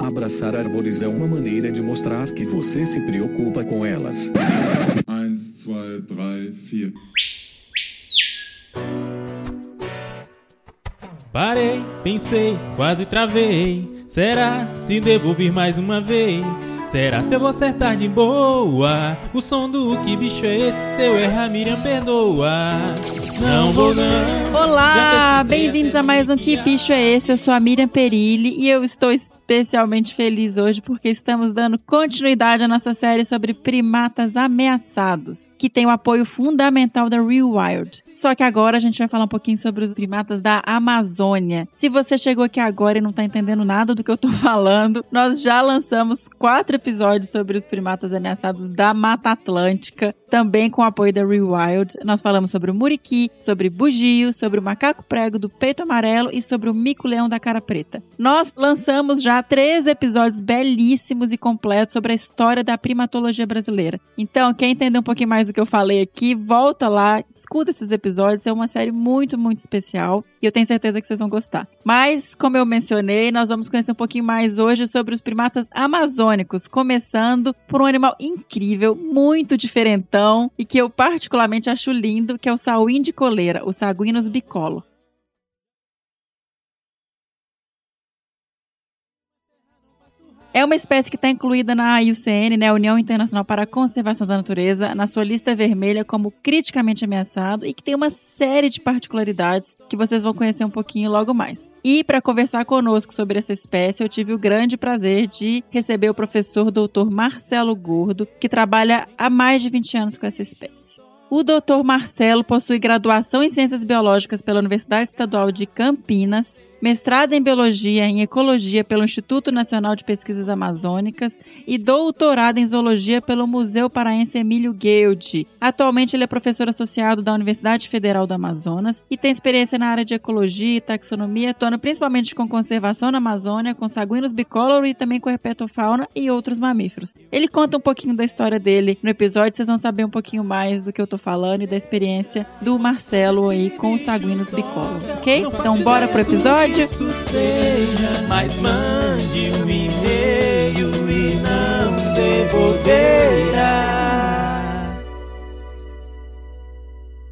Abraçar árvores é uma maneira de mostrar que você se preocupa com elas. 1, 2, 3, 4. Parei, pensei, quase travei. Será se devo vir mais uma vez? Será se eu vou acertar de boa? O som do que bicho é esse? Se eu errar, Miriam perdoa. Não vou não. Olá, bem-vindos a mais um Que Bicho é Esse? Eu sou a Miriam Perilli e eu estou especialmente feliz hoje porque estamos dando continuidade à nossa série sobre primatas ameaçados, que tem o apoio fundamental da Real Wild. Só que agora a gente vai falar um pouquinho sobre os primatas da Amazônia. Se você chegou aqui agora e não está entendendo nada do que eu estou falando, nós já lançamos quatro episódios sobre os primatas ameaçados da Mata Atlântica, também com o apoio da Real Wild. Nós falamos sobre o muriqui, sobre bugio, sobre o macaco prego do peito amarelo e sobre o mico-leão da cara preta. Nós lançamos já três episódios belíssimos e completos sobre a história da primatologia brasileira. Então, quer entender um pouquinho mais do que eu falei aqui, volta lá, escuta esses episódios. É uma série muito, muito especial e eu tenho certeza que vocês vão gostar. Mas, como eu mencionei, nós vamos conhecer um pouquinho mais hoje sobre os primatas amazônicos, começando por um animal incrível, muito diferentão e que eu particularmente acho lindo, que é o sauim de coleira, o Saguinus bicolor. É uma espécie que está incluída na IUCN, né, União Internacional para a Conservação da Natureza, na sua lista vermelha como criticamente ameaçado e que tem uma série de particularidades que vocês vão conhecer um pouquinho logo mais. E para conversar conosco sobre essa espécie, eu tive o grande prazer de receber o professor Dr. Marcelo Gordo, que trabalha há mais de 20 anos com essa espécie. O Dr. Marcelo possui graduação em Ciências Biológicas pela Universidade Estadual de Campinas, mestrado em Biologia em Ecologia pelo Instituto Nacional de Pesquisas Amazônicas e doutorado em Zoologia pelo Museu Paraense Emílio Guilde. Atualmente ele é professor associado da Universidade Federal do Amazonas e tem experiência na área de ecologia e taxonomia, atuando principalmente com conservação na Amazônia, com saguinos bicolor e também com herpetofauna e outros mamíferos. Ele conta um pouquinho da história dele no episódio, vocês vão saber um pouquinho mais do que eu tô falando e da experiência do Marcelo aí com os saguinos bicolor, ok? Então bora pro episódio? Isso seja, mas mande um e-mail e não devolverá.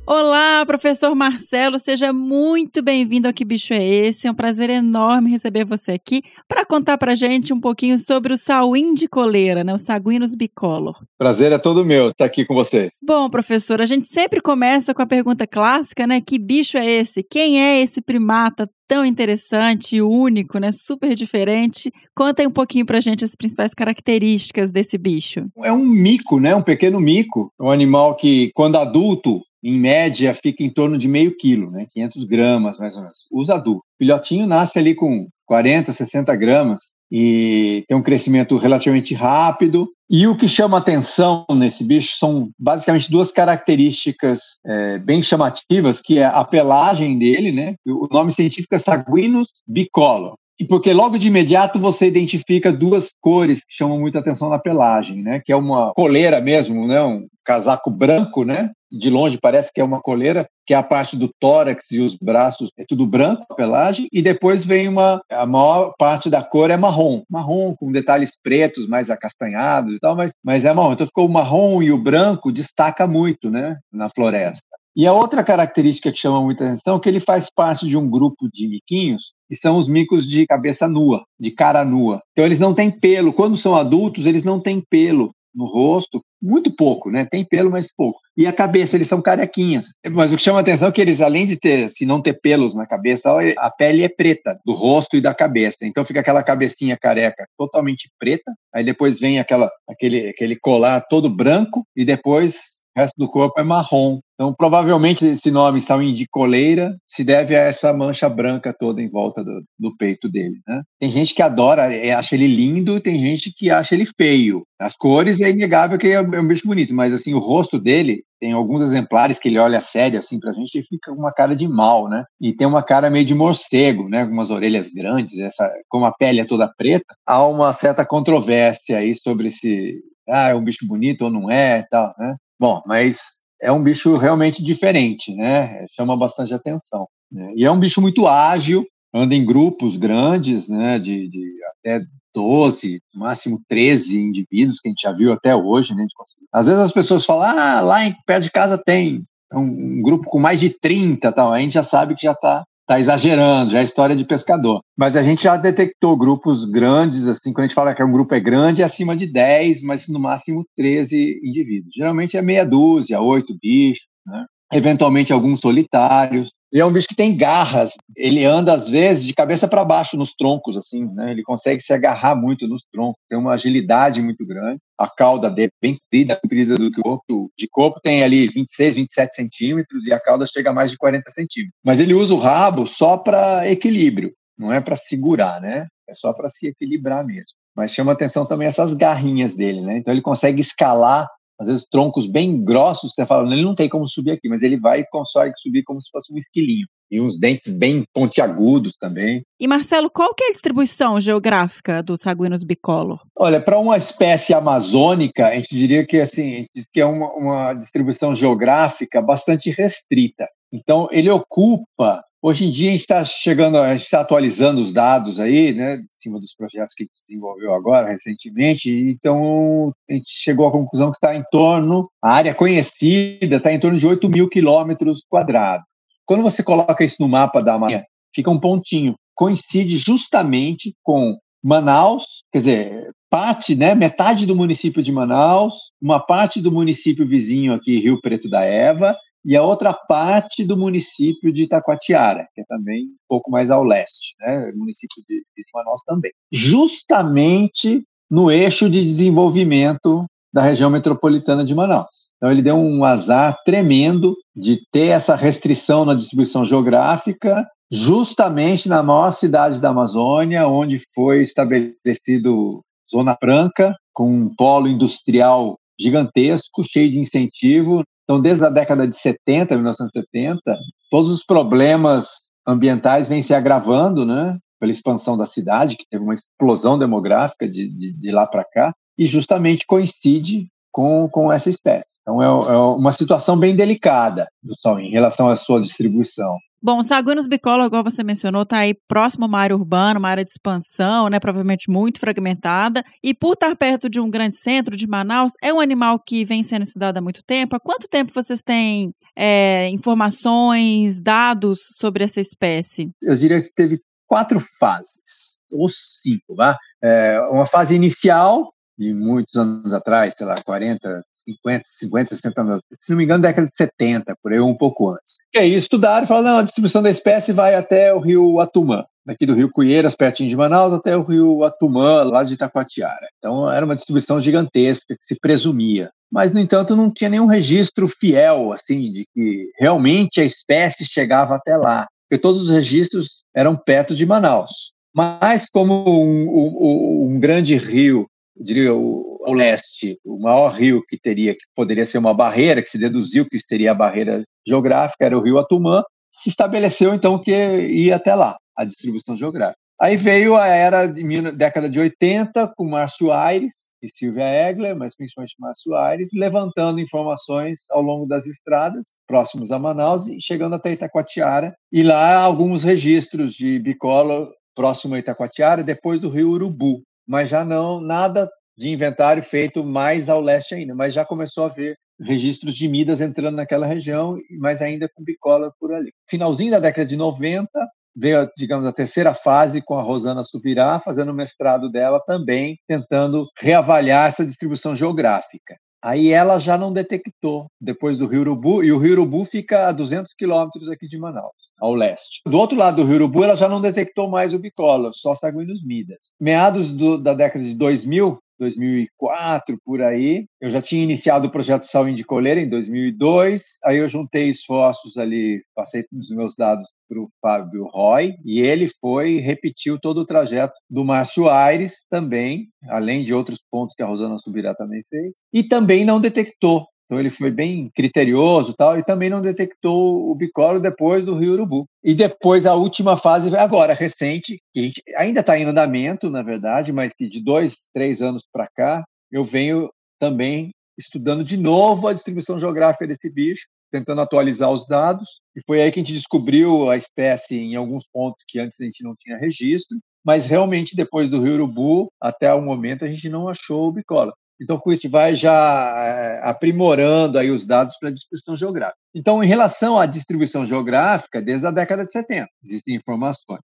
Olá, professor Marcelo, seja muito bem-vindo ao Que Bicho é Esse? É um prazer enorme receber você aqui para contar para gente um pouquinho sobre o sauim de coleira, né? O Saguinus bicolor. Prazer é todo meu estar aqui com vocês. Bom, professor, a gente sempre começa com a pergunta clássica, né? Que bicho é esse? Quem é esse primata tão interessante, único, né? Super diferente. Conta aí um pouquinho pra gente as principais características desse bicho. É um mico, né? Um pequeno mico. É um animal que, quando adulto, em média, fica em torno de meio quilo, né? 500 gramas, mais ou menos. Os adultos. O filhotinho nasce ali com 40, 60 gramas e tem um crescimento relativamente rápido. E o que chama atenção nesse bicho são basicamente duas características é, bem chamativas, que é a pelagem dele, né? O nome científico é Saguinus bicolor. E porque logo de imediato você identifica duas cores que chamam muita atenção na pelagem, né? Que é uma coleira mesmo, né? Um casaco branco, né? De longe parece que é uma coleira, que é a parte do tórax e os braços é tudo branco, a pelagem, e depois vem uma a maior parte da cor é marrom, marrom com detalhes pretos, mais acastanhados e tal, mas mas é marrom. Então ficou o marrom e o branco destaca muito, né? Na floresta. E a outra característica que chama muita atenção é que ele faz parte de um grupo de miquinhos que são os micos de cabeça nua, de cara nua. Então eles não têm pelo. Quando são adultos, eles não têm pelo no rosto, muito pouco, né? Tem pelo, mas pouco. E a cabeça, eles são carequinhas. Mas o que chama a atenção é que eles, além de ter, se não ter pelos na cabeça, a pele é preta, do rosto e da cabeça. Então fica aquela cabecinha careca totalmente preta, aí depois vem aquela, aquele, aquele colar todo branco, e depois o resto do corpo é marrom. Então, provavelmente, esse nome sauim de coleira se deve a essa mancha branca toda em volta do, do peito dele. Né? Tem gente que adora, é, acha ele lindo, tem gente que acha ele feio. As cores é inegável que é um bicho bonito, mas assim, o rosto dele, tem alguns exemplares que ele olha sério assim pra gente e fica com uma cara de mal, né? E tem uma cara meio de morcego, né? Algumas orelhas grandes, essa, como a pele é toda preta, há uma certa controvérsia aí sobre se ah, é um bicho bonito ou não é, tal, né? Bom, mas é um bicho realmente diferente, né? Chama bastante atenção. Né? E é um bicho muito ágil, anda em grupos grandes, né? De, de até 12, no máximo 13 indivíduos que a gente já viu até hoje, né? Às vezes as pessoas falam, ah, lá em perto de casa tem um, um grupo com mais de 30, tal. a gente já sabe que já está tá exagerando, já é história de pescador. Mas a gente já detectou grupos grandes, assim, quando a gente fala que um grupo é grande, é acima de 10, mas no máximo 13 indivíduos. Geralmente é meia dúzia, oito bichos, né? Eventualmente alguns solitários. E é um bicho que tem garras. Ele anda, às vezes, de cabeça para baixo nos troncos, assim, né? Ele consegue se agarrar muito nos troncos, tem uma agilidade muito grande. A cauda dele é bem comprida, comprida do corpo. De corpo tem ali 26, 27 centímetros e a cauda chega a mais de 40 centímetros. Mas ele usa o rabo só para equilíbrio, não é para segurar, né? É só para se equilibrar mesmo. Mas chama atenção também essas garrinhas dele, né? Então ele consegue escalar às vezes troncos bem grossos, você fala, ele não tem como subir aqui, mas ele vai e consegue subir como se fosse um esquilinho. E uns dentes bem pontiagudos também. E Marcelo, qual que é a distribuição geográfica do Saguinus bicolor? Olha, para uma espécie amazônica, a gente diria que assim, diz que é uma, uma distribuição geográfica bastante restrita. Então, ele ocupa Hoje em dia a gente está chegando, a está atualizando os dados aí, né, em cima dos projetos que a gente desenvolveu agora recentemente. Então a gente chegou à conclusão que está em torno, a área conhecida está em torno de 8 mil quilômetros quadrados. Quando você coloca isso no mapa da Amazônia, fica um pontinho, coincide justamente com Manaus, quer dizer, parte, né, metade do município de Manaus, uma parte do município vizinho aqui, Rio Preto da Eva, e a outra parte do município de Itacoatiara, que é também um pouco mais ao leste, né? município de, Manaus também. Justamente no eixo de desenvolvimento da região metropolitana de Manaus. Então ele deu um azar tremendo de ter essa restrição na distribuição geográfica, justamente na maior cidade da Amazônia, onde foi estabelecido Zona Franca, com um polo industrial gigantesco, cheio de incentivo, então, desde a década de 70, 1970, todos os problemas ambientais vêm se agravando, né? Pela expansão da cidade, que teve uma explosão demográfica de, de, de lá para cá, e justamente coincide com, com essa espécie. Então, é, é uma situação bem delicada do sol em relação à sua distribuição. Bom, Saguinos bicolor, igual você mencionou, está aí próximo a uma área urbana, uma área de expansão, né, provavelmente muito fragmentada. E por estar perto de um grande centro de Manaus, é um animal que vem sendo estudado há muito tempo. Há quanto tempo vocês têm é, informações, dados sobre essa espécie? Eu diria que teve quatro fases, ou cinco, vá. É, uma fase inicial, de muitos anos atrás, sei lá, 40, 50, 50, 60 anos, se não me engano, década de 70, por aí, um pouco antes. E aí estudaram e falaram, não, a distribuição da espécie vai até o rio Atumã, daqui do rio Cuieiras, pertinho de Manaus, até o rio Atumã, lá de Itacoatiara. Então, era uma distribuição gigantesca que se presumia. Mas, no entanto, não tinha nenhum registro fiel, assim, de que realmente a espécie chegava até lá, porque todos os registros eram perto de Manaus. Mas, como um, um, um grande rio diria, o, ao leste, o maior rio que teria, que poderia ser uma barreira, que se deduziu que seria a barreira geográfica, era o rio Atumã, se estabeleceu então que ia até lá, a distribuição geográfica. Aí veio a era de década de 80, com Márcio Aires e Silvia Egler, mas principalmente Márcio Aires, levantando informações ao longo das estradas próximos a Manaus e chegando até Itacoatiara. E lá alguns registros de bicolor próximo a Itacoatiara, depois do rio Urubu mas já não nada de inventário feito mais ao leste ainda, mas já começou a haver registros de Midas entrando naquela região, mas ainda com bicola por ali. Finalzinho da década de 90, veio, digamos, a terceira fase com a Rosana Subirá, fazendo o mestrado dela também, tentando reavaliar essa distribuição geográfica. Aí ela já não detectou, depois do Rio Urubu, e o Rio Urubu fica a 200 quilômetros aqui de Manaus, ao leste. Do outro lado do Rio Urubu, ela já não detectou mais o bicola, só Saguinos Midas. Meados do, da década de 2000, 2004, por aí. Eu já tinha iniciado o projeto Sal de Coleira em 2002, aí eu juntei esforços ali, passei os meus dados para o Fábio Roy, e ele foi repetiu todo o trajeto do Márcio Aires também, além de outros pontos que a Rosana Subirá também fez, e também não detectou então ele foi bem criterioso tal, e também não detectou o bicolo depois do Rio Urubu. E depois a última fase agora, recente, que ainda está em andamento, na verdade, mas que de dois, três anos para cá, eu venho também estudando de novo a distribuição geográfica desse bicho, tentando atualizar os dados. E foi aí que a gente descobriu a espécie em alguns pontos que antes a gente não tinha registro. mas realmente depois do Rio Urubu, até o momento, a gente não achou o bicola. Então, com isso, vai já é, aprimorando aí os dados para a distribuição geográfica. Então, em relação à distribuição geográfica, desde a década de 70, existem informações.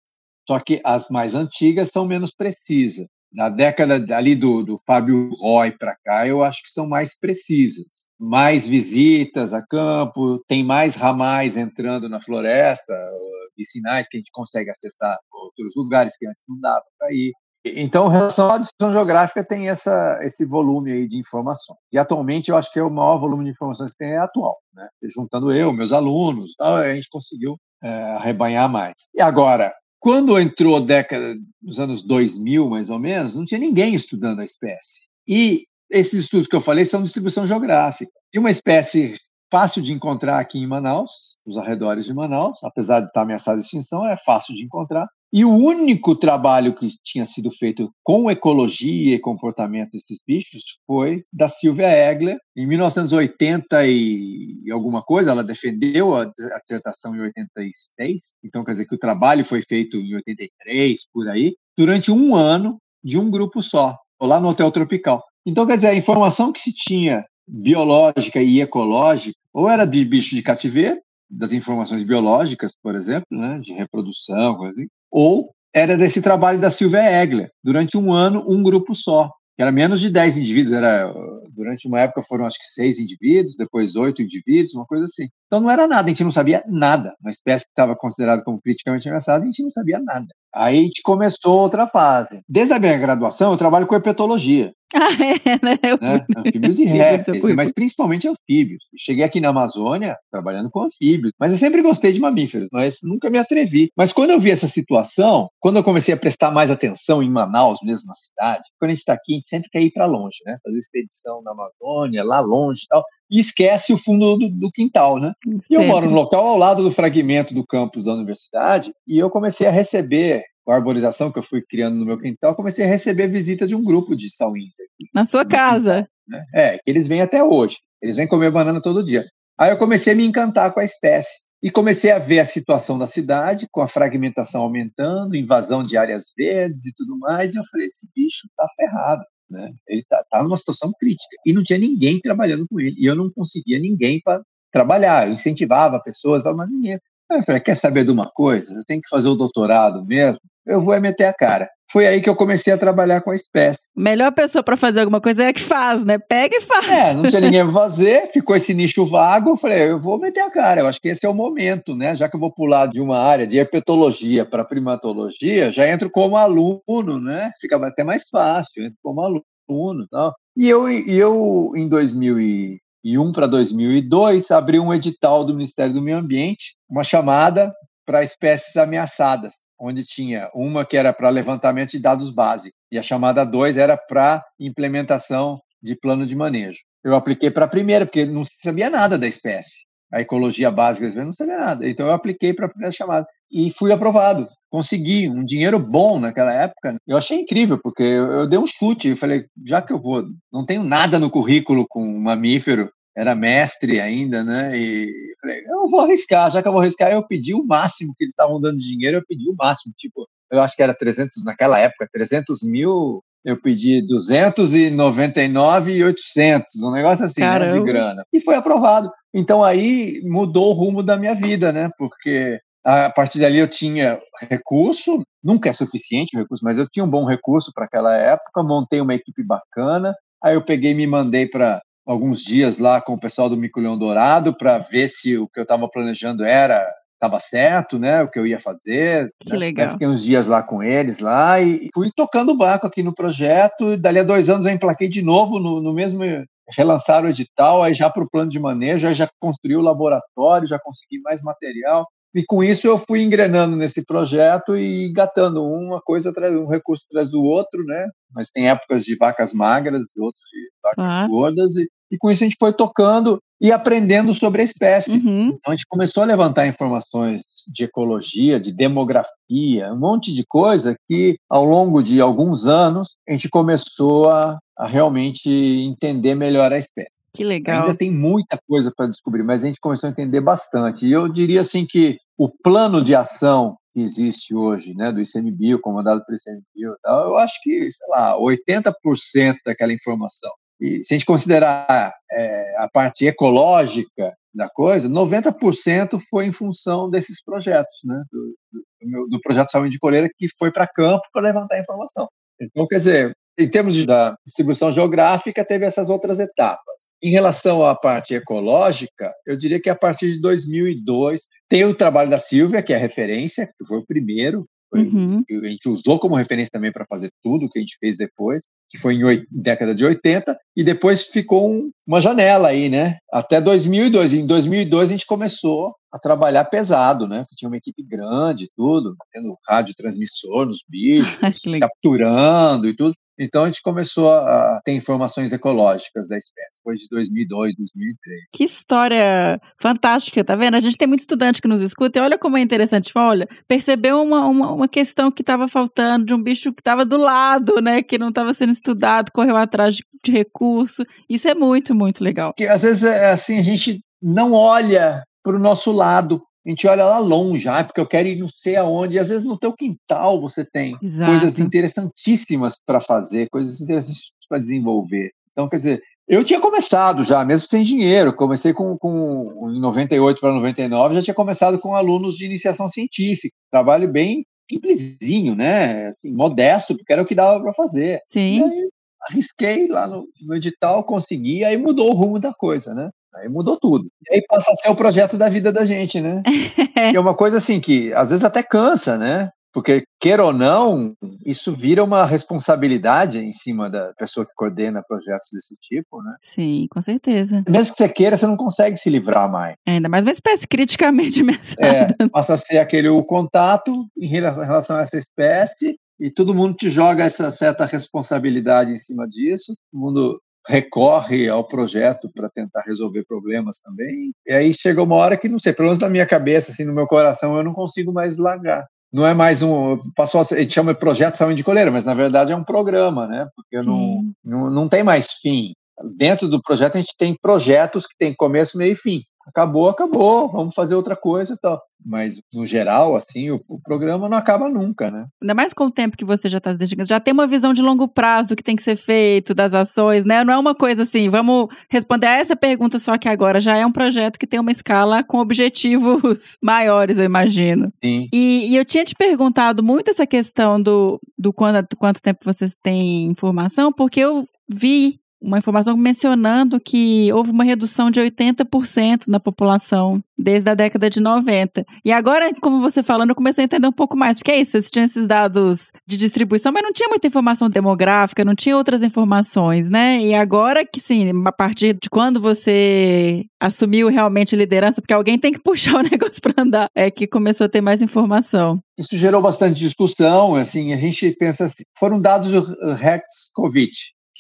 Só que as mais antigas são menos precisas. Na década ali do, do Fábio Roy para cá, eu acho que são mais precisas. Mais visitas a campo, tem mais ramais entrando na floresta, vicinais que a gente consegue acessar outros lugares que antes não dava para ir. Então, relação à distribuição geográfica, tem essa, esse volume aí de informações. E atualmente, eu acho que é o maior volume de informações que tem é atual. Né? Juntando eu, meus alunos, a gente conseguiu é, arrebanhar mais. E agora, quando entrou a década dos anos 2000, mais ou menos, não tinha ninguém estudando a espécie. E esses estudos que eu falei são distribuição geográfica. E uma espécie fácil de encontrar aqui em Manaus, nos arredores de Manaus, apesar de estar ameaçada de extinção, é fácil de encontrar. E o único trabalho que tinha sido feito com ecologia e comportamento desses bichos foi da Silvia Egler, em 1980 e alguma coisa. Ela defendeu a dissertação em 86, então quer dizer que o trabalho foi feito em 83, por aí, durante um ano de um grupo só, lá no Hotel Tropical. Então, quer dizer, a informação que se tinha biológica e ecológica, ou era de bicho de cativeiro, das informações biológicas, por exemplo, né, de reprodução, assim, ou era desse trabalho da Silvia Egler, durante um ano, um grupo só, que era menos de 10 indivíduos, era durante uma época foram acho que seis indivíduos, depois oito indivíduos, uma coisa assim. Então não era nada, a gente não sabia nada. Uma espécie que estava considerada como criticamente ameaçada, a gente não sabia nada. Aí a gente começou outra fase. Desde a minha graduação, eu trabalho com herpetologia. Ah, é, né? né? Anfíbios e répteis, mas principalmente anfíbios. Cheguei aqui na Amazônia trabalhando com anfíbios, mas eu sempre gostei de mamíferos, mas nunca me atrevi. Mas quando eu vi essa situação, quando eu comecei a prestar mais atenção em Manaus, mesmo na cidade, quando a gente está aqui, a gente sempre quer ir para longe, né? Fazer expedição na Amazônia, lá longe e tal e esquece o fundo do, do quintal, né? E eu moro no local ao lado do fragmento do campus da universidade e eu comecei a receber com a arborização que eu fui criando no meu quintal, comecei a receber visita de um grupo de sauíns aqui. Na sua casa? Quintal, né? É, que eles vêm até hoje. Eles vêm comer banana todo dia. Aí eu comecei a me encantar com a espécie e comecei a ver a situação da cidade, com a fragmentação aumentando, invasão de áreas verdes e tudo mais, e eu falei, esse bicho tá ferrado. Né? Ele está tá numa situação crítica e não tinha ninguém trabalhando com ele e eu não conseguia ninguém para trabalhar. Eu incentivava pessoas, mas ninguém. Aí eu falei, quer saber de uma coisa? Eu tenho que fazer o doutorado mesmo. Eu vou é meter a cara. Foi aí que eu comecei a trabalhar com a espécie. Melhor pessoa para fazer alguma coisa é a que faz, né? Pega e faz. É, não tinha ninguém para fazer, ficou esse nicho vago. Eu falei, eu vou meter a cara. Eu acho que esse é o momento, né? Já que eu vou pular de uma área de herpetologia para primatologia, já entro como aluno, né? Fica até mais fácil, entro como aluno, tal. E eu, e eu em 2001 para 2002 abri um edital do Ministério do Meio Ambiente, uma chamada para espécies ameaçadas, onde tinha uma que era para levantamento de dados básicos e a chamada 2 era para implementação de plano de manejo. Eu apliquei para a primeira, porque não sabia nada da espécie. A ecologia básica eu não sabia nada. Então eu apliquei para a primeira chamada e fui aprovado. Consegui um dinheiro bom naquela época. Eu achei incrível, porque eu, dei um chute. Eu falei, já que eu vou, não tenho nada no currículo com mamífero, era mestre ainda, né? E falei, eu vou arriscar, já que eu vou arriscar, eu pedi o máximo que eles estavam dando dinheiro, eu pedi o máximo, tipo, eu acho que era 300, naquela época, 300 mil, eu pedi 299 e 800, um negócio assim, né, de grana. E foi aprovado. Então aí mudou o rumo da minha vida, né? Porque a partir dali eu tinha recurso, nunca é suficiente o recurso, mas eu tinha um bom recurso para aquela época, montei uma equipe bacana, aí eu peguei e me mandei para alguns dias lá com o pessoal do Mico-Leão Dourado para ver se o que eu estava planejando era estava certo, né? O que eu ia fazer. Que né? legal. fiquei uns dias lá com eles lá e fui tocando o barco aqui no projeto. E dali a dois anos eu emplaquei de novo no, no mesmo relançar o edital, aí já para o plano de manejo, aí já construí o laboratório, já consegui mais material. E com isso eu fui engrenando nesse projeto e gatando uma coisa atrás, um recurso atrás do outro, né? Mas tem épocas de vacas magras, outros de vacas ah. gordas, e, e, com isso a gente foi tocando e aprendendo sobre a espécie. Uhum. Então a gente começou a levantar informações de ecologia, de demografia, um monte de coisa que ao longo de alguns anos a gente começou a, a realmente entender melhor a espécie. Que legal. Ainda tem muita coisa para descobrir, mas a gente começou a entender bastante. E eu diria assim que o plano de ação que existe hoje, né, do ICMBio, comandado pelo ICMBio, eu acho que, sei lá, 80% daquela informação. E se a gente considerar é, a parte ecológica da coisa, 90% foi em função desses projetos, né, do, do, do projeto Saúde de Coleira, que foi para campo para levantar informação. Então, quer dizer, em termos de, da distribuição geográfica, teve essas outras etapas. Em relação à parte ecológica, eu diria que a partir de 2002 tem o trabalho da Silvia, que é a referência, que foi o primeiro, Uhum. A gente usou como referência também para fazer tudo que a gente fez depois, que foi em década de 80, e depois ficou um, uma janela aí, né? Até 2002. Em 2002 a gente começou a trabalhar pesado, né? Tinha uma equipe grande e tudo, tendo rádio transmissor nos bichos, capturando e tudo. Então a gente começou a ter informações ecológicas da espécie, depois de 2002, 2003. Que história fantástica, tá vendo? A gente tem muito estudante que nos escuta e olha como é interessante. Olha, percebeu uma, uma, uma questão que estava faltando de um bicho que estava do lado, né? Que não estava sendo estudado, correu atrás de, de recurso. Isso é muito, muito legal. Porque às vezes é assim, a gente não olha para o nosso lado a gente olha lá longe, ah, porque eu quero ir não sei aonde, e às vezes no teu quintal você tem Exato. coisas interessantíssimas para fazer, coisas interessantíssimas para desenvolver. Então, quer dizer, eu tinha começado já, mesmo sem dinheiro, comecei com, com em 98 para 99, já tinha começado com alunos de iniciação científica, trabalho bem simplesinho, né, assim, modesto, porque era o que dava para fazer. Sim. E aí, arrisquei lá no, no edital, consegui, aí mudou o rumo da coisa, né? Aí mudou tudo. E aí passa a ser o projeto da vida da gente, né? é uma coisa assim que às vezes até cansa, né? Porque, queira ou não, isso vira uma responsabilidade em cima da pessoa que coordena projetos desse tipo, né? Sim, com certeza. Mesmo que você queira, você não consegue se livrar mais. É, ainda mais uma espécie criticamente ameaçada. É, passa a ser aquele o contato em relação a essa espécie e todo mundo te joga essa certa responsabilidade em cima disso. Todo mundo recorre ao projeto para tentar resolver problemas também. E aí chega uma hora que, não sei, pelo menos na minha cabeça, assim, no meu coração, eu não consigo mais largar. Não é mais um. Passou a, a gente chama de projeto saúde de coleira, mas na verdade é um programa, né? Porque não, não, não tem mais fim. Dentro do projeto, a gente tem projetos que tem começo, meio e fim acabou, acabou, vamos fazer outra coisa e tal. Mas, no geral, assim, o, o, programa não acaba nunca, né? Ainda mais com o tempo que você já está dedicando, já tem uma visão de longo prazo do que tem que ser feito, das ações, né? Não é uma coisa assim, vamos responder a essa pergunta só que agora já é um projeto que tem uma escala com objetivos maiores, eu imagino. Sim. E, e eu tinha te perguntado muito essa questão do, do, quanto, do quanto tempo vocês têm informação, porque eu vi uma informação mencionando que houve uma redução de 80% na população desde a década de 90. E agora, como você falando, eu comecei a entender um pouco mais, porque é isso, vocês tinham esses dados de distribuição, mas não tinha muita informação demográfica, não tinha outras informações, né? E agora que sim, a partir de quando você assumiu realmente liderança, porque alguém tem que puxar o negócio para andar, é que começou a ter mais informação. Isso gerou bastante discussão, assim, a gente pensa assim, foram dados do Covid,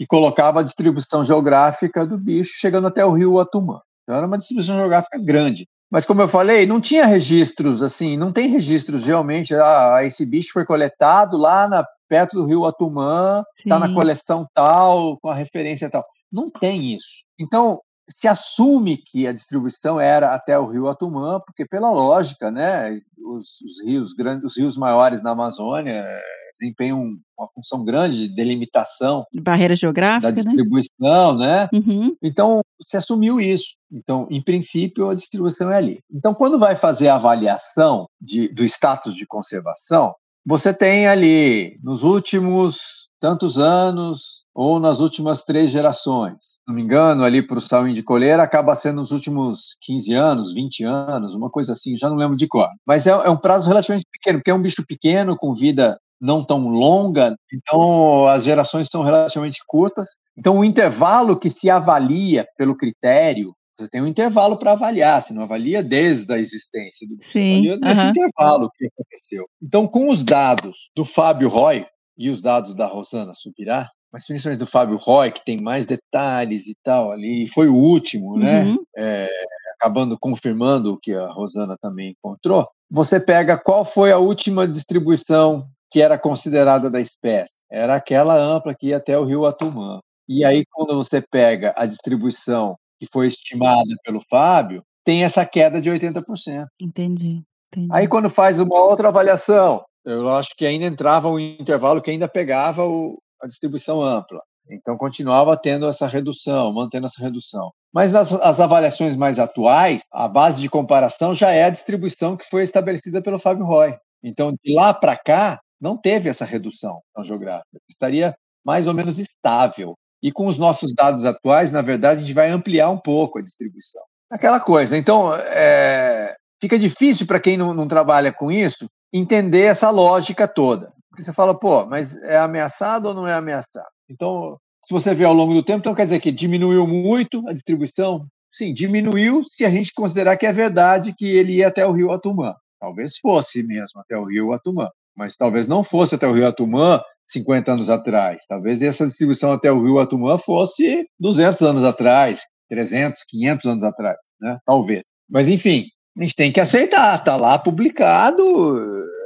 que colocava a distribuição geográfica do bicho chegando até o rio Atumã. Então era uma distribuição geográfica grande. Mas como eu falei, não tinha registros assim, não tem registros realmente. Ah, esse bicho foi coletado lá na, perto do rio Atumã, está na coleção tal, com a referência tal. Não tem isso. Então se assume que a distribuição era até o rio Atumã, porque pela lógica, né, os, os rios grandes, os rios maiores na Amazônia desempenham uma função grande de delimitação. Barreira geográfica, Da né? distribuição, né? né? Uhum. Então, se assumiu isso. Então, em princípio, a distribuição é ali. Então, quando vai fazer a avaliação de, do status de conservação, você tem ali, nos últimos tantos anos, ou nas últimas três gerações. Se não me engano, ali para o saúde de colher acaba sendo nos últimos 15 anos, 20 anos, uma coisa assim, já não lembro de cor. Mas é, é um prazo relativamente pequeno, porque é um bicho pequeno, com vida não tão longa, então as gerações são relativamente curtas. Então o intervalo que se avalia pelo critério, você tem um intervalo para avaliar, você não avalia desde a existência do Sim, avalia nesse intervalo que aconteceu. Então com os dados do Fábio Roy e os dados da Rosana Subirá, mas principalmente do Fábio Roy, que tem mais detalhes e tal ali, foi o último, né? uhum. É, acabando confirmando o que a Rosana também encontrou. Você pega qual foi a última distribuição que era considerada da espécie. Era aquela ampla que ia até o rio Atumã. E aí, quando você pega a distribuição que foi estimada pelo Fábio, tem essa queda de 80%. Entendi. Entendi. Aí quando faz uma outra avaliação, eu acho que ainda entrava um intervalo que ainda pegava o, a distribuição ampla. Então continuava tendo essa redução, mantendo essa redução. Mas nas as avaliações mais atuais, a base de comparação já é a distribuição que foi estabelecida pelo Fábio Roy. Então de lá para cá não teve essa redução geográfica. Estaria mais ou menos estável. E com os nossos dados atuais, na verdade, a gente vai ampliar um pouco a distribuição. Aquela coisa. Então, é, fica difícil para quem não, não, trabalha com isso entender essa lógica toda. Porque você fala, pô, mas é ameaçado ou não é ameaçado? Então, se você vê ao longo do tempo, então quer dizer que diminuiu muito a distribuição? Sim, diminuiu se a gente considerar que é verdade que ele ia até o rio Atumã. Talvez fosse mesmo até o rio Atumã, mas talvez não fosse até o rio Atumã 50 anos atrás. Talvez essa distribuição até o rio Atumã fosse 200 anos atrás, 300, 500 anos atrás, né? Talvez. Mas enfim, a gente tem que aceitar, está lá publicado,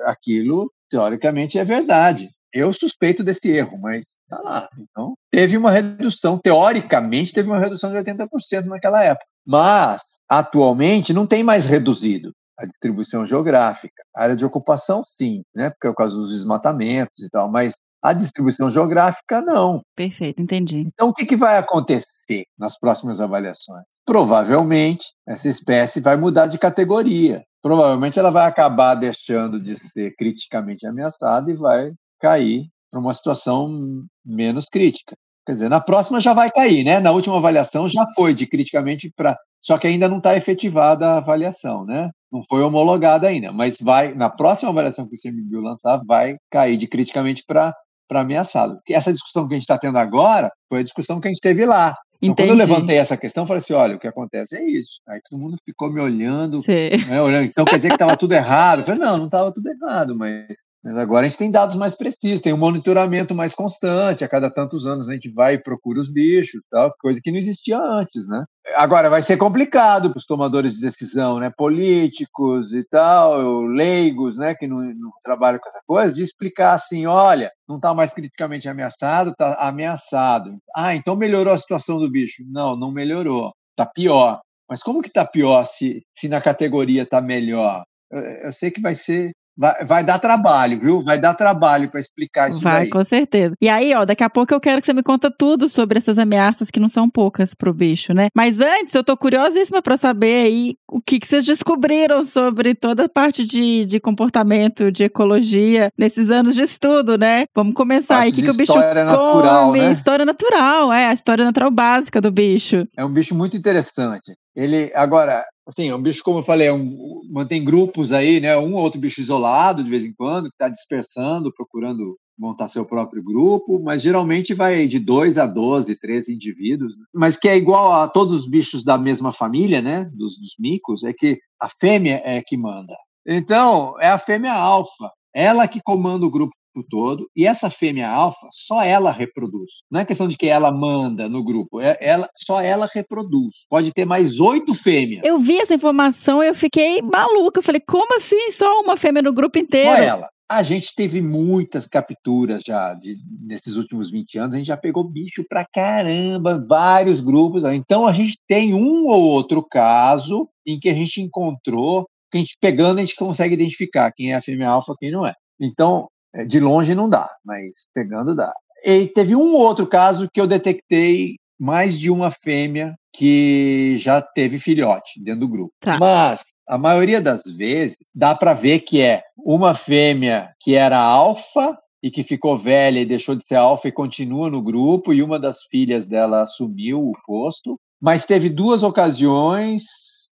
aquilo teoricamente é verdade. Eu suspeito desse erro, mas está lá. Então, teve uma redução, teoricamente, teve uma redução de 80% naquela época. Mas, atualmente, não tem mais reduzido a distribuição geográfica. A área de ocupação, sim, né? Porque é por causa dos desmatamentos e tal, mas a distribuição geográfica, não. Perfeito, entendi. Então, o que, que vai acontecer nas próximas avaliações? Provavelmente, essa espécie vai mudar de categoria. Provavelmente, ela vai acabar deixando de ser criticamente ameaçada e vai cair para uma situação menos crítica. Quer dizer, na próxima já vai cair, né? Na última avaliação já foi de criticamente para. Só que ainda não está efetivada a avaliação, né? Não foi homologada ainda, mas vai na próxima avaliação que o CMBio lançar, vai cair de criticamente para para ameaçado. Porque essa discussão que a gente está tendo agora foi a discussão que a gente teve lá. Então, quando eu levantei essa questão, eu falei assim: olha, o que acontece é isso. Aí todo mundo ficou me olhando, né, olhando. Então quer dizer que estava tudo errado? Eu falei: não, não estava tudo errado, mas, mas agora a gente tem dados mais precisos, tem um monitoramento mais constante. A cada tantos anos a gente vai e procura os bichos, tal, coisa que não existia antes, né? Agora vai ser complicado para os tomadores de decisão, né, políticos e tal, leigos, né, que não, não trabalham com essa coisa, de explicar assim, olha, não está mais criticamente ameaçado, está ameaçado. Ah, então melhorou a situação do bicho? Não, não melhorou, está pior. Mas como que está pior se, se na categoria está melhor? Eu, eu sei que vai ser Vai, vai, dar trabalho, viu? Vai dar trabalho para explicar isso Vai, daí. com certeza. E aí, ó, daqui a pouco eu quero que você me conta tudo sobre essas ameaças que não são poucas pro bicho, né? Mas antes, eu tô curiosíssima para saber aí o que, que vocês descobriram sobre toda a parte de, de comportamento, de ecologia, nesses anos de estudo, né? Vamos começar aí. O que, que o bicho natural, come? Né? História natural, é, a história natural básica do bicho. É um bicho muito interessante. Ele, agora, assim, é um bicho, como eu falei, é um, mantém grupos aí, né? Um ou outro bicho isolado de vez em quando, que está dispersando, procurando montar seu próprio grupo, mas geralmente vai de 2 a 12, 13 indivíduos, né? mas que é igual a todos os bichos da mesma família, né? Dos, dos micos, é que a fêmea é que manda. Então, é a fêmea alfa, ela que comanda o grupo todo, e essa fêmea alfa, só ela reproduz. Não é questão de que ela manda no grupo, é ela, só ela reproduz. Pode ter mais oito fêmeas. Eu vi essa informação e eu fiquei maluca. Eu falei, como assim? Só uma fêmea no grupo inteiro? Só ela. A gente teve muitas capturas já de, nesses últimos 20 anos, a gente já pegou bicho pra caramba, vários grupos. Então a gente tem um ou outro caso em que a gente encontrou, que a gente pegando a gente consegue identificar quem é a fêmea alfa, quem não é. Então, de longe não dá, mas pegando dá. E teve um outro caso que eu detectei mais de uma fêmea que já teve filhote dentro do grupo. Tá. Mas a maioria das vezes dá para ver que é uma fêmea que era alfa e que ficou velha e deixou de ser alfa e continua no grupo, e uma das filhas dela assumiu o posto. Mas teve duas ocasiões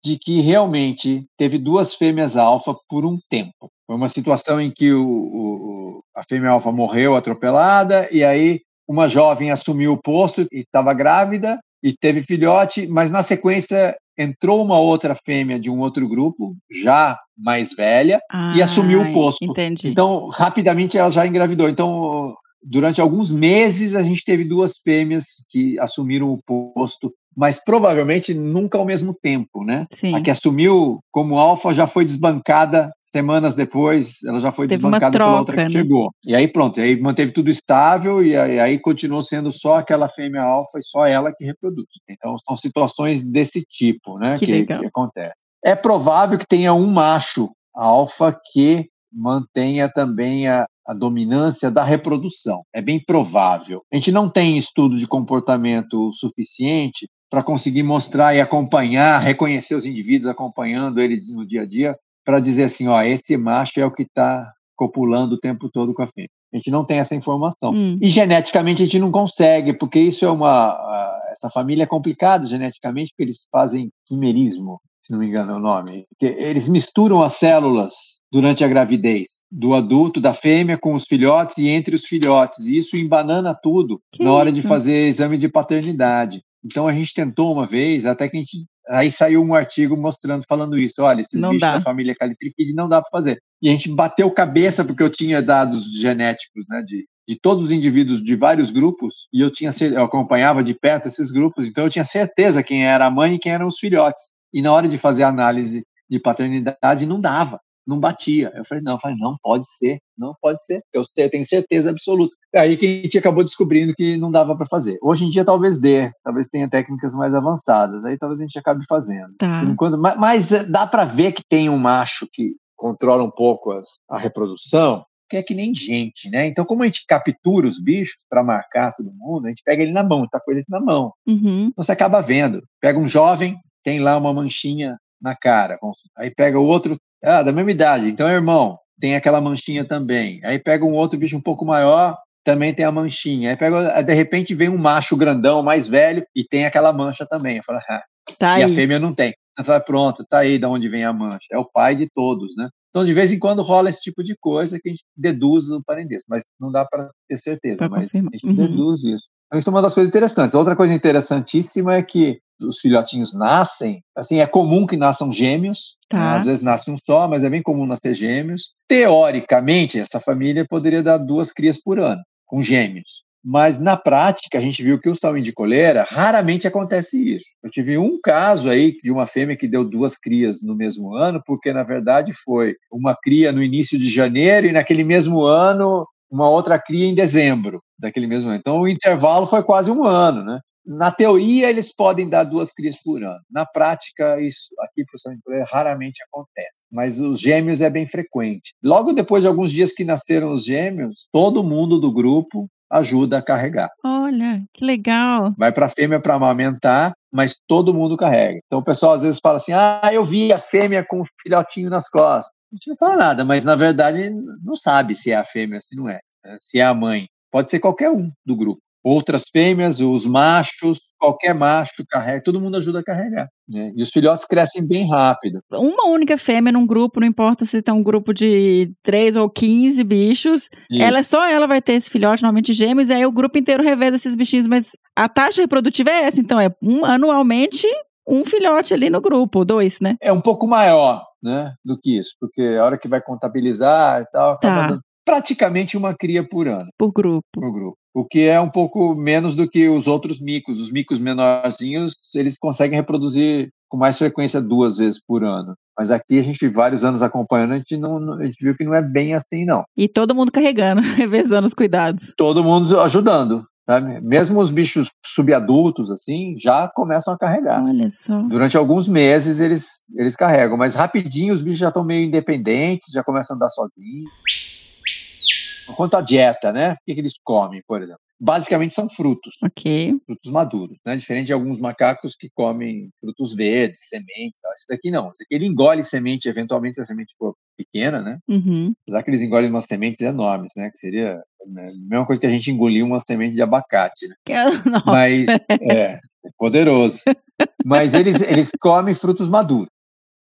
de que realmente teve duas fêmeas alfa por um tempo. Foi uma situação em que o, o, a fêmea alfa morreu atropelada e aí uma jovem assumiu o posto e estava grávida e teve filhote, mas na sequência entrou uma outra fêmea de um outro grupo, já mais velha, ah, e assumiu o posto. Entendi. Então, rapidamente ela já engravidou. Então, durante alguns meses a gente teve duas fêmeas que assumiram o posto mas provavelmente nunca ao mesmo tempo, né? Sim. A que assumiu como alfa já foi desbancada semanas depois, ela já foi Teve desbancada troca, pela outra que né? chegou. E aí pronto, aí manteve tudo estável e aí, continuou sendo só aquela fêmea alfa e só ela que reproduz. Então são situações desse tipo, né? Que legal. que acontece. É provável que tenha um macho alfa que mantenha também a, a dominância da reprodução. É bem provável. A gente não tem estudo de comportamento suficiente para conseguir mostrar e acompanhar, reconhecer os indivíduos acompanhando eles no dia a dia, para dizer assim, ó, esse macho é o que está copulando o tempo todo com a fêmea. A gente não tem essa informação. Hum. E geneticamente a gente não consegue, porque isso é uma. Essa família é complicada geneticamente, porque eles fazem quimerismo, se não me engano é o nome. Eles misturam as células durante a gravidez do adulto, da fêmea, com os filhotes e entre os filhotes. E isso embanana tudo Que na hora isso? de fazer exame de paternidade. Então a gente tentou uma vez, até que a gente. Aí saiu um artigo mostrando, falando isso. Olha, esses Não bichos dá. da família Calitrichide não dá para fazer. E a gente bateu cabeça, porque eu tinha dados genéticos, né, de, de todos os indivíduos de vários grupos, e eu tinha eu acompanhava de perto esses grupos, então eu tinha certeza quem era a mãe e quem eram os filhotes. E na hora de fazer a análise de paternidade, não dava, não batia. Eu falei, não, eu falei, não pode ser, não pode ser, eu tenho certeza absoluta. Aí que a gente acabou descobrindo que não dava para fazer. Hoje em dia talvez dê, talvez tenha técnicas mais avançadas, aí talvez a gente acabe fazendo. Tá. Enquanto, ma- mas, eh, dá para ver que tem um macho que controla um pouco as- a reprodução, que é que nem gente, né? Então, como a gente captura os bichos para marcar todo mundo, a gente pega ele na mão, tá com eles na mão. Uhum. Então, você acaba vendo. Pega um jovem, tem lá uma manchinha na cara. Aí pega o outro, ah, da mesma idade, então é irmão, tem aquela manchinha também. Aí pega um outro bicho um pouco maior, também tem a manchinha. Aí pega, de repente vem um macho grandão, mais velho, e tem aquela mancha também. Eu falo, ah, Tá e a aí. fêmea não tem. Ela fala, pronto, tá aí de onde vem a mancha. É o pai de todos, né? Então, de vez em quando rola esse tipo de coisa que a gente deduz o parentesco, mas não dá para ter certeza, Pra mas confirmar. a gente Uhum. deduz isso. Então, isso é uma das coisas interessantes. Outra coisa interessantíssima é que os filhotinhos nascem, assim, é comum que nasçam gêmeos, Tá. né? às vezes nasce um só, mas é bem comum nascer gêmeos. Teoricamente, essa família poderia dar duas crias por ano, com gêmeos. Mas na prática, a gente viu que o salmão de coleira, raramente acontece isso. Eu tive um caso aí de uma fêmea que deu duas crias no mesmo ano, porque na verdade foi uma cria no início de janeiro e naquele mesmo ano uma outra cria em dezembro daquele mesmo ano. Então o intervalo foi quase um ano, né? Na teoria, eles podem dar duas crias por ano. Na prática, isso aqui, professor, raramente acontece. Mas os gêmeos é bem frequente. Logo depois de alguns dias que nasceram os gêmeos, todo mundo do grupo ajuda a carregar. Olha, que legal. Vai para a fêmea para amamentar, mas todo mundo carrega. Então o pessoal às vezes fala assim: ah, eu vi a fêmea com o filhotinho nas costas. A gente não fala nada, mas na verdade não sabe se é a fêmea se não é, né? se é a mãe. Pode ser qualquer um do grupo. Outras fêmeas, os machos, qualquer macho carrega, todo mundo ajuda a carregar. Né? E os filhotes crescem bem rápido. Uma única fêmea num grupo, não importa se tem um grupo de três ou 15 bichos, E ela só ela vai ter esse filhote, normalmente gêmeos, e aí o grupo inteiro reveza esses bichinhos, mas a taxa reprodutiva é essa, então é um, anualmente um filhote ali no grupo, dois, né? é um pouco maior né, do que isso, porque a hora que vai contabilizar e tal, acaba Tá. dando praticamente uma cria por ano. Por grupo. no grupo. O que é um pouco menos do que os outros micos. Os micos menorzinhos, eles conseguem reproduzir com mais frequência duas vezes por ano. Mas aqui a gente, vários anos acompanhando, a gente, não, a gente viu que não é bem assim, não. E todo mundo carregando, revezando os cuidados. Todo mundo ajudando. Sabe? Mesmo os bichos subadultos, assim, já começam a carregar. Olha só. Durante alguns meses eles, eles carregam, mas rapidinho os bichos já estão meio independentes, já começam a andar sozinhos. Quanto à dieta, né? O que, que eles comem, por exemplo? Basicamente são frutos. Ok. frutos maduros, né? Diferente de alguns macacos que comem frutos verdes, sementes. Tal. Esse daqui não. Ele engole semente, eventualmente se a semente for pequena, né? Uhum. Apesar que eles engolem umas sementes enormes, né? Que seria né, a mesma coisa que a gente engolir uma semente de abacate, né? Que- Nossa. Mas é, é poderoso. Mas eles, eles comem frutos maduros.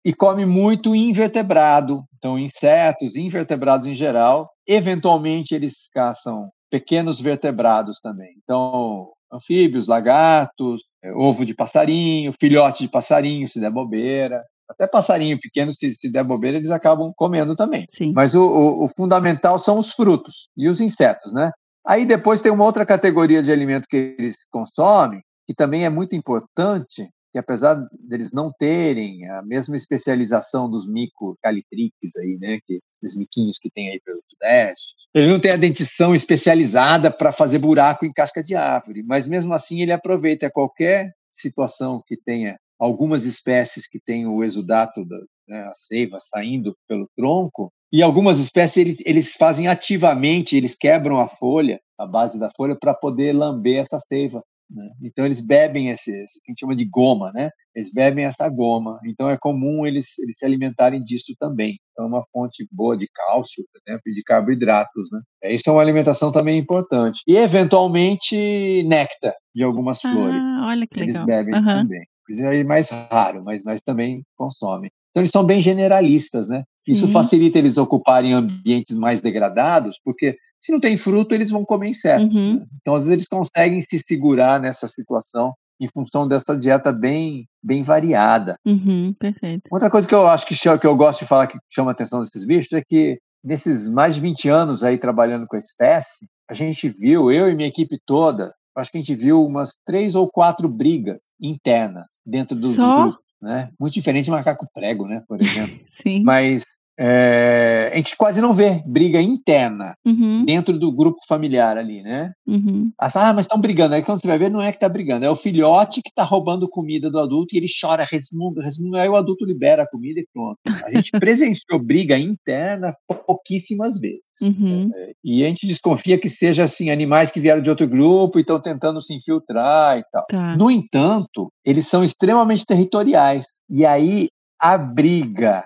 E come muito invertebrado, então insetos, invertebrados em geral. Eventualmente eles caçam pequenos vertebrados também. Então, anfíbios, lagartos, é, ovo de passarinho, filhote de passarinho, se der bobeira. Até passarinho pequeno, se, se der bobeira, eles acabam comendo também. Sim. Mas o, o, o fundamental são os frutos e os insetos, né? Aí depois tem uma outra categoria de alimento que eles consomem, que também é muito importante, que apesar deles não terem a mesma especialização dos micocalitriques aí, né, que esses miquinhos que tem aí pelo sudeste, ele não tem a dentição especializada para fazer buraco em casca de árvore, mas mesmo assim ele aproveita qualquer situação que tenha algumas espécies que têm o exudato da- né, a seiva saindo pelo tronco. E algumas espécies eles, eles fazem ativamente, eles quebram a folha, a base da folha, para poder lamber essa seiva. Né? Então eles bebem esse, esse, que a gente chama de goma, né? Eles bebem essa goma. Então é comum eles, eles se alimentarem disso também. Então é uma fonte boa de cálcio, por exemplo, e de carboidratos, né? É, isso é uma alimentação também importante. E eventualmente néctar de algumas flores. Ah, olha que eles legal. bebem Aham. também. Isso é mais raro, mas, mas também consomem. Então eles são bem generalistas, né? Isso Sim. facilita eles ocuparem ambientes mais degradados, porque se não tem fruto, eles vão comer inseto. Uhum. né? Então, às vezes, eles conseguem se segurar nessa situação em função dessa dieta bem, bem variada. Uhum, perfeito. Outra coisa que eu acho que, chama- que eu gosto de falar que chama a atenção desses bichos é que nesses mais de 20 anos aí trabalhando com a espécie, a gente viu, eu e minha equipe toda, acho que a gente viu umas três ou quatro brigas internas dentro dos Só? grupos, né? Muito diferente de macaco prego, né, por exemplo. Sim. Mas é, a gente quase não vê briga interna Uhum, dentro do grupo familiar ali, né? uhum. Ah, mas estão brigando. Aí quando você vai ver, não é que tá brigando, é o filhote que tá roubando comida do adulto e ele chora, resmunga, resmunga, aí o adulto libera a comida e pronto. A gente presenciou briga interna pouquíssimas vezes. Uhum. E a gente desconfia que seja assim, animais que vieram de outro grupo e estão tentando se infiltrar e tal. Tá. No entanto, eles são extremamente territoriais. E aí a briga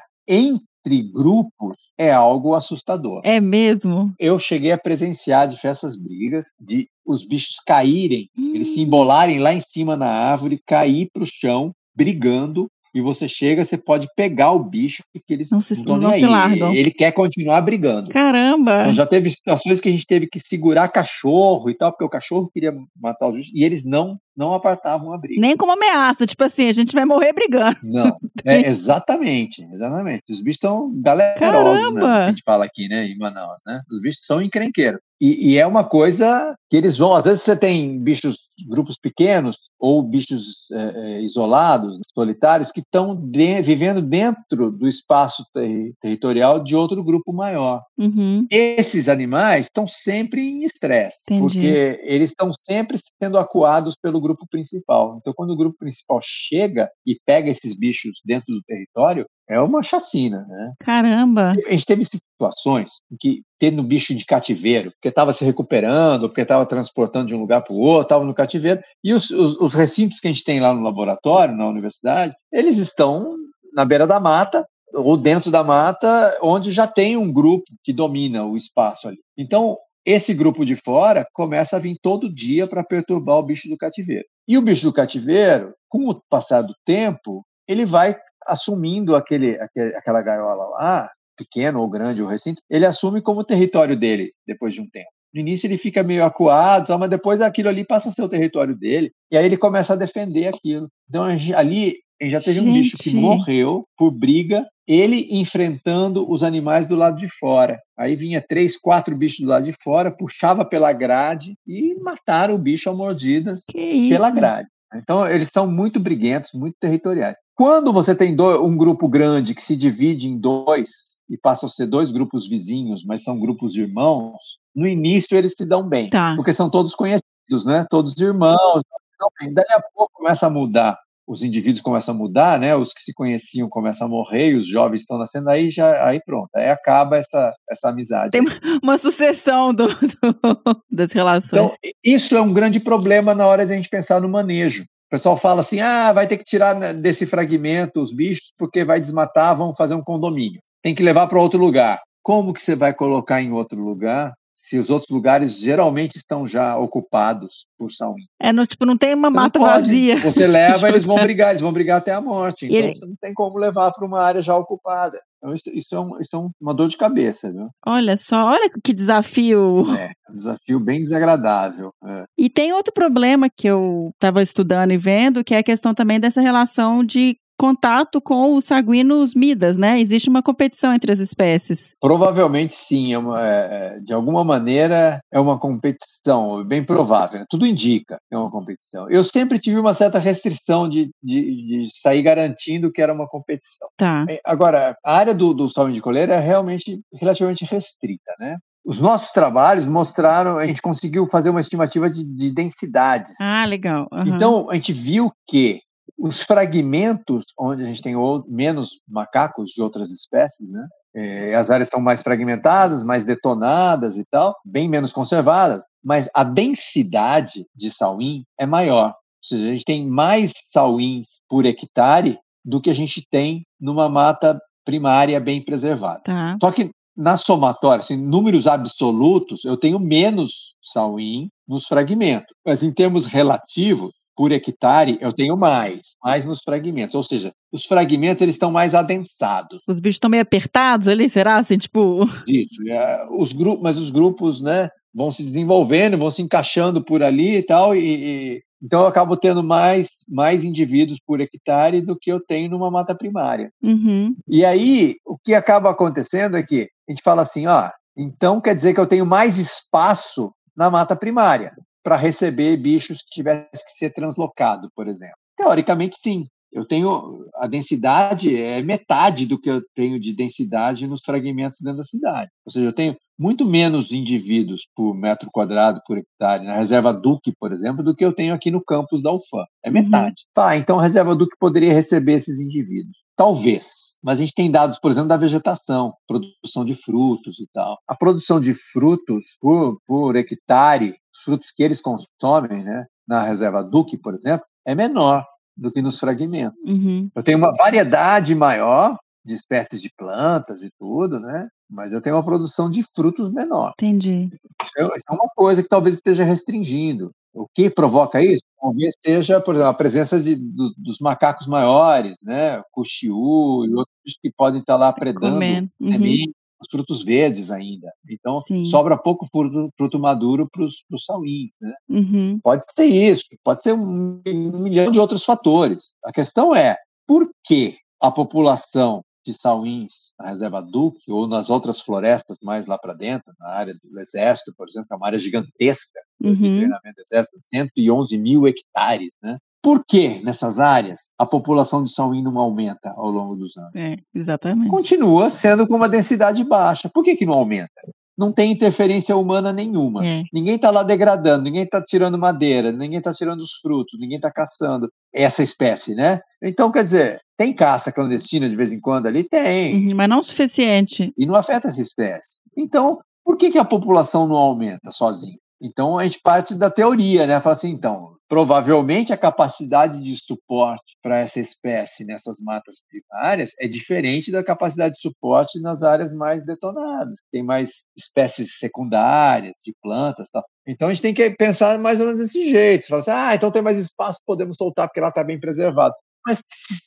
entre grupos é algo assustador. É mesmo? Eu cheguei a presenciar diversas brigas de os bichos caírem, eles Hum. se embolarem lá em cima na árvore, cair para o chão, brigando. E você chega, você pode pegar o bicho porque eles Não se- não nem se largam. Ele quer continuar brigando. Caramba! Então, já teve situações que a gente teve que segurar cachorro e tal, porque o cachorro queria matar os bichos e eles não não apartavam a briga. Nem como ameaça, tipo assim, a gente vai morrer brigando. Não, é, exatamente, exatamente. Os bichos são galerosos, né? A gente fala aqui, né, em Manaus, né? Os bichos são encrenqueiros. E, e é uma coisa que eles vão, às vezes você tem bichos, grupos pequenos, ou bichos é, é, isolados, solitários, que estão vivendo dentro do espaço terri- territorial de outro grupo maior. Uhum. Esses animais estão sempre em estresse, porque eles estão sempre sendo acuados pelo grupo principal. Então, quando o grupo principal chega e pega esses bichos dentro do território, é uma chacina, né? Caramba! A gente teve situações em que tendo um bicho de cativeiro, porque estava se recuperando, porque estava transportando de um lugar para o outro, estava no cativeiro, e os, os, os recintos que a gente tem lá no laboratório, na universidade, eles estão na beira da mata, ou dentro da mata, onde já tem um grupo que domina o espaço ali. Então, esse grupo de fora começa a vir todo dia para perturbar o bicho do cativeiro. E o bicho do cativeiro, com o passar do tempo, ele vai assumindo aquele, aquele, aquela gaiola lá, pequeno ou grande o recinto, ele assume como território dele depois de um tempo. No início ele fica meio acuado, mas depois aquilo ali passa a ser o território dele, e aí ele começa a defender aquilo. Então gente- ali gente já teve um bicho que Gente. morreu por briga, ele enfrentando os animais do lado de fora. Aí vinha três, quatro bichos do lado de fora, puxava pela grade e mataram o bicho a mordidas pela grade. Então, eles são muito briguentos, muito territoriais. Quando você tem do- um grupo grande que se divide em dois e passam a ser dois grupos vizinhos, mas são grupos irmãos, no início eles se dão bem, Tá. porque são todos conhecidos, né? Todos irmãos. Daí a pouco começa a mudar. Os indivíduos começam a mudar, né? Os que se conheciam começam a morrer, os jovens estão nascendo, aí já aí pronto, aí acaba essa, essa amizade. Tem Uma sucessão do- do- das relações. Então, isso é um grande problema na hora de a gente pensar no manejo. O pessoal fala assim: ah, vai ter que tirar né, desse fragmento os bichos porque vai desmatar, vão fazer um condomínio. Tem que levar para outro lugar. Como que você vai colocar em outro lugar se os outros lugares geralmente estão já ocupados por sauim? É, no, tipo, não tem uma não mata vazia. Você leva, eles vão brigar, eles vão brigar até a morte. Então Ele- você não tem como levar para uma área já ocupada. Então isso, isso é, um- isso é um- uma dor de cabeça, viu? Olha só, olha que desafio. É um desafio bem desagradável. é. E tem outro problema que eu estava estudando e vendo, que é a questão também dessa relação de contato com os sanguíneos midas, né? Existe uma competição entre as espécies. Provavelmente sim, é uma- é- é, de alguma maneira é uma competição, bem provável. né? Tudo indica que é uma competição. Eu sempre tive uma certa restrição de, de, de sair garantindo que era uma competição. Tá. É, Agora, a área do, do salmão de coleira é realmente relativamente restrita, né? Os nossos trabalhos mostraram, a gente conseguiu fazer uma estimativa de, de densidades. Ah, legal. Aham. Então, a gente viu que os fragmentos, onde a gente tem menos macacos de outras espécies, né? É, as áreas estão mais fragmentadas, mais detonadas e tal, bem menos conservadas, mas a densidade de sauim é maior. Ou seja, a gente tem mais sauins por hectare do que a gente tem numa mata primária bem preservada. Tá. Só que na somatória, assim, números absolutos, eu tenho menos sauim nos fragmentos. Mas em termos relativos, por hectare, eu tenho mais, mais nos fragmentos. Ou seja, os fragmentos eles estão mais adensados Os bichos estão meio apertados ali, será? Assim, tipo. disso. E, ah, Os grupos, mas os grupos, né, vão se desenvolvendo, vão se encaixando por ali e tal, e, e- então eu acabo tendo mais, mais indivíduos por hectare do que eu tenho numa mata primária. Uhum. E aí, o que acaba acontecendo é que a gente fala assim, ó, então quer dizer que eu tenho mais espaço na mata primária para receber bichos que tivessem que ser translocado, por exemplo. Teoricamente, sim. Eu tenho a densidade é metade do que eu tenho de densidade nos fragmentos dentro da cidade. Ou seja, eu tenho muito menos indivíduos por metro quadrado por hectare na reserva Duque, por exemplo, do que eu tenho aqui no campus da UFAM. É Uhum. metade. Tá, então a reserva Duque poderia receber esses indivíduos. Talvez. Mas a gente tem dados, por exemplo, da vegetação, produção de frutos e tal. A produção de frutos por, por hectare, os frutos que eles consomem, né, na reserva Duque, por exemplo, é menor do que nos fragmentos. Uhum. Eu tenho uma variedade maior de espécies de plantas e tudo, né? Mas eu tenho uma produção de frutos menor. Entendi. Então, Isso é uma coisa que talvez esteja restringindo. O que provoca isso? Talvez seja, por exemplo, a presença de, do- dos macacos maiores, né? Cuxiú e outros que podem estar lá predando Comendo. Uhum. Os frutos verdes ainda. Então, Sim. sobra pouco fruto, fruto maduro para os sauins, né? Uhum. Pode ser isso, pode ser um, um milhão de outros fatores. A questão é, por que a população de sauins na reserva Duque ou nas outras florestas mais lá para dentro, na área do Exército, por exemplo, que é uma área gigantesca de Uhum. treinamento do Exército, 111 mil hectares, né? Por que nessas áreas a população de sauim não aumenta ao longo dos anos? É, exatamente. Continua sendo com uma densidade baixa. Por que, que não aumenta? Não tem interferência humana nenhuma. É. Ninguém está lá degradando, ninguém está tirando madeira, ninguém está tirando os frutos, ninguém está caçando essa espécie, né? Então, quer dizer, tem caça clandestina de vez em quando ali? Tem. Uhum, Mas não o suficiente. E não afeta essa espécie. Então, por que, que a população não aumenta sozinha? Então, a gente parte da teoria, né? Fala assim, então, provavelmente a capacidade de suporte para essa espécie nessas matas primárias é diferente da capacidade de suporte nas áreas mais detonadas, que tem mais espécies secundárias de plantas tal. Então, a gente tem que pensar mais ou menos desse jeito. Fala assim, ah, então tem mais espaço, podemos soltar porque ela está bem preservada. Mas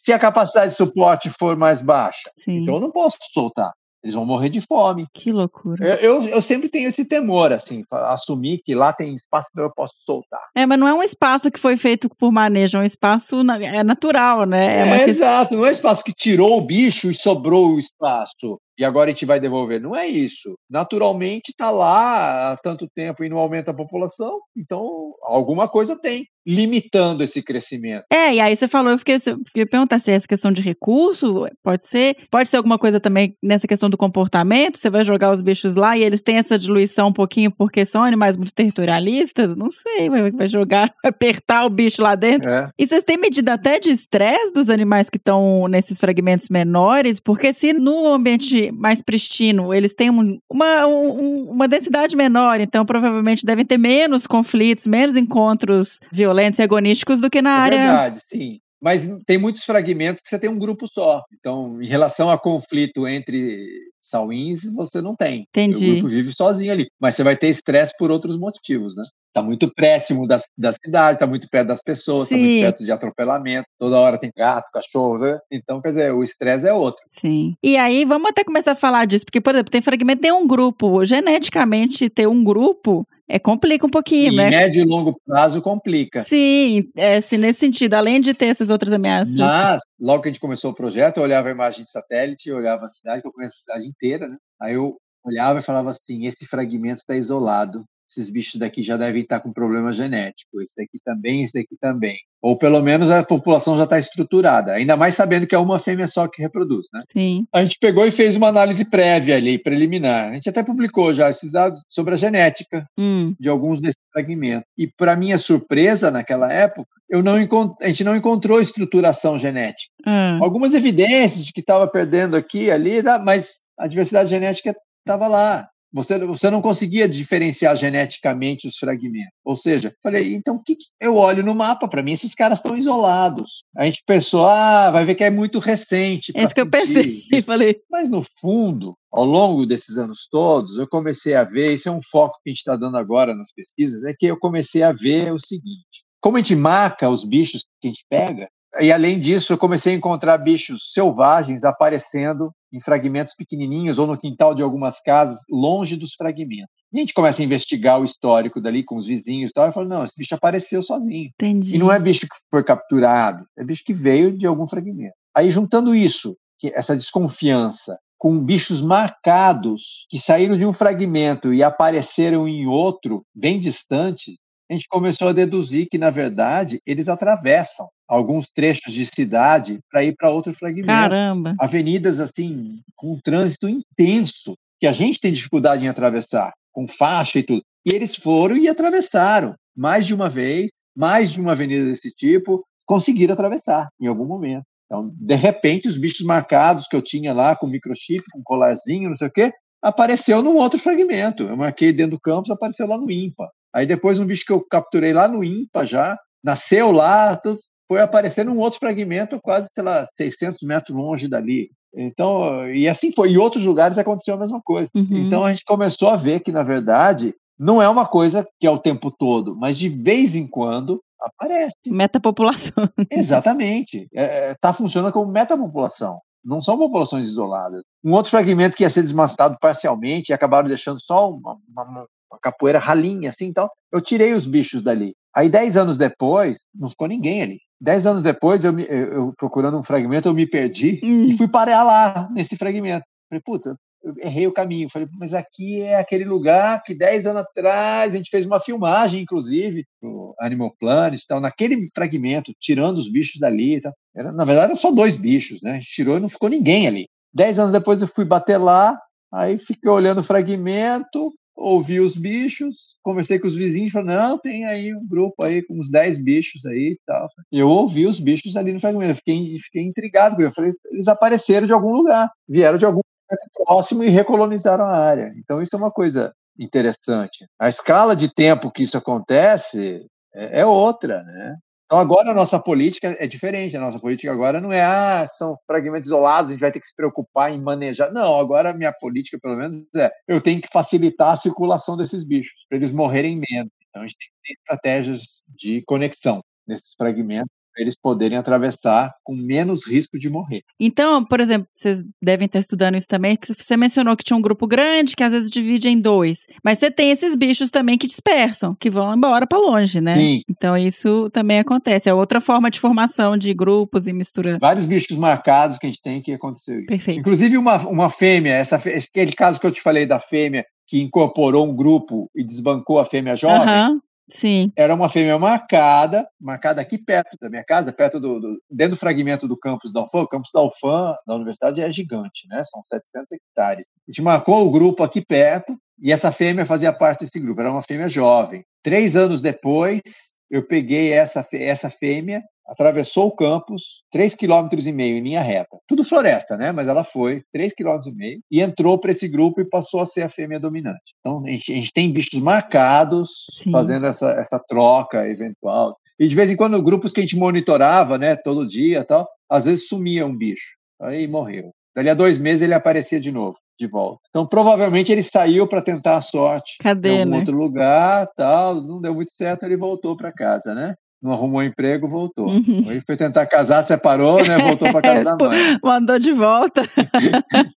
se a capacidade de suporte for mais baixa, Sim. então eu não posso soltar. Eles vão morrer de fome. Que loucura. Eu, eu, eu sempre tenho esse temor, assim, assumir que lá tem espaço que eu posso soltar. É, mas não é um espaço que foi feito por manejo, é um espaço na- é natural, né? É É, questão- exato, não é espaço que tirou o bicho e sobrou o espaço e agora a gente vai devolver. Não é isso. Naturalmente está lá há tanto tempo e não aumenta a população, então alguma coisa tem limitando esse crescimento. É, e aí você falou, eu fiquei, eu fiquei perguntar se é essa questão de recurso, pode ser, pode ser alguma coisa também nessa questão do comportamento, você vai jogar os bichos lá e eles têm essa diluição um pouquinho porque são animais muito territorialistas, não sei, vai, vai jogar, vai apertar o bicho lá dentro. É. E vocês têm medida até de estresse dos animais que estão nesses fragmentos menores? Porque se no ambiente mais pristino eles têm um- uma, um- uma densidade menor, então provavelmente devem ter menos conflitos, menos encontros violentos e agonísticos do que na É área. verdade, sim. Mas tem muitos fragmentos que você tem um grupo só. Então, em relação a conflito entre sauins, você não tem. Entendi. O grupo vive sozinho ali. Mas você vai ter estresse por outros motivos, né? Está muito próximo da, da cidade, está muito perto das pessoas, está muito perto de atropelamento. Toda hora tem gato, cachorro, né? Então, quer dizer, o estresse é outro. Sim. E aí, vamos até começar a falar disso, porque, por exemplo, tem fragmento, tem um grupo. Geneticamente, ter um grupo é, complica um pouquinho, em né? médio e longo prazo complica. Sim, é, sim, nesse sentido, além de ter essas outras ameaças. Mas, logo que a gente começou o projeto, eu olhava a imagem de satélite, eu olhava a cidade, que eu conheço a cidade inteira, né? Aí eu olhava e falava assim: esse fragmento está isolado. Esses bichos daqui já devem estar com problema genético, esse daqui também, esse daqui também. Ou pelo menos a população já está estruturada, ainda mais sabendo que é uma fêmea só que reproduz, né? Sim. A gente pegou e fez uma análise prévia ali, preliminar. A gente até publicou já esses dados sobre a genética Hum. de alguns desses fragmentos. E, para minha surpresa, naquela época, eu não a gente não encontrou estruturação genética. Ah. Algumas evidências de que estava perdendo aqui, ali, mas a diversidade genética estava lá. Você, você não conseguia diferenciar geneticamente os fragmentos. Ou seja, falei, então o que, que eu olho no mapa? Para mim, esses caras estão isolados. A gente pensou, ah, vai ver que é muito recente. É isso que eu pensei. Falei, Mas, no fundo, ao longo desses anos todos, eu comecei a ver, isso é um foco que a gente está dando agora nas pesquisas, é que eu comecei a ver o seguinte: como a gente marca os bichos que a gente pega, e além disso, eu comecei a encontrar bichos selvagens aparecendo em fragmentos pequenininhos ou no quintal de algumas casas, longe dos fragmentos. E a gente começa a investigar o histórico dali com os vizinhos e tal, e fala: não, esse bicho apareceu sozinho. entendi. E não é bicho que foi capturado, é bicho que veio de algum fragmento. Aí, juntando isso, que essa desconfiança, com bichos marcados que saíram de um fragmento e apareceram em outro, bem distante, a gente começou a deduzir que, na verdade, eles atravessam alguns trechos de cidade para ir para outro fragmento. Caramba. Avenidas, assim, com um trânsito intenso, que a gente tem dificuldade em atravessar, com faixa e tudo. E eles foram e atravessaram mais de uma vez, mais de uma avenida desse tipo, conseguiram atravessar em algum momento. Então, de repente, os bichos marcados que eu tinha lá com microchip, com colarzinho, não sei o quê, apareceu num outro fragmento. Eu marquei dentro do campus, apareceu lá no IMPA. Aí depois um bicho que eu capturei lá no IMPA já, nasceu lá, foi aparecer num outro fragmento quase, sei lá, 600 metros longe dali. Então, e assim foi. Em outros lugares aconteceu a mesma coisa. Uhum. Então a gente começou a ver que, na verdade, não é uma coisa que é o tempo todo, mas de vez em quando aparece. Metapopulação. Exatamente. Está funcionando como metapopulação. Não são populações isoladas. Um outro fragmento que ia ser desmastado parcialmente e acabaram deixando só uma, uma, uma capoeira ralinha assim, então eu tirei os bichos dali. Aí dez anos depois, não ficou ninguém ali. Dez anos depois, eu, me, eu, eu procurando um fragmento, eu me perdi Hum. e fui parar lá nesse fragmento. Falei, puta, eu errei o caminho. Falei, mas aqui é aquele lugar que 10 anos atrás a gente fez uma filmagem, inclusive, pro Animal Planet e tal, naquele fragmento, tirando os bichos dali e tal. Era, na verdade, eram só dois bichos, né? A gente tirou e não ficou ninguém ali. Dez anos depois eu fui bater lá, aí fiquei olhando o fragmento, ouvi os bichos, conversei com os vizinhos, falei, não, tem aí um grupo aí com uns 10 bichos aí e tal. Eu ouvi os bichos ali no fragmento, fiquei, fiquei intrigado, eu falei, eles apareceram de algum lugar, vieram de algum lugar próximo e recolonizaram a área. Então isso é uma coisa interessante. A escala de tempo que isso acontece é, é outra, né? Então agora a nossa política é diferente. A nossa política agora não é ah, são fragmentos isolados, a gente vai ter que se preocupar em manejar. Não, agora a minha política, pelo menos, é eu tenho que facilitar a circulação desses bichos, para eles morrerem menos. Então a gente tem que ter estratégias de conexão nesses fragmentos eles poderem atravessar com menos risco de morrer. Então, por exemplo, vocês devem estar estudando isso também, porque você mencionou que tinha um grupo grande que às vezes divide em dois. Mas você tem esses bichos também que dispersam, que vão embora para longe, né? Sim. Então isso também acontece. É outra forma de formação de grupos e mistura. Vários bichos marcados que a gente tem que aconteceu isso. Perfeito. Inclusive uma, uma fêmea, essa, aquele caso que eu te falei da fêmea que incorporou um grupo e desbancou a fêmea jovem, Aham, sim. era uma fêmea marcada, marcada aqui perto da minha casa, perto do, do- dentro do fragmento do campus da UFAM. O campus da UFAM, da universidade, é gigante, né? São 700 hectares. A gente marcou o grupo aqui perto e essa fêmea fazia parte desse grupo. Era uma fêmea jovem. Três anos depois, eu peguei essa, essa fêmea, atravessou o campus, três quilômetros e meio em linha reta. Tudo floresta, né? Mas ela foi três quilômetros e meio e entrou para esse grupo e passou a ser a fêmea dominante. Então, a gente, a gente tem bichos marcados Sim. fazendo essa, essa troca eventual. E de vez em quando, grupos que a gente monitorava, né, todo dia tal, às vezes sumia um bicho, aí morreu. Dali a dois meses ele aparecia de novo, de volta. Então, provavelmente ele saiu para tentar a sorte Cadê, em algum né? outro lugar, tal, não deu muito certo, ele voltou para casa, né? Não arrumou emprego, voltou. Uhum. Aí foi tentar casar, separou, né? Voltou para casa da Expo- mãe. Mandou de volta.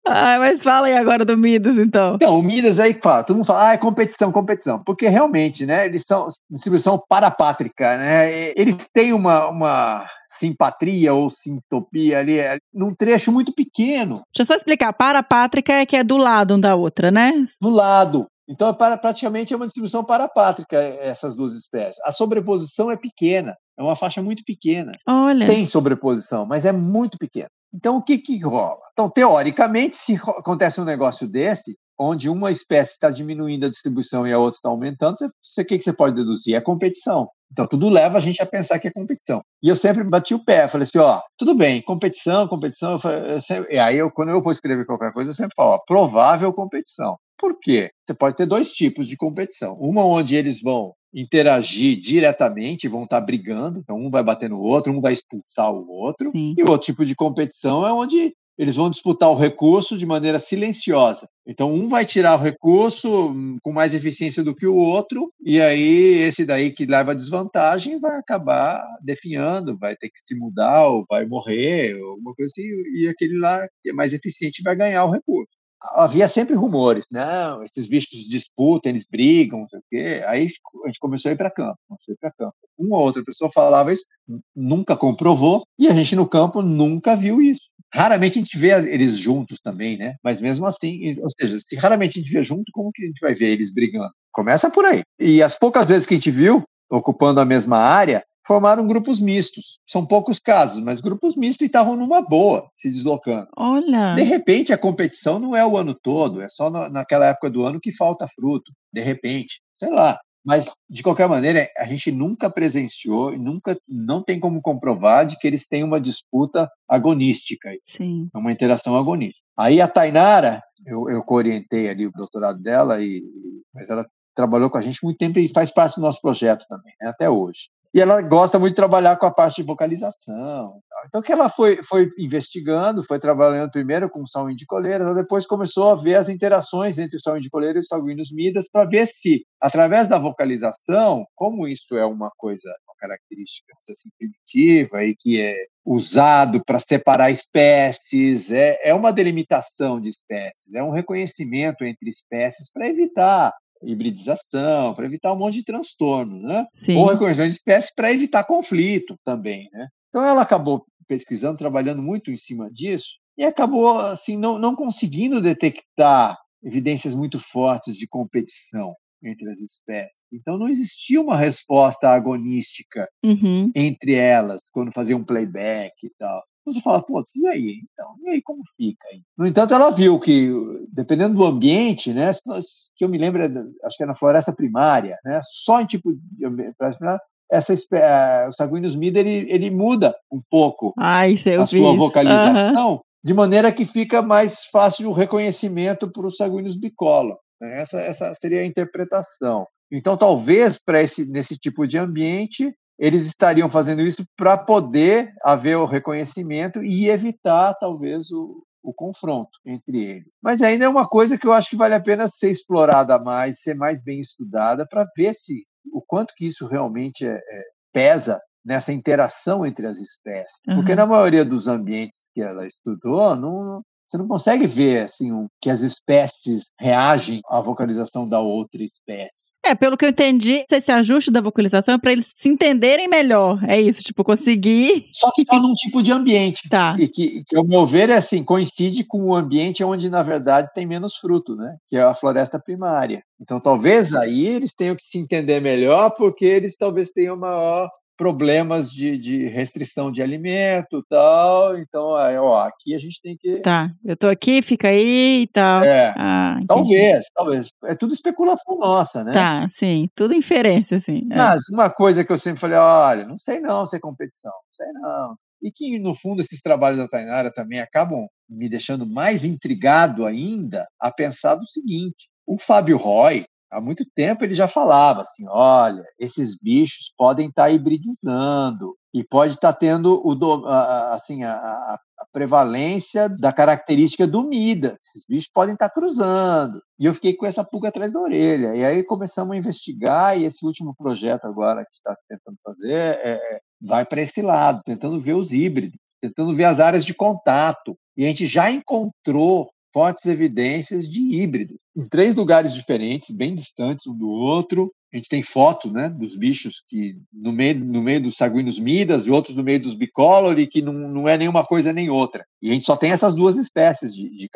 Ai, mas fala aí agora do Midas, então. Então, o Midas aí fala, todo mundo fala, ah, é competição, competição. Porque realmente, né, eles são distribuição parapátrica, né? Eles têm uma, uma simpatria ou sintopia ali, é, num trecho muito pequeno, Deixa eu só explicar. Parapátrica é que é do lado um da outra, né? do lado. Então, para, praticamente é uma distribuição parapátrica essas duas espécies. A sobreposição é pequena, é uma faixa muito pequena. Olha. Tem sobreposição, mas é muito pequena. Então, o que, que rola? Então, teoricamente, se acontece um negócio desse, onde uma espécie está diminuindo a distribuição e a outra está aumentando, você, o que, que você pode deduzir? É competição. Então, tudo leva a gente a pensar que é competição. E eu sempre bati o pé, falei assim, ó, tudo bem, competição, competição. Eu falei, eu sempre, e aí, eu, quando eu vou escrever qualquer coisa, eu sempre falo, ó, provável competição. Por quê? Você pode ter dois tipos de competição. Uma onde eles vão interagir diretamente, vão estar brigando, então um vai bater no outro, um vai expulsar o outro. Sim. E o outro tipo de competição é onde eles vão disputar o recurso de maneira silenciosa. Então, um vai tirar o recurso hum, com mais eficiência do que o outro, e aí esse daí que leva desvantagem vai acabar definhando, vai ter que se mudar, ou vai morrer, alguma coisa assim, e aquele lá que é mais eficiente vai ganhar o recurso. Havia sempre rumores, não, esses bichos disputam, eles brigam, não sei o quê. Aí a gente começou a ir para campo, começou a para campo. Uma ou outra pessoa falava isso, nunca comprovou, e a gente no campo nunca viu isso. Raramente a gente vê eles juntos também, né? Mas mesmo assim, ou seja, se raramente a gente vê junto, como que a gente vai ver eles brigando? Começa por aí. E as poucas vezes que a gente viu, ocupando a mesma área, formaram grupos mistos. São poucos casos, mas grupos mistos estavam numa boa, se deslocando. Olha. De repente, a competição não é o ano todo, é só na, naquela época do ano que falta fruto. De repente, sei lá. Mas, de qualquer maneira, a gente nunca presenciou e nunca não tem como comprovar de que eles têm uma disputa agonística, Sim. uma interação agonística. Aí a Tainara, eu, eu orientei ali o doutorado dela, e, mas ela trabalhou com a gente muito tempo e faz parte do nosso projeto também, né, até hoje. E ela gosta muito de trabalhar com a parte de vocalização. Então, que ela foi, foi investigando, foi trabalhando primeiro com o salmo de coleiras, depois começou a ver as interações entre o salmo de coleiras e os sanguíneos midas, para ver se, através da vocalização, como isso é uma coisa, uma característica assim, primitiva e que é usado para separar espécies, é, é uma delimitação de espécies, é um reconhecimento entre espécies para evitar hibridização, para evitar um monte de transtorno, né? Sim. Ou reconhecimento de espécies para evitar conflito também, né? Então ela acabou pesquisando, trabalhando muito em cima disso e acabou assim não, não conseguindo detectar evidências muito fortes de competição entre as espécies. Então não existia uma resposta agonística Uhum. entre elas quando fazia um playback e tal. Você fala, putz, e aí? Então, e aí como fica? Aí? No entanto, ela viu que, dependendo do ambiente, né, que eu me lembro, é acho que é na floresta primária, né, só em tipo de ambiente, floresta primária, essa, o sanguíneos mida, ele, ele muda um pouco Ai, a sua isso. vocalização, de maneira que fica mais fácil o reconhecimento para os sanguíneos bicola. né? Essa, essa seria a interpretação. Então, talvez para esse nesse tipo de ambiente eles estariam fazendo isso para poder haver o reconhecimento e evitar talvez o, o confronto entre eles. Mas ainda é uma coisa que eu acho que vale a pena ser explorada mais, ser mais bem estudada para ver se o quanto que isso realmente é- é- pesa nessa interação entre as espécies. Porque Uhum. na maioria dos ambientes que ela estudou, não, você não consegue ver assim um- que as espécies reagem à vocalização da outra espécie. É, pelo que eu entendi, esse ajuste da vocalização é para eles se entenderem melhor. É isso, tipo, conseguir. Só que só num tipo de ambiente. Tá. E que, que, ao meu ver, é assim, coincide com o ambiente onde, na verdade, tem menos fruto, né? Que é a floresta primária. Então, talvez aí eles tenham que se entender melhor, porque eles talvez tenham maior problemas de, de restrição de alimento e tal. Então, ó, aqui a gente tem que. Tá. Eu tô aqui, fica aí e tal. É, Ah, talvez, talvez. É tudo especulação nossa, né? Tá, sim. Tudo inferência, assim. É. Mas uma coisa que eu sempre falei, olha, não sei não se é competição, não sei não. E que, no fundo, esses trabalhos da Tainara também acabam me deixando mais intrigado ainda a pensar do seguinte: o Fábio Roy, há muito tempo, ele já falava assim: olha, esses bichos podem estar hibridizando e pode estar tendo o, do- a- assim, a, a- prevalência da característica do MIDA. Esses bichos podem estar cruzando. E eu fiquei com essa pulga atrás da orelha. E aí começamos a investigar, e esse último projeto agora que está tentando fazer é- é- vai para esse lado, tentando ver os híbridos, tentando ver as áreas de contato. E a gente já encontrou fortes evidências de híbridos em três lugares diferentes, bem distantes um do outro, a gente tem foto, né, dos bichos que no meio, no meio dos saguinos midas e outros no meio dos bicolor e que não, não é nenhuma coisa nem outra. E a gente só tem essas duas espécies de, de.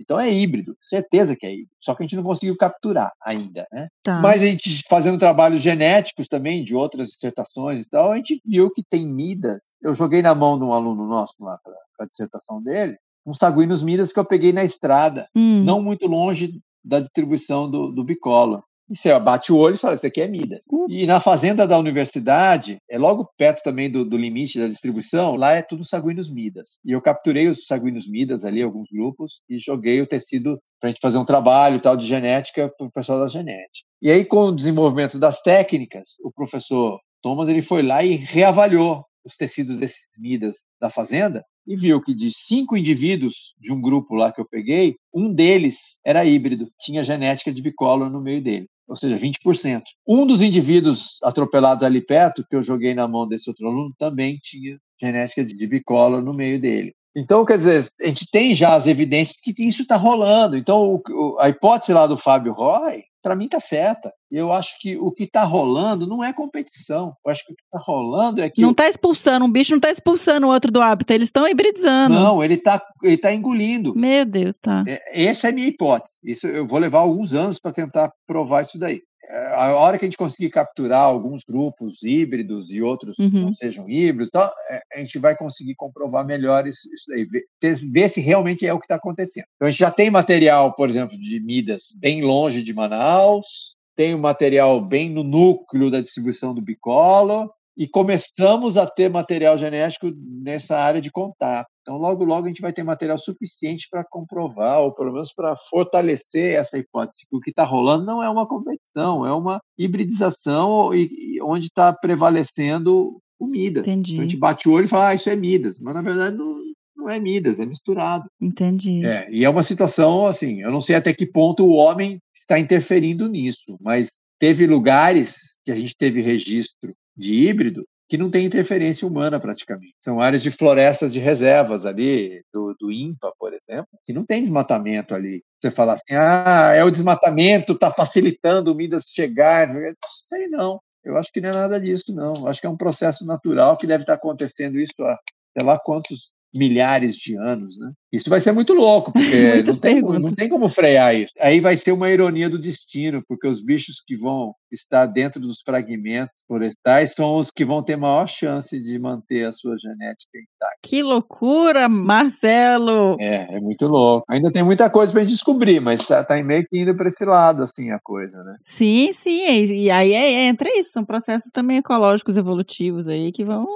Então é híbrido, certeza que é híbrido. Só que a gente não conseguiu capturar ainda, né? Tá. Mas a gente fazendo trabalhos genéticos também de outras dissertações e tal, a gente viu que tem midas. Eu joguei na mão de um aluno nosso lá para a dissertação dele, uns saguinos midas que eu peguei na estrada, Hum, não muito longe da distribuição do, do bicolor. E você bate o olho e fala, isso aqui é Midas. E na fazenda da universidade, é logo perto também do, do limite da distribuição, lá é tudo saguinos Midas. E eu capturei os saguinos Midas ali, alguns grupos, e joguei o tecido para a gente fazer um trabalho tal de genética para o pessoal da genética. E aí, com o desenvolvimento das técnicas, o professor Thomas ele foi lá e reavaliou os tecidos desses Midas da fazenda e viu que de cinco indivíduos de um grupo lá que eu peguei, um deles era híbrido, tinha genética de bicolor no meio dele, ou seja, 20%. Um dos indivíduos atropelados ali perto, que eu joguei na mão desse outro aluno, também tinha genética de bicolor no meio dele. Então, quer dizer, a gente tem já as evidências que isso está rolando. Então, a hipótese lá do Fábio Roy, para mim, está certa. Eu acho que o que está rolando não é competição. Eu acho que o que está rolando é que Não tá expulsando, um bicho não tá expulsando o outro do hábitat, eles estão hibridizando. Não, ele está ele tá engolindo. Meu Deus, tá. É, Essa é a minha hipótese. Isso eu vou levar alguns anos para tentar provar isso daí. A hora que a gente conseguir capturar alguns grupos híbridos e outros Uhum. não sejam híbridos, tal, é, a gente vai conseguir comprovar melhor isso, isso daí, ver, ver se realmente é o que está acontecendo. Então a gente já tem material, por exemplo, de Midas bem longe de Manaus, tem o material bem no núcleo da distribuição do bicolor, e começamos a ter material genético nessa área de contato. Então, logo, logo a gente vai ter material suficiente para comprovar, ou pelo menos para fortalecer essa hipótese, que o que está rolando não é uma competição, é uma hibridização e, e onde está prevalecendo o Midas. Entendi. Então, a gente bate o olho e fala, ah, isso é Midas, mas na verdade não, não é Midas, é misturado. Entendi. É, e é uma situação assim, eu não sei até que ponto o homem está interferindo nisso, mas teve lugares que a gente teve registro de híbrido que não tem interferência humana praticamente. São áreas de florestas de reservas ali, do, do INPA, por exemplo, que não tem desmatamento ali. Você fala assim, ah, é o desmatamento, está facilitando o Midas chegar. Não sei não. Eu acho que não é nada disso, não. Acho que é um processo natural que deve estar acontecendo isso há sei lá quantos milhares de anos, né? Isso vai ser muito louco, porque não tem, como- não tem como frear isso. Aí vai ser uma ironia do destino, porque os bichos que vão estar dentro dos fragmentos florestais são os que vão ter maior chance de manter a sua genética intacta. Que loucura, Marcelo! É, é muito louco. Ainda tem muita coisa para descobrir, mas tá, tá meio que indo para esse lado, assim, a coisa, né? Sim, sim, e e aí é- entra isso, são processos também ecológicos evolutivos aí que vão.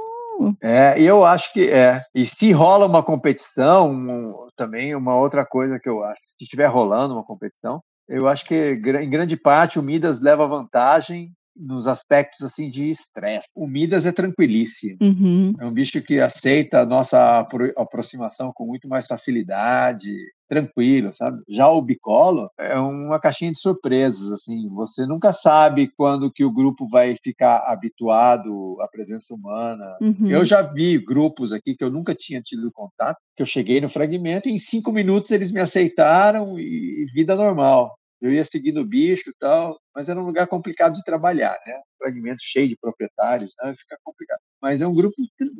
É, e eu acho que é. E se rola uma competição, um- também uma outra coisa que eu acho, se estiver rolando uma competição, eu acho que em grande parte o Midas leva vantagem nos aspectos assim de estresse. O Midas é tranquilíssimo. Uhum. É um bicho que aceita a nossa apro- aproximação com muito mais facilidade, tranquilo, sabe? Já o bicolo é uma caixinha de surpresas, assim. Você nunca sabe quando que o grupo vai ficar habituado à presença humana. Uhum. Eu já vi grupos aqui que eu nunca tinha tido contato, que eu cheguei no fragmento e em cinco minutos eles me aceitaram e vida normal. Eu ia seguindo o bicho tal, mas era um lugar complicado de trabalhar, né? Fragmento cheio de proprietários, né? fica complicado. Mas é um grupo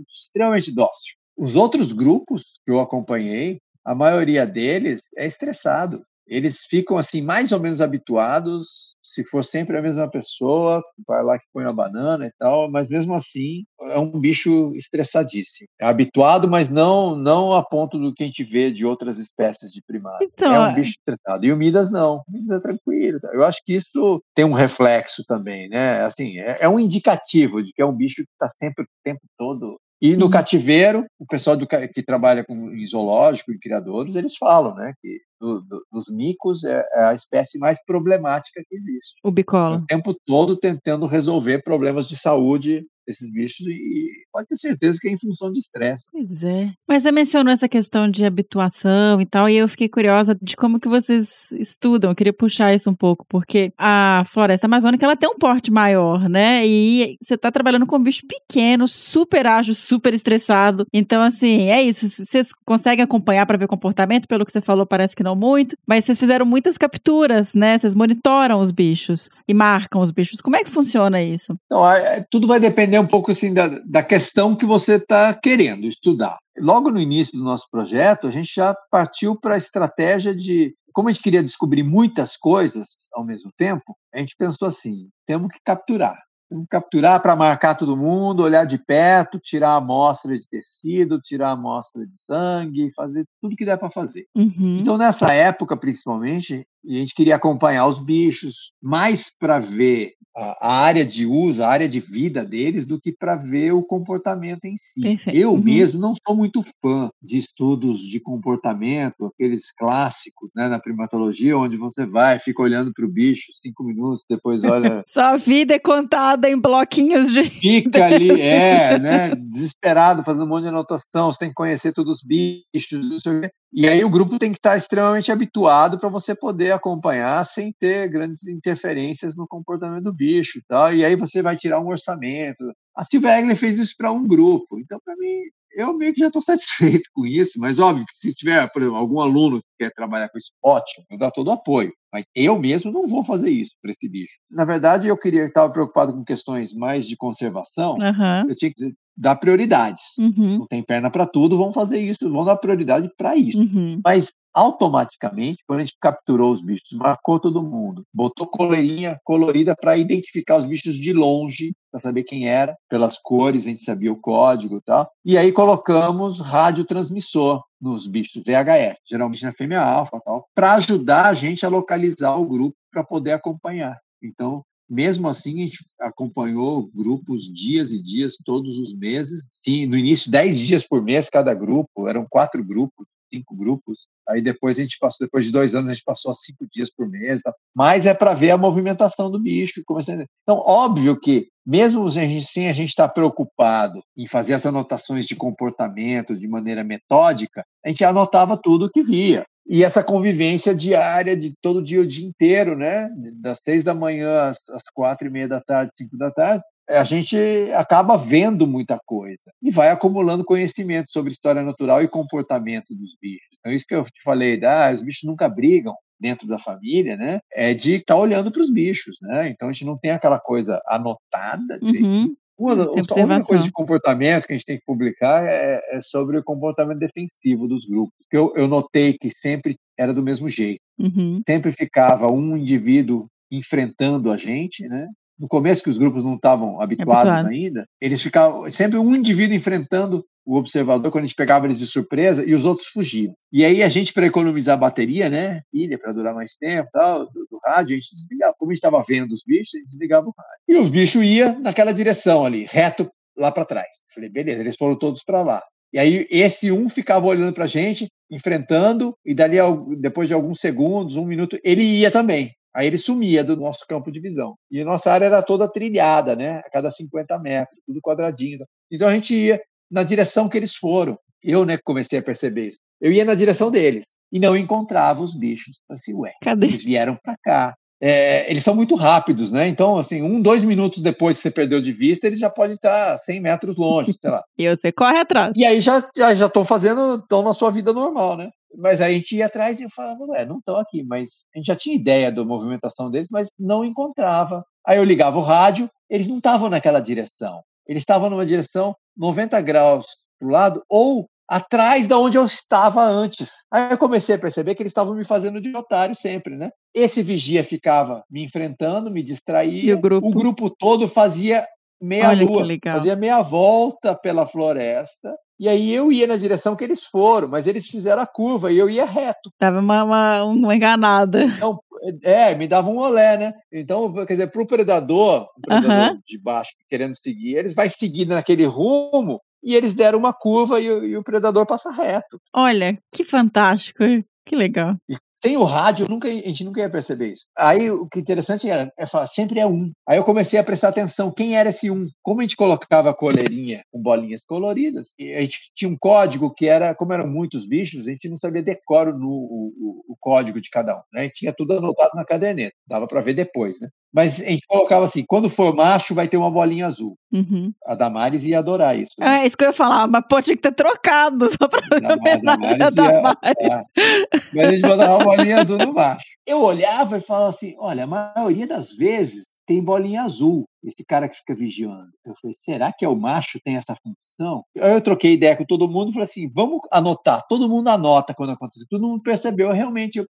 extremamente dócil. Os outros grupos que eu acompanhei, a maioria deles é estressado. Eles ficam assim mais ou menos habituados, se for sempre a mesma pessoa, vai lá que põe a banana e tal, mas mesmo assim é um bicho estressadíssimo. É habituado, mas não não a ponto do que a gente vê de outras espécies de primatas. Então, é um é- bicho estressado. E o Midas não. O Midas é tranquilo. Eu acho que isso tem um reflexo também, né? Assim, é, é um indicativo de que é um bicho que está sempre o tempo todo e no Uhum. cativeiro, o pessoal do que trabalha com em zoológico e criadores, eles falam, né, que do- do- dos micos é, é a espécie mais problemática que existe. O bicola. O tempo todo tentando resolver problemas de saúde esses bichos e pode ter certeza que é em função de estresse. Pois é. Mas você mencionou essa questão de habituação e tal, e eu fiquei curiosa de como que vocês estudam. Eu queria puxar isso um pouco, porque a floresta amazônica ela tem um porte maior, né? E você está trabalhando com um bicho pequeno, super ágil, super estressado. Então, assim, é isso. Vocês conseguem acompanhar para ver comportamento? Pelo que você falou, parece que não muito. Mas vocês fizeram muitas capturas, né? Vocês monitoram os bichos e marcam os bichos. Como é que funciona isso? Então, é, tudo vai depender um pouco assim da, da questão que você está querendo estudar. Logo no início do nosso projeto, a gente já partiu para a estratégia de como a gente queria descobrir muitas coisas ao mesmo tempo, a gente pensou assim: temos que capturar. Temos que capturar para marcar todo mundo, olhar de perto, tirar amostra de tecido, tirar amostra de sangue, fazer tudo que der para fazer. Uhum. Então, nessa época, principalmente, a gente queria acompanhar os bichos mais para ver a, a, área de uso, a área de vida deles, do que para ver o comportamento em si. Perfeito. Eu Uhum. mesmo não sou muito fã de estudos de comportamento, aqueles clássicos né, na primatologia, onde você vai, fica olhando para o bicho cinco minutos, depois olha Sua vida é contada em bloquinhos de. fica ali, é, né, desesperado, fazendo um monte de anotação, você tem que conhecer todos os bichos, não sei o quê. E aí o grupo tem que estar extremamente habituado para você poder acompanhar sem ter grandes interferências no comportamento do bicho e tal. E aí você vai tirar um orçamento. A Silvia Egler fez isso para um grupo. Então, para mim, eu meio que já estou satisfeito com isso, mas óbvio que se tiver, por exemplo, algum aluno que quer trabalhar com isso, ótimo, eu dou todo o apoio. Mas eu mesmo não vou fazer isso para esse bicho. Na verdade, eu queria estar preocupado com questões mais de conservação. Aham. Eu tinha que dar prioridades. Uhum. Não tem perna para tudo, vamos fazer isso, vamos dar prioridade para isso. Uhum. Mas automaticamente, quando a gente capturou os bichos, marcou todo mundo, botou coleirinha colorida para identificar os bichos de longe, para saber quem era, pelas cores, a gente sabia o código e tal. E aí colocamos radiotransmissor nos bichos VHF, geralmente na fêmea alfa e tal, para ajudar a gente a localizar o grupo para poder acompanhar. Então, mesmo assim, a gente acompanhou grupos dias e dias, todos os meses. Sim, no início, 10 dias por mês cada grupo, eram quatro grupos, cinco grupos. Aí depois a gente passou, depois de dois anos, a gente passou a cinco dias por mês. Tá? Mas é para ver a movimentação do bicho. Começando... Então, óbvio que, mesmo sem a gente estar preocupado em fazer as anotações de comportamento de maneira metódica, a gente anotava tudo o que via. E essa convivência diária de todo dia, o dia inteiro, né? Das seis da manhã às, às quatro e meia da tarde, cinco da tarde, a gente acaba vendo muita coisa e vai acumulando conhecimento sobre história natural e comportamento dos bichos. Então, isso que eu te falei, ah, os bichos nunca brigam dentro da família, né? É de estar olhando para os bichos, né? Então, a gente não tem aquela coisa anotada direitinho. Uhum. Uma, a única coisa de comportamento que a gente tem que publicar é, é sobre o comportamento defensivo dos grupos. Que Eu, eu notei que sempre era do mesmo jeito. Uhum. Sempre ficava um indivíduo enfrentando a gente, né? No começo que os grupos não estavam habituados Habituados. ainda, eles ficavam sempre um indivíduo enfrentando o observador quando a gente pegava eles de surpresa e os outros fugiam. E aí a gente para economizar bateria, né, pilha para durar mais tempo, tal, do, do rádio, a gente desligava. Como a gente estava vendo os bichos, a gente desligava o rádio. E os bichos iam naquela direção ali, reto lá para trás. Falei, beleza, eles foram todos para lá. E aí esse um ficava olhando para a gente, enfrentando, e dali al- depois de alguns segundos, um minuto, ele ia também. Aí ele sumia do nosso campo de visão. E a nossa área era toda trilhada, né? A cada 50 metros, tudo quadradinho. Então a gente ia na direção que eles foram. Eu, né, comecei a perceber isso. Eu ia na direção deles e não encontrava os bichos. Eu assim, ué, Cadê? eles vieram para cá. É, eles são muito rápidos, né? Então, assim, um, dois minutos depois que você perdeu de vista, eles já podem estar 100 metros longe, sei lá. E você corre atrás. E aí já já já estão fazendo, estão na sua vida normal, né? Mas aí a gente ia atrás e eu falava, ué, não estão aqui, mas a gente já tinha ideia da movimentação deles, mas não encontrava. Aí eu ligava o rádio, eles não estavam naquela direção. Eles estavam numa direção 90 graus para o lado ou atrás da onde eu estava antes. Aí eu comecei a perceber que eles estavam me fazendo de otário sempre, né? Esse vigia ficava me enfrentando, me distraía. O grupo? o grupo todo fazia meia Olha lua, fazia meia volta pela floresta. E aí eu ia na direção que eles foram, mas eles fizeram a curva e eu ia reto. Tava uma, uma, uma enganada. Então, é, me dava um olé, né? Então, quer dizer, para o predador, o predador de baixo querendo seguir, eles vai seguir naquele rumo e eles deram uma curva e, o- e o predador passa reto. Olha, que fantástico. Que legal. Sem o rádio, nunca, a gente nunca ia perceber isso. Aí o que interessante era é falar, sempre é um. Aí eu comecei a prestar atenção quem era esse um. Como a gente colocava a coleirinha com bolinhas coloridas, e a gente tinha um código que era, como eram muitos bichos, a gente não sabia decoro no o, o, o código de cada um. Né? A gente tinha tudo anotado na caderneta. Dava para ver depois, né? Mas a gente colocava assim: quando for macho, vai ter uma bolinha azul. Uhum. A Damares ia adorar isso. né? É isso que eu ia falar, mas pô, tinha que ter trocado só pra fazer Dama- homenagem a Damares Damares. ia- é. Mas a gente botava uma bolinha azul no macho. Eu olhava e falava assim: olha, a maioria das vezes tem bolinha azul, esse cara que fica vigiando. Eu falei: será que é o macho tem essa função? Aí eu troquei ideia com todo mundo e falei assim: vamos anotar. Todo mundo anota quando acontece. Todo mundo percebeu. Realmente, eu,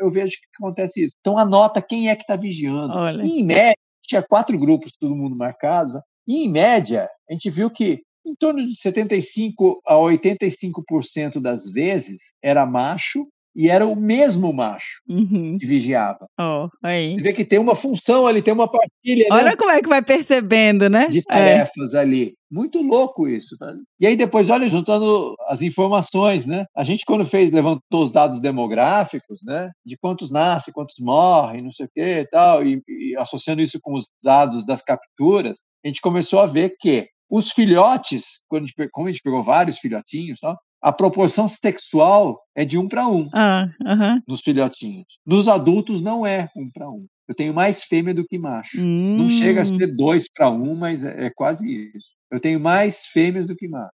eu vejo que acontece isso. Então, anota quem é que está vigiando. Olha. E, em média, tinha quatro grupos, todo mundo marcado. né? E, em média, a gente viu que em torno de 75 a 85% das vezes era macho e era o mesmo macho Uhum. que vigiava. Ó, aí. Você vê que tem uma função ali, tem uma partilha né, Olha como é que vai percebendo, né? de É. tarefas ali. Muito louco isso. tá? E aí depois, olha, juntando as informações, né? A gente quando fez, levantou os dados demográficos, né? De quantos nascem, quantos morrem, não sei o que e tal, e, e associando isso com os dados das capturas, a gente começou a ver que os filhotes, quando a gente, como a gente pegou vários filhotinhos, tal, a proporção sexual é de um para um Ah, aham. nos filhotinhos. Nos adultos não é um para um. Eu tenho mais fêmea do que macho. Não chega a Hum. ser dois para um, mas é, é quase isso. Eu tenho mais fêmeas do que macho.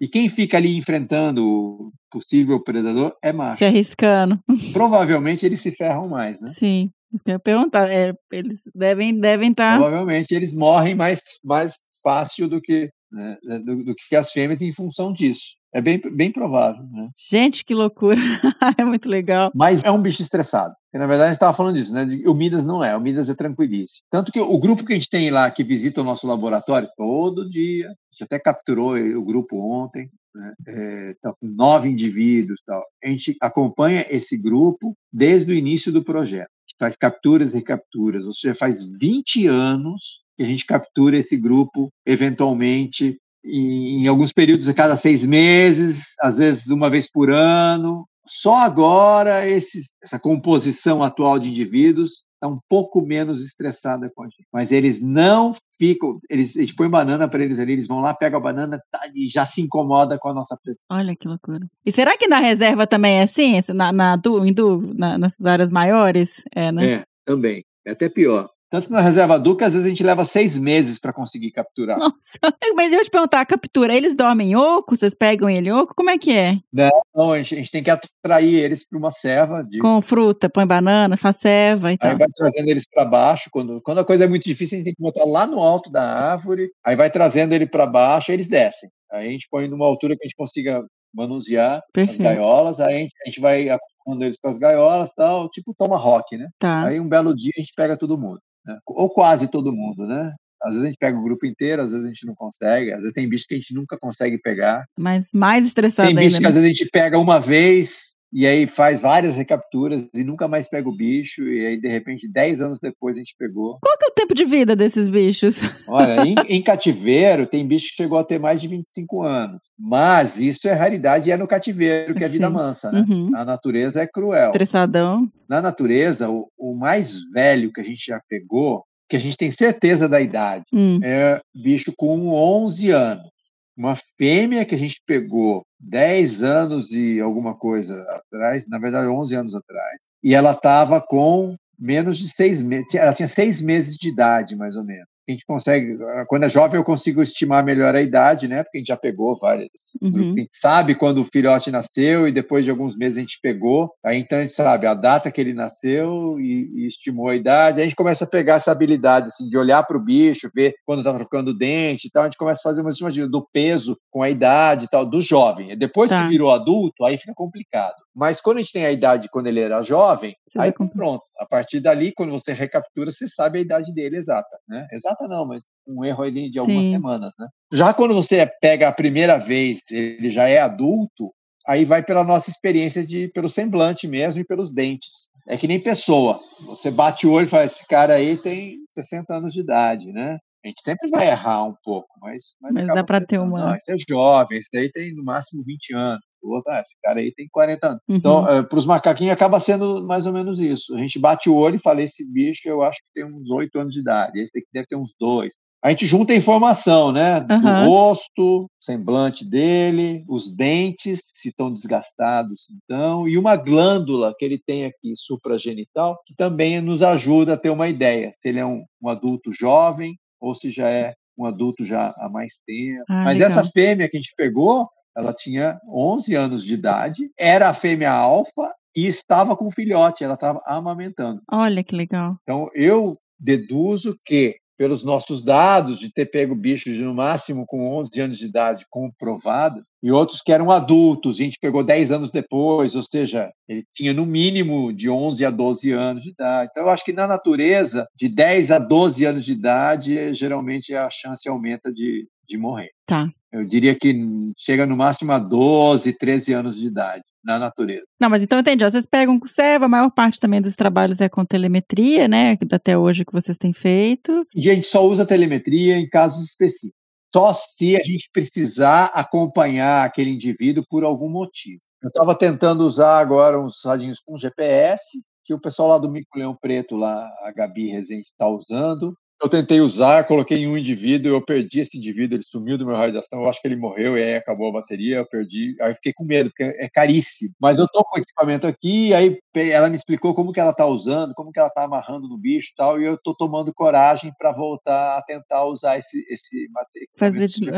E quem fica ali enfrentando o possível predador é macho. Se arriscando. Provavelmente eles se ferram mais, né? Sim. Isso que eu ia perguntar. É, eles devem devem estar. Provavelmente eles morrem mais, mais fácil do que, né, do, do que as fêmeas em função disso. É bem, bem provável, né? Gente, que loucura. é muito legal. Mas é um bicho estressado. Porque, na verdade, a gente estava falando disso, né? O Midas não é, o Midas é tranquilíssimo. Tanto que o grupo que a gente tem lá, que visita o nosso laboratório todo dia, a gente até capturou o grupo ontem, né? É, tá com nove indivíduos tal. A gente acompanha esse grupo desde o início do projeto. Faz capturas e recapturas, ou seja, faz 20 anos que a gente captura esse grupo, eventualmente, em, em alguns períodos a cada seis meses, às vezes uma vez por ano. Só agora esse, essa composição atual de indivíduos está um pouco menos estressada com a gente. Mas eles não ficam, eles, a gente põe banana para eles ali, eles vão lá, pegam a banana tá, e já se incomoda com a nossa presença. Olha que loucura. E será que na reserva também é assim? Na, na, em na, nessas áreas maiores? É, né? É, também. É até pior. Tanto na reserva Duca, às vezes a gente leva seis meses para conseguir capturar. Nossa. Mas eu te perguntar, a captura, eles dormem oco? Vocês pegam ele oco? Como é que é? Então a gente, a gente tem que atrair eles para uma serva de Com fruta, põe banana, faz ceva e tal. Aí vai trazendo eles para baixo. Quando, quando a coisa é muito difícil, a gente tem que botar lá no alto da árvore. Aí vai trazendo ele para baixo, aí eles descem. Aí a gente põe numa altura que a gente consiga manusear as Perfeito. gaiolas. Aí a gente, a gente vai acostumando eles com as gaiolas, tal, tipo tomahawk, né? Tá. Aí um belo dia a gente pega todo mundo, né? ou quase todo mundo, né? Às vezes a gente pega o grupo inteiro, às vezes a gente não consegue, às vezes tem bicho que a gente nunca consegue pegar. Mas mais estressado Tem ainda. bicho que né? às vezes a gente pega uma vez e aí faz várias recapturas e nunca mais pega o bicho, e aí de repente 10 anos depois a gente pegou. Qual que é o tempo de vida desses bichos? Olha, em, em cativeiro tem bicho que chegou a ter mais de 25 anos, mas isso é raridade e é no cativeiro, que é vida Sim. mansa, né? Uhum. A natureza é cruel. Estressadão. Na natureza, o, o mais velho que a gente já pegou, que a gente tem certeza da idade, Hum. é bicho com 11 anos. Uma fêmea que a gente pegou 10 anos e alguma coisa atrás, na verdade 11 anos atrás, e ela estava com menos de seis meses, ela tinha seis meses de idade, mais ou menos. A gente consegue, quando é jovem eu consigo estimar melhor a idade, né? Porque a gente já pegou várias. Uhum. A gente sabe quando o filhote nasceu e depois de alguns meses a gente pegou. Aí então a gente sabe a data que ele nasceu e, e estimou a idade. Aí a gente começa a pegar essa habilidade assim, de olhar para o bicho, ver quando está trocando dente e tal. A gente começa a fazer uma estimativa do peso com a idade e tal, do jovem. Depois Tá. que virou adulto, aí fica complicado. Mas quando a gente tem a idade quando ele era jovem, Você aí pronto. A partir dali, quando você recaptura, você sabe a idade dele exata, né? Exata não, mas um erro ali de algumas Sim. semanas, né? Já quando você pega a primeira vez, ele já é adulto, aí vai pela nossa experiência de pelo semblante mesmo e pelos dentes. É que nem pessoa. Você bate o olho e fala, esse cara aí tem 60 anos de idade, né? A gente sempre vai errar um pouco, mas... Mas acaba dá pra ter uma- Não, esse é jovem, esse daí tem no máximo 20 anos. O outro, ah, esse cara aí tem 40 anos. Uhum. Então, é, para os macaquinhos acaba sendo mais ou menos isso. A gente bate o olho e fala, esse bicho eu acho que tem uns 8 anos de idade, esse daqui deve ter uns 2. A gente junta a informação, né? Do Aham. rosto, semblante dele, os dentes, se estão desgastados, então, e uma glândula que ele tem aqui supragenital, que também nos ajuda a ter uma ideia se ele é um, um adulto jovem ou se já é um adulto já há mais tempo. Ah, Mas legal. essa fêmea que a gente pegou, ela tinha 11 anos de idade, era a fêmea alfa e estava com filhote, ela estava amamentando. Olha que legal. Então, eu deduzo que, pelos nossos dados de ter pego bichos de no máximo com 11 anos de idade comprovado, e outros que eram adultos, a gente pegou 10 anos depois, ou seja, ele tinha no mínimo de 11 a 12 anos de idade. Então, eu acho que na natureza, de 10 a 12 anos de idade, geralmente a chance aumenta de, de morrer. Tá. Eu diria que chega no máximo a 12, 13 anos de idade na natureza. Não, mas então entendi. Vocês pegam com serva, a maior parte também dos trabalhos é com telemetria, né? Até hoje que vocês têm feito. E a gente só usa telemetria em casos específicos. Só se a gente precisar acompanhar aquele indivíduo por algum motivo. Eu estava tentando usar agora uns radinhos com GPS, que o pessoal lá do Mico Leão Preto, lá, a Gabi Rezende, está usando. Eu tentei usar, coloquei em um indivíduo, eu perdi esse indivíduo, ele sumiu do meu raio de ação, eu acho que ele morreu e aí acabou a bateria, eu perdi, aí eu fiquei com medo, porque é caríssimo. Mas eu tô com o equipamento aqui, aí ela me explicou como que ela tá usando, como que ela tá amarrando no bicho e tal, e eu tô tomando coragem para voltar a tentar usar esse, esse mate- Fazer de...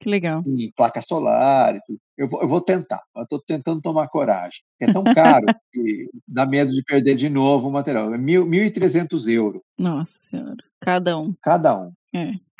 Que legal. em placa solar e tudo. Eu vou, eu vou tentar, eu tô tentando tomar coragem. É tão caro que dá medo de perder de novo o material. É mil- 1.300 euros Nossa senhora. Cada um. cada um.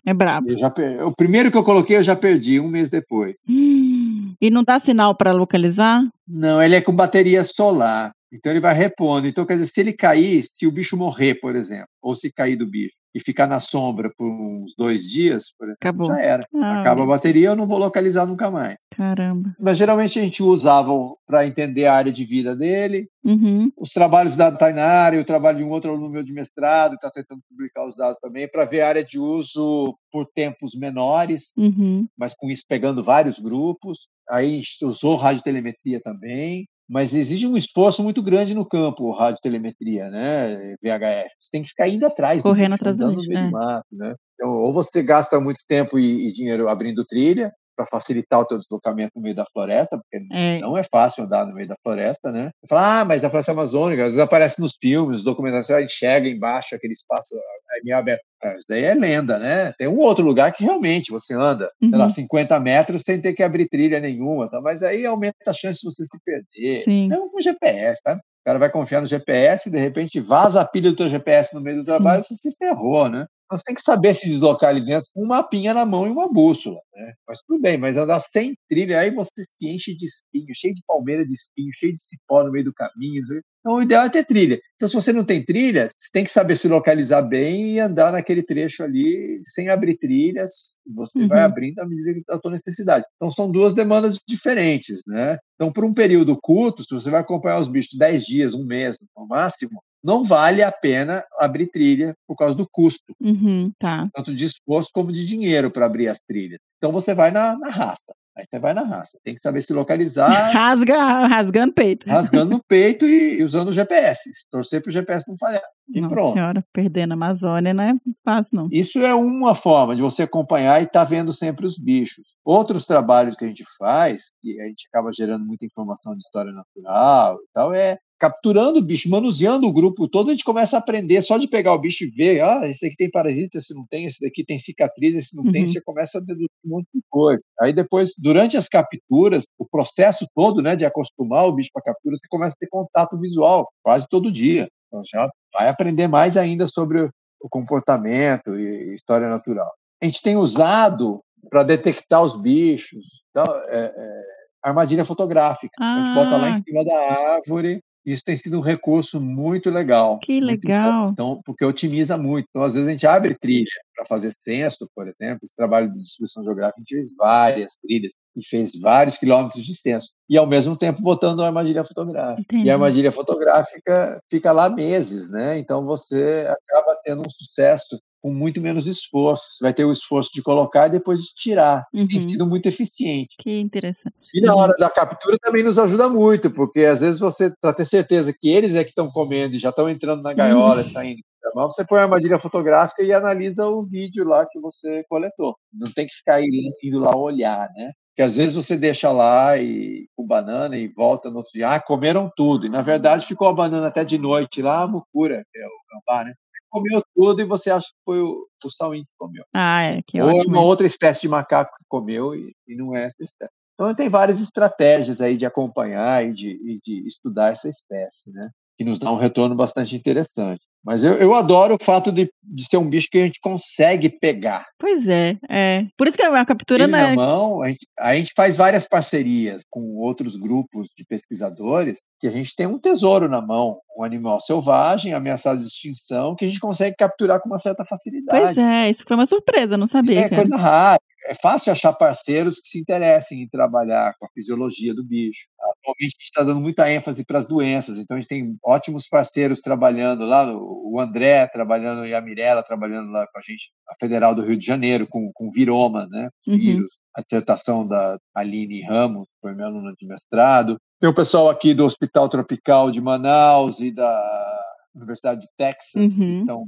É brabo. Eu já O primeiro que eu coloquei eu já perdi, um mês depois. Hum. E não dá sinal para localizar? Não, ele é com bateria solar. Então ele vai repondo. Então, quer dizer, se ele cair, se o bicho morrer, por exemplo, ou se cair do bicho e ficar na sombra por uns dois dias, por exemplo, Acabou. já era. Ah, Acaba a bateria, eu não vou localizar nunca mais. Caramba. Mas geralmente a gente usava para entender a área de vida dele, Uhum. os trabalhos da Tainara e o trabalho de um outro aluno meu de mestrado, que está tentando publicar os dados também, para ver a área de uso por tempos menores, Uhum. mas com isso pegando vários grupos. Aí a gente usou radiotelemetria também, mas exige um esforço muito grande no campo, radiotelemetria, né? VHF. Você tem que ficar indo atrás, do Correndo atrás do bicho, no meio é. do mato, né? Então, ou você gasta muito tempo e, e dinheiro abrindo trilha para facilitar o teu deslocamento no meio da floresta, porque É, não é fácil andar no meio da floresta, né? Fala, ah, mas a floresta amazônica, às vezes aparece nos filmes, você enxerga embaixo aquele espaço é meio aberto. Ah, Isso daí é lenda, né? Tem um outro lugar que realmente você anda, sei lá, Uhum. 50 metros sem ter que abrir trilha nenhuma, tá? mas aí aumenta a chance de você se perder. Sim. É com GPS, tá? O cara vai confiar no GPS e de repente vaza a pilha do teu GPS no meio do Sim. trabalho, você se ferrou, né? Você tem que saber se deslocar ali dentro com um mapinha na mão e uma bússola, né? Mas tudo bem, mas andar sem trilha, aí você se enche de espinho, cheio de palmeira de espinho, cheio de cipó no meio do caminho. Então o ideal é ter trilha. Então se você não tem trilha, você tem que saber se localizar bem e andar naquele trecho ali sem abrir trilhas. Você vai Uhum. abrindo à medida da tua necessidade. Então são duas demandas diferentes, né? Então por um período curto, se você vai acompanhar os bichos 10 dias, um mês no máximo, não vale a pena abrir trilha por causa do custo, Uhum. Tá. tanto de esforço como de dinheiro para abrir as trilhas. Então você vai na, na raça. Aí você vai na raça. Tem que saber se localizar, Rasga, rasgando o peito. rasgando no peito e, e usando o GPS. Torcer para o GPS não falhar. E Nossa pronto. senhora, perdendo a Amazônia não é fácil, não. Isso é uma forma de você acompanhar e estar vendo sempre os bichos. Outros trabalhos que a gente faz, e a gente acaba gerando muita informação de história natural e tal, é capturando o bicho, manuseando o grupo todo, a gente começa a aprender só de pegar o bicho e ver, ah, esse aqui tem parasita, esse não tem, esse daqui tem cicatriz, esse não tem, Uhum. você começa a deduzir um monte de coisa. Aí depois, durante as capturas, o processo todo, né, de acostumar o bicho para captura, você começa a ter contato visual quase todo dia. Então já vai aprender mais ainda sobre o comportamento e história natural. A gente tem usado para detectar os bichos, então, é, é, armadilha fotográfica. a gente bota lá em Ah. cima da árvore. Isso tem sido um recurso muito legal. Que muito legal. bom. Então, porque otimiza muito. Então, às vezes a gente abre trilha para fazer censo, por exemplo. Esse trabalho de distribuição geográfica, a gente fez várias trilhas e fez vários quilômetros de censo. E ao mesmo tempo botando a armadilha fotográfica. Entendi. E a armadilha fotográfica fica lá meses, né? Então você acaba tendo um sucesso com muito menos esforço. Você vai ter o esforço de colocar e depois de tirar. Tem Uhum. sido muito eficiente. Que interessante. E na hora da captura também nos ajuda muito, porque às vezes você, para ter certeza que eles é que estão comendo e já estão entrando na gaiola, Uhum. saindo, você põe a armadilha fotográfica e analisa o vídeo lá que você coletou. Não tem que ficar indo indo lá olhar, né? Porque às vezes você deixa lá e com banana e volta no outro dia, ah, comeram tudo. E na verdade ficou a banana até de noite lá, a mucura, que é o gambá, né? Comeu tudo e você acha que foi o, o sauim que comeu. Ah, é, que Ou é ótimo. uma outra espécie de macaco que comeu e, e não é essa espécie. Então tem várias estratégias aí de acompanhar e de, e de estudar essa espécie, né? Que nos dá um retorno bastante interessante. Mas eu, eu adoro o fato de, de ser um bicho que a gente consegue pegar. Pois é, é. Por isso que a captura Ele não na é. mão, a gente, a gente faz várias parcerias com outros grupos de pesquisadores que a gente tem um tesouro na mão, um animal selvagem, ameaçado de extinção, que a gente consegue capturar com uma certa facilidade. Pois é, isso foi uma surpresa, não sabia. É cara. coisa rara. É fácil achar parceiros que se interessem em trabalhar com a fisiologia do bicho. Atualmente a gente está dando muita ênfase para as doenças, então a gente tem ótimos parceiros trabalhando lá, o André trabalhando e a Mirella trabalhando lá com a gente, a Federal do Rio de Janeiro, com, com viroma, né? Uhum. Vírus. A dissertação da Aline Ramos, que foi minha aluna de mestrado. Tem o pessoal aqui do Hospital Tropical de Manaus e da Universidade de Texas, que Uhum. estão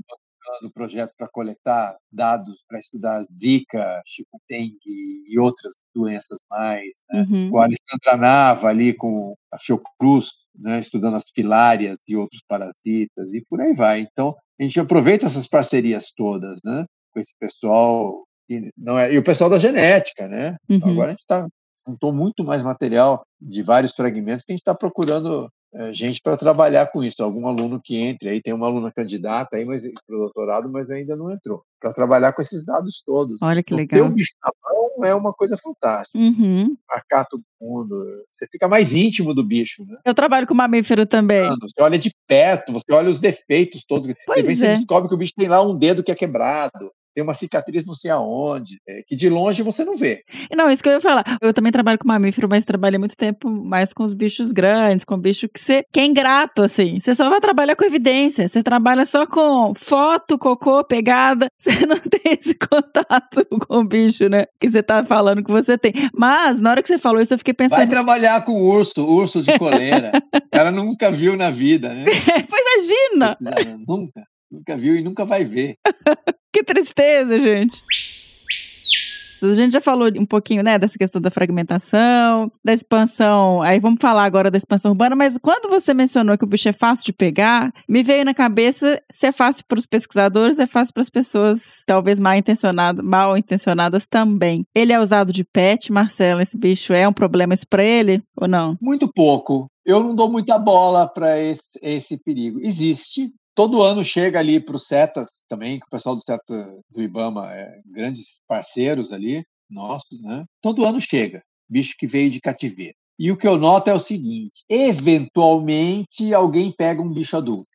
do projeto para coletar dados para estudar Zika, chikungunya e outras doenças mais. Né? Uhum. Com a Alessandra Nava ali com a Fiocruz, né? estudando as filárias e outros parasitas e por aí vai. Então, a gente aproveita essas parcerias todas, né? Com esse pessoal, e, não é, e o pessoal da genética, né? Então, Uhum. agora a gente está juntou muito mais material de vários fragmentos que a gente está procurando gente para trabalhar com isso. Algum aluno que entre aí, tem uma aluna candidata aí, mas para o doutorado, mas ainda não entrou. Para trabalhar com esses dados todos. Olha que legal. Ter um bicho na mão é uma coisa fantástica. Uhum. Marcar todo mundo. Você fica mais íntimo do bicho, né? Eu trabalho com mamífero também. Você olha de perto, você olha os defeitos todos. De Pois repente é. você descobre que o bicho tem lá um dedo que é quebrado. Tem uma cicatriz não sei aonde, é, que de longe você não vê. Não, isso que eu ia falar. Eu também trabalho com mamífero, mas trabalhei muito tempo mais com os bichos grandes, com bicho que você que é ingrato, assim. Você só vai trabalhar com evidência. Você trabalha só com foto, cocô, pegada. Você não tem esse contato com o bicho, né? Que você tá falando que você tem. Mas, na hora que você falou isso, eu fiquei Vai pensando. trabalhar com urso, urso de coleira. Cara nunca viu na vida, né? Pois imagina! Pesquisando, Nunca. Nunca viu e nunca vai ver. Que tristeza, gente. A gente já falou um pouquinho, né, dessa questão da fragmentação, da expansão. Aí vamos falar agora da expansão urbana, mas quando você mencionou que o bicho é fácil de pegar, me veio na cabeça se é fácil para os pesquisadores, é fácil para as pessoas talvez mal intencionadas, mal intencionadas também. Ele é usado de pet, Marcelo, esse bicho é um problema isso para ele ou não? Muito pouco. Eu não dou muita bola para esse, esse perigo. Existe. Todo ano chega ali para os CETAS também, que o pessoal do CETA do IBAMA é grandes parceiros ali, nossos, né? Todo ano chega, bicho que veio de cativeiro. E o que eu noto é o seguinte: eventualmente alguém pega um bicho adulto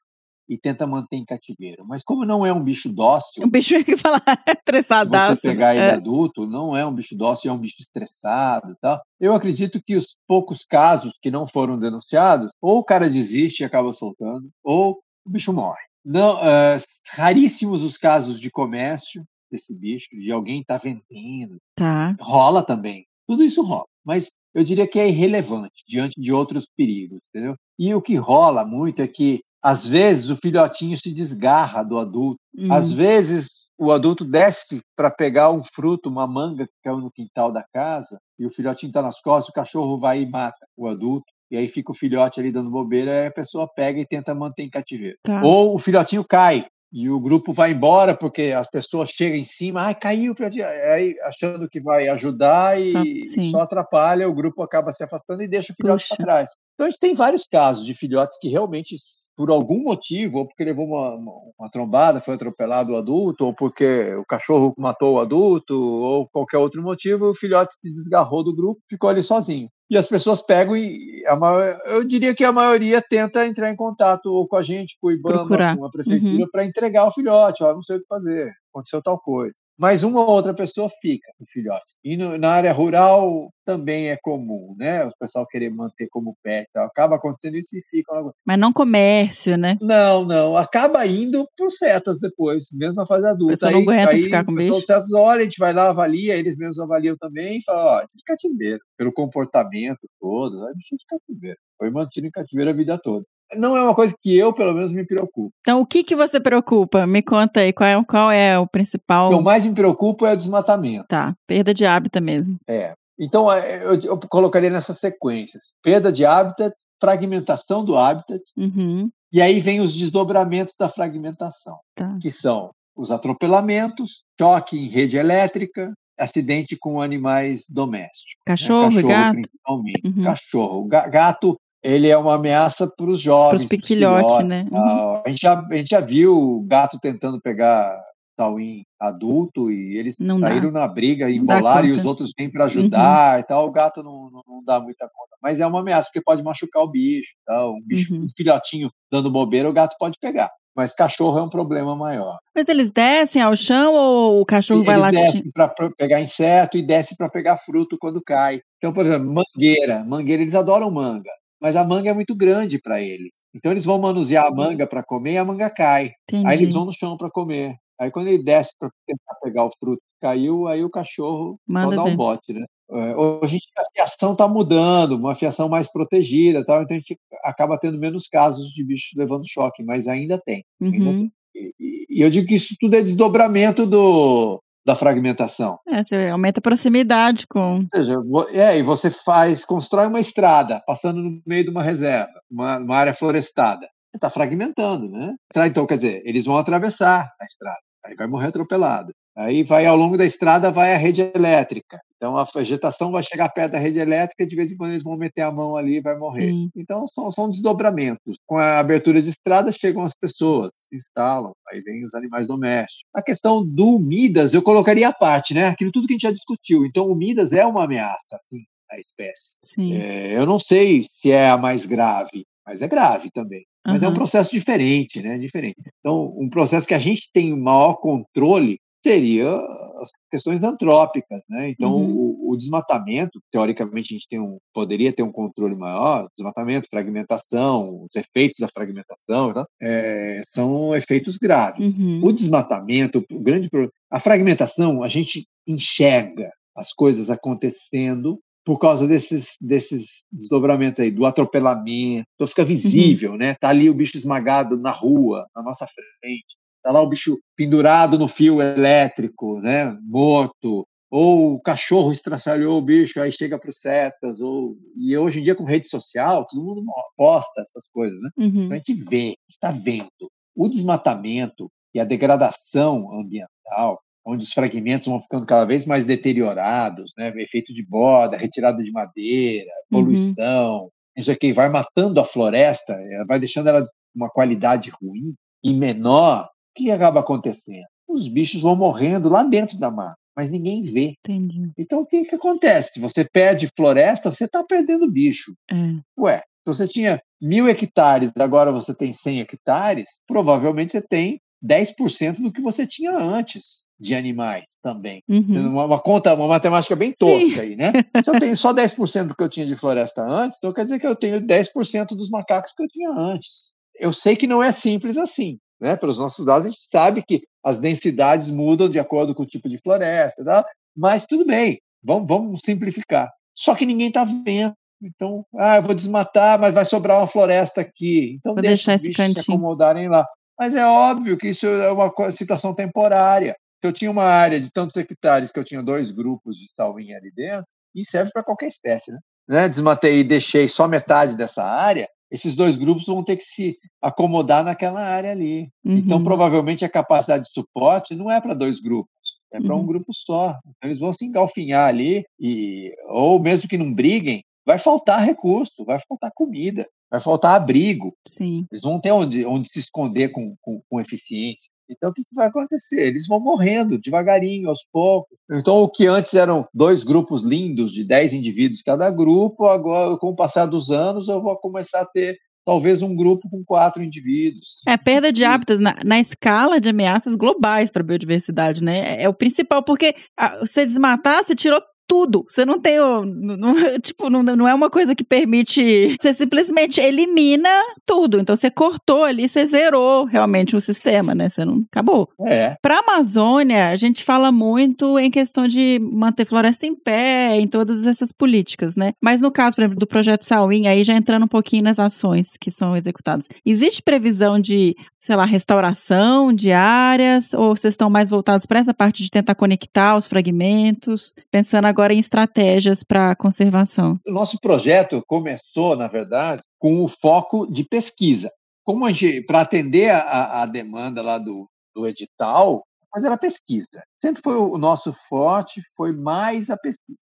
e tenta manter em cativeiro. Mas como não é um bicho dócil, O bicho que fala estressadaço. você pegar ele é. adulto, não é um bicho dócil, é um bicho estressado e tal. Eu acredito que os poucos casos que não foram denunciados, ou o cara desiste e acaba soltando, ou o bicho morre. Não, eh, raríssimos os casos de comércio desse bicho, de alguém estar vendendo. Tá. Rola também. Tudo isso rola. Mas eu diria que é irrelevante diante de outros perigos, entendeu? E o que rola muito é que, às vezes, o filhotinho se desgarra do adulto. Hum. Às vezes, o adulto desce para pegar um fruto, uma manga que caiu no quintal da casa, e o filhotinho está nas costas, o cachorro vai e mata o adulto. E aí fica o filhote ali dando bobeira, a pessoa pega e tenta manter em cativeiro. Tá. Ou o filhotinho cai e o grupo vai embora porque as pessoas chegam em cima, ai, caiu o filhotinho, aí achando que vai ajudar e Só- e só atrapalha, o grupo acaba se afastando e deixa o filhote para trás. Então a gente tem vários casos de filhotes que realmente, por algum motivo, ou porque levou uma, uma, uma trombada, foi atropelado o adulto, ou porque o cachorro matou o adulto, ou qualquer outro motivo, o filhote se desgarrou do grupo, ficou ali sozinho. E as pessoas pegam e a maior, eu diria que a maioria tenta entrar em contato ou com a gente, com o IBAMA, Procurar. com a prefeitura, para entregar o filhote. Ó, não sei o que fazer. Aconteceu tal coisa. Mas uma ou outra pessoa fica com filhote. E no, na área rural também é comum, né? O pessoal querer manter como pet. Acaba acontecendo isso e fica. Mas não comércio, né? Não, não. Acaba indo por setas depois, mesmo na fase adulta. Aí, não aguenta aí, ficar com o bicho. setas olha, a gente vai lá, avalia, eles mesmos avaliam também e falam, ó, esse é de cativeiro, pelo comportamento todo, é bicho de cativeiro. Foi mantido em cativeiro a vida toda não é uma coisa que eu, pelo menos, me preocupo. Então, o que, que você preocupa? Me conta aí, qual é, qual é o principal? O que eu mais me preocupo é o desmatamento. Tá, perda de hábitat mesmo. É. Então, é, eu, eu colocaria nessas sequências: perda de hábitat, fragmentação do hábitat, uhum. e aí vem os desdobramentos da fragmentação, tá. que são os atropelamentos, choque em rede elétrica, acidente com animais domésticos. Cachorro, né? Cachorro gato? Principalmente. Uhum. Cachorro. Gato ele é uma ameaça para os jovens. Para os filhotes, né? Uhum. A, gente já, a gente já viu o gato tentando pegar tauim adulto e eles não saíram dá. na briga, embolaram e os outros vêm para ajudar uhum. e tal. O gato não, não, não, dá muita conta. Mas é uma ameaça, porque pode machucar o bicho. Tal. Um, bicho, uhum. um filhotinho dando bobeira, o gato pode pegar. Mas cachorro é um problema maior. Mas eles descem ao chão ou o cachorro e vai lá? Eles descem para pegar inseto e descem para pegar fruto quando cai. Então, por exemplo, mangueira. Mangueira, eles adoram manga mas a manga é muito grande para eles. Então eles vão manusear a uhum. manga para comer e a manga cai. Entendi. Aí eles vão no chão para comer. Aí quando ele desce para tentar pegar o fruto que caiu, aí o cachorro Manda só dá um bote, né? É, hoje a fiação está mudando, uma fiação mais protegida, tal, então a gente acaba tendo menos casos de bichos levando choque, mas ainda tem. Uhum. Ainda tem. E, e, eu digo que isso tudo é desdobramento do, da fragmentação. É, você aumenta a proximidade com. Ou seja, é, e você faz, constrói uma estrada passando no meio de uma reserva, uma, uma área florestada. Você está fragmentando, né? Então, quer dizer, eles vão atravessar a estrada, aí vai morrer atropelado. Aí vai ao longo da estrada vai a rede elétrica. Então a vegetação vai chegar perto da rede elétrica e de vez em quando eles vão meter a mão ali e vai morrer. Sim. Então são, são desdobramentos. Com a abertura de estradas chegam as pessoas, se instalam, aí vem os animais domésticos. A questão do Midas eu colocaria à parte, né? Aquilo tudo que a gente já discutiu. Então o Midas é uma ameaça, sim, à espécie. É, eu não sei se é a mais grave, mas é grave também. Mas uhum. é um processo diferente, né? Diferente. Então, um processo que a gente tem maior controle seria as questões antrópicas, né? Então, uhum. o, o, desmatamento, teoricamente, a gente tem um, poderia ter um controle maior, desmatamento, fragmentação, os efeitos da fragmentação, né? é, são efeitos graves. Uhum. O desmatamento, o grande problema, a fragmentação, a gente enxerga as coisas acontecendo por causa desses, desses desdobramentos aí, do atropelamento, então fica visível, uhum. né? Tá ali o bicho esmagado na rua, na nossa frente. Tá lá o bicho pendurado no fio elétrico, né? Morto. Ou o cachorro estraçalhou o bicho, aí chega para os setas. Ou... E hoje em dia, com rede social, todo mundo posta essas coisas, né? Uhum. Então a gente vê, está vendo. O desmatamento e a degradação ambiental, onde os fragmentos vão ficando cada vez mais deteriorados, né? efeito de borda, retirada de madeira, uhum. poluição, uhum. isso aqui vai matando a floresta, vai deixando ela uma qualidade ruim e menor que acaba acontecendo? Os bichos vão morrendo lá dentro da mata, mas ninguém vê. Entendi. Então o que, que acontece? Se você perde floresta, você está perdendo bicho. É. Ué, se você tinha mil hectares, agora você tem 100 hectares, provavelmente você tem 10% do que você tinha antes de animais também. Uhum. Uma, uma, conta, uma matemática bem tosca Sim. aí, né? Se eu tenho só 10% do que eu tinha de floresta antes, então quer dizer que eu tenho 10% dos macacos que eu tinha antes. Eu sei que não é simples assim, né? Pelos nossos dados, a gente sabe que as densidades mudam de acordo com o tipo de floresta, tá? mas tudo bem, vamos, vamos simplificar. Só que ninguém está vendo. Então, ah, eu vou desmatar, mas vai sobrar uma floresta aqui. Então, vou deixa deixar os bichos se acomodarem lá. Mas é óbvio que isso é uma situação temporária. Se eu tinha uma área de tantos hectares que eu tinha dois grupos de salvinha ali dentro, e serve para qualquer espécie, né? né? Desmatei e deixei só metade dessa área, esses dois grupos vão ter que se acomodar naquela área ali. Então, uhum. Então, provavelmente, a capacidade de suporte não é para dois grupos, é para uhum. um grupo só. Então, eles vão se engalfinhar ali, e, ou mesmo que não briguem, vai faltar recurso, vai faltar comida, vai faltar abrigo. Sim. Eles vão ter onde, onde se esconder com, com, com eficiência. Então, o que, que, vai acontecer? Eles vão morrendo devagarinho, aos poucos. Então, o que antes eram dois grupos lindos, de 10 indivíduos cada grupo, agora, com o passar dos anos, eu vou começar a ter talvez um grupo com quatro indivíduos. É, perda de hábitat na, na escala de ameaças globais para a biodiversidade, né? É, é o principal, porque a, você desmatar, você tirou tudo. Você não tem o. Não, tipo, não, não é uma coisa que permite. Você simplesmente elimina tudo. Então você cortou ali, você zerou realmente o sistema, né? Você não. Acabou. É. Para a Amazônia, a gente fala muito em questão de manter floresta em pé, em todas essas políticas, né? Mas no caso, por exemplo, do projeto Sauim, aí já entrando um pouquinho nas ações que são executadas. Existe previsão de, sei lá, restauração de áreas? Ou vocês estão mais voltados para essa parte de tentar conectar os fragmentos? Pensando agora em estratégias para conservação. O nosso projeto começou, na verdade, com o foco de pesquisa. Como para atender a, a, demanda lá do, do edital, mas era pesquisa. Sempre foi o nosso forte, foi mais a pesquisa.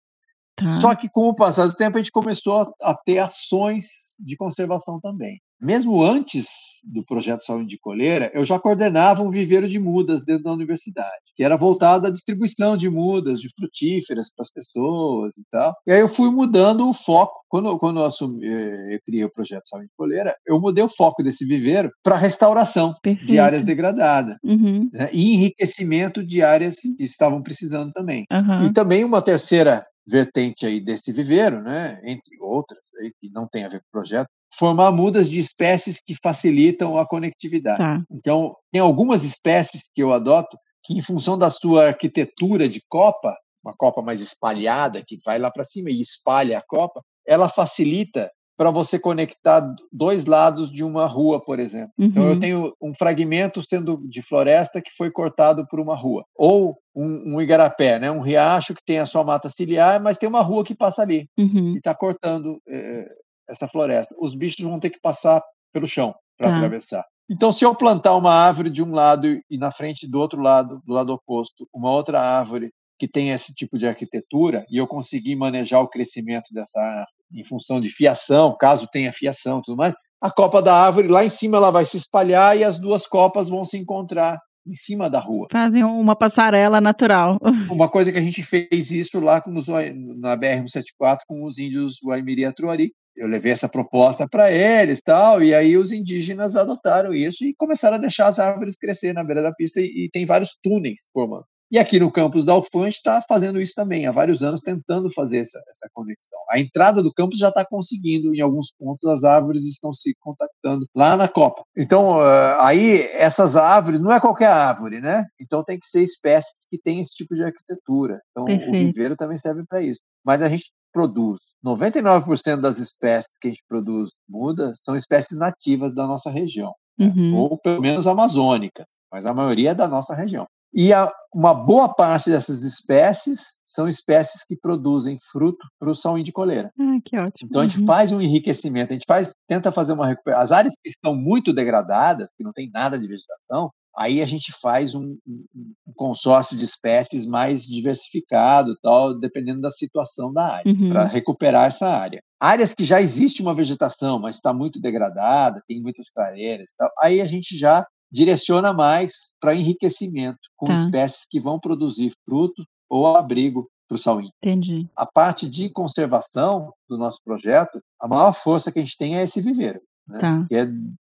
Tá. Só que com o passar do tempo a gente começou a ter ações de conservação também. Mesmo antes do projeto Saúde de Coleira, eu já coordenava um viveiro de mudas dentro da universidade, que era voltado à distribuição de mudas, de frutíferas para as pessoas e tal. E aí eu fui mudando o foco. Quando, quando eu, assumi, eh, eu criei o projeto Saúde de Coleira, eu mudei o foco desse viveiro para restauração Perfeito. de áreas degradadas uhum. né, e enriquecimento de áreas que estavam precisando também. Uhum. E também uma terceira vertente aí desse viveiro, né, entre outras, que não tem a ver com o projeto, formar mudas de espécies que facilitam a conectividade. Tá. Então, tem algumas espécies que eu adoto que, em função da sua arquitetura de copa, uma copa mais espalhada, que vai lá para cima e espalha a copa, ela facilita para você conectar dois lados de uma rua, por exemplo. Uhum. Então, eu uhum. tenho um fragmento sendo de floresta que foi cortado por uma rua. Ou um, um, igarapé, né? um riacho que tem a sua mata ciliar, mas tem uma rua que passa ali uhum. e está cortando é, essa floresta. Os bichos vão ter que passar pelo chão para tá. atravessar. Então, se eu plantar uma árvore de um lado e na frente do outro lado, do lado oposto, uma outra árvore que tem esse tipo de arquitetura e eu conseguir manejar o crescimento dessa em função de fiação, caso tenha fiação, tudo mais, a copa da árvore lá em cima ela vai se espalhar e as duas copas vão se encontrar em cima da rua. Fazem uma passarela natural. Uma coisa que a gente fez isso lá com os, na BR-174 com os índios Waimiri Atruari. Eu levei essa proposta para eles tal, e aí os indígenas adotaram isso e começaram a deixar as árvores crescer na beira da pista e, e tem vários túneis formando. E aqui no campus da UFAM está fazendo isso também, há vários anos tentando fazer essa, essa conexão. A entrada do campus já está conseguindo, em alguns pontos as árvores estão se contactando lá na Copa. Então, uh, aí essas árvores, não é qualquer árvore, né? Então tem que ser espécies que têm esse tipo de arquitetura. Então Perfeito. o viveiro também serve para isso. Mas a gente produz, 99% das espécies que a gente produz muda são espécies nativas da nossa região, né? uhum. né? ou pelo menos amazônicas, mas a maioria é da nossa região. E a, uma boa parte dessas espécies são espécies que produzem fruto para o salmão de coleira. Ah, que ótimo. Então a gente uhum. faz um enriquecimento, a gente faz, tenta fazer uma recuperação. As áreas que estão muito degradadas, que não tem nada de vegetação, aí a gente faz um, um consórcio de espécies mais diversificado, tal, dependendo da situação da área, uhum. para recuperar essa área. Áreas que já existe uma vegetação, mas está muito degradada, tem muitas clareiras, tal, aí a gente já direciona mais para enriquecimento com tá. espécies que vão produzir fruto ou abrigo para o sauim. Entendi. A parte de conservação do nosso projeto, a maior força que a gente tem é esse viveiro, né? tá. que é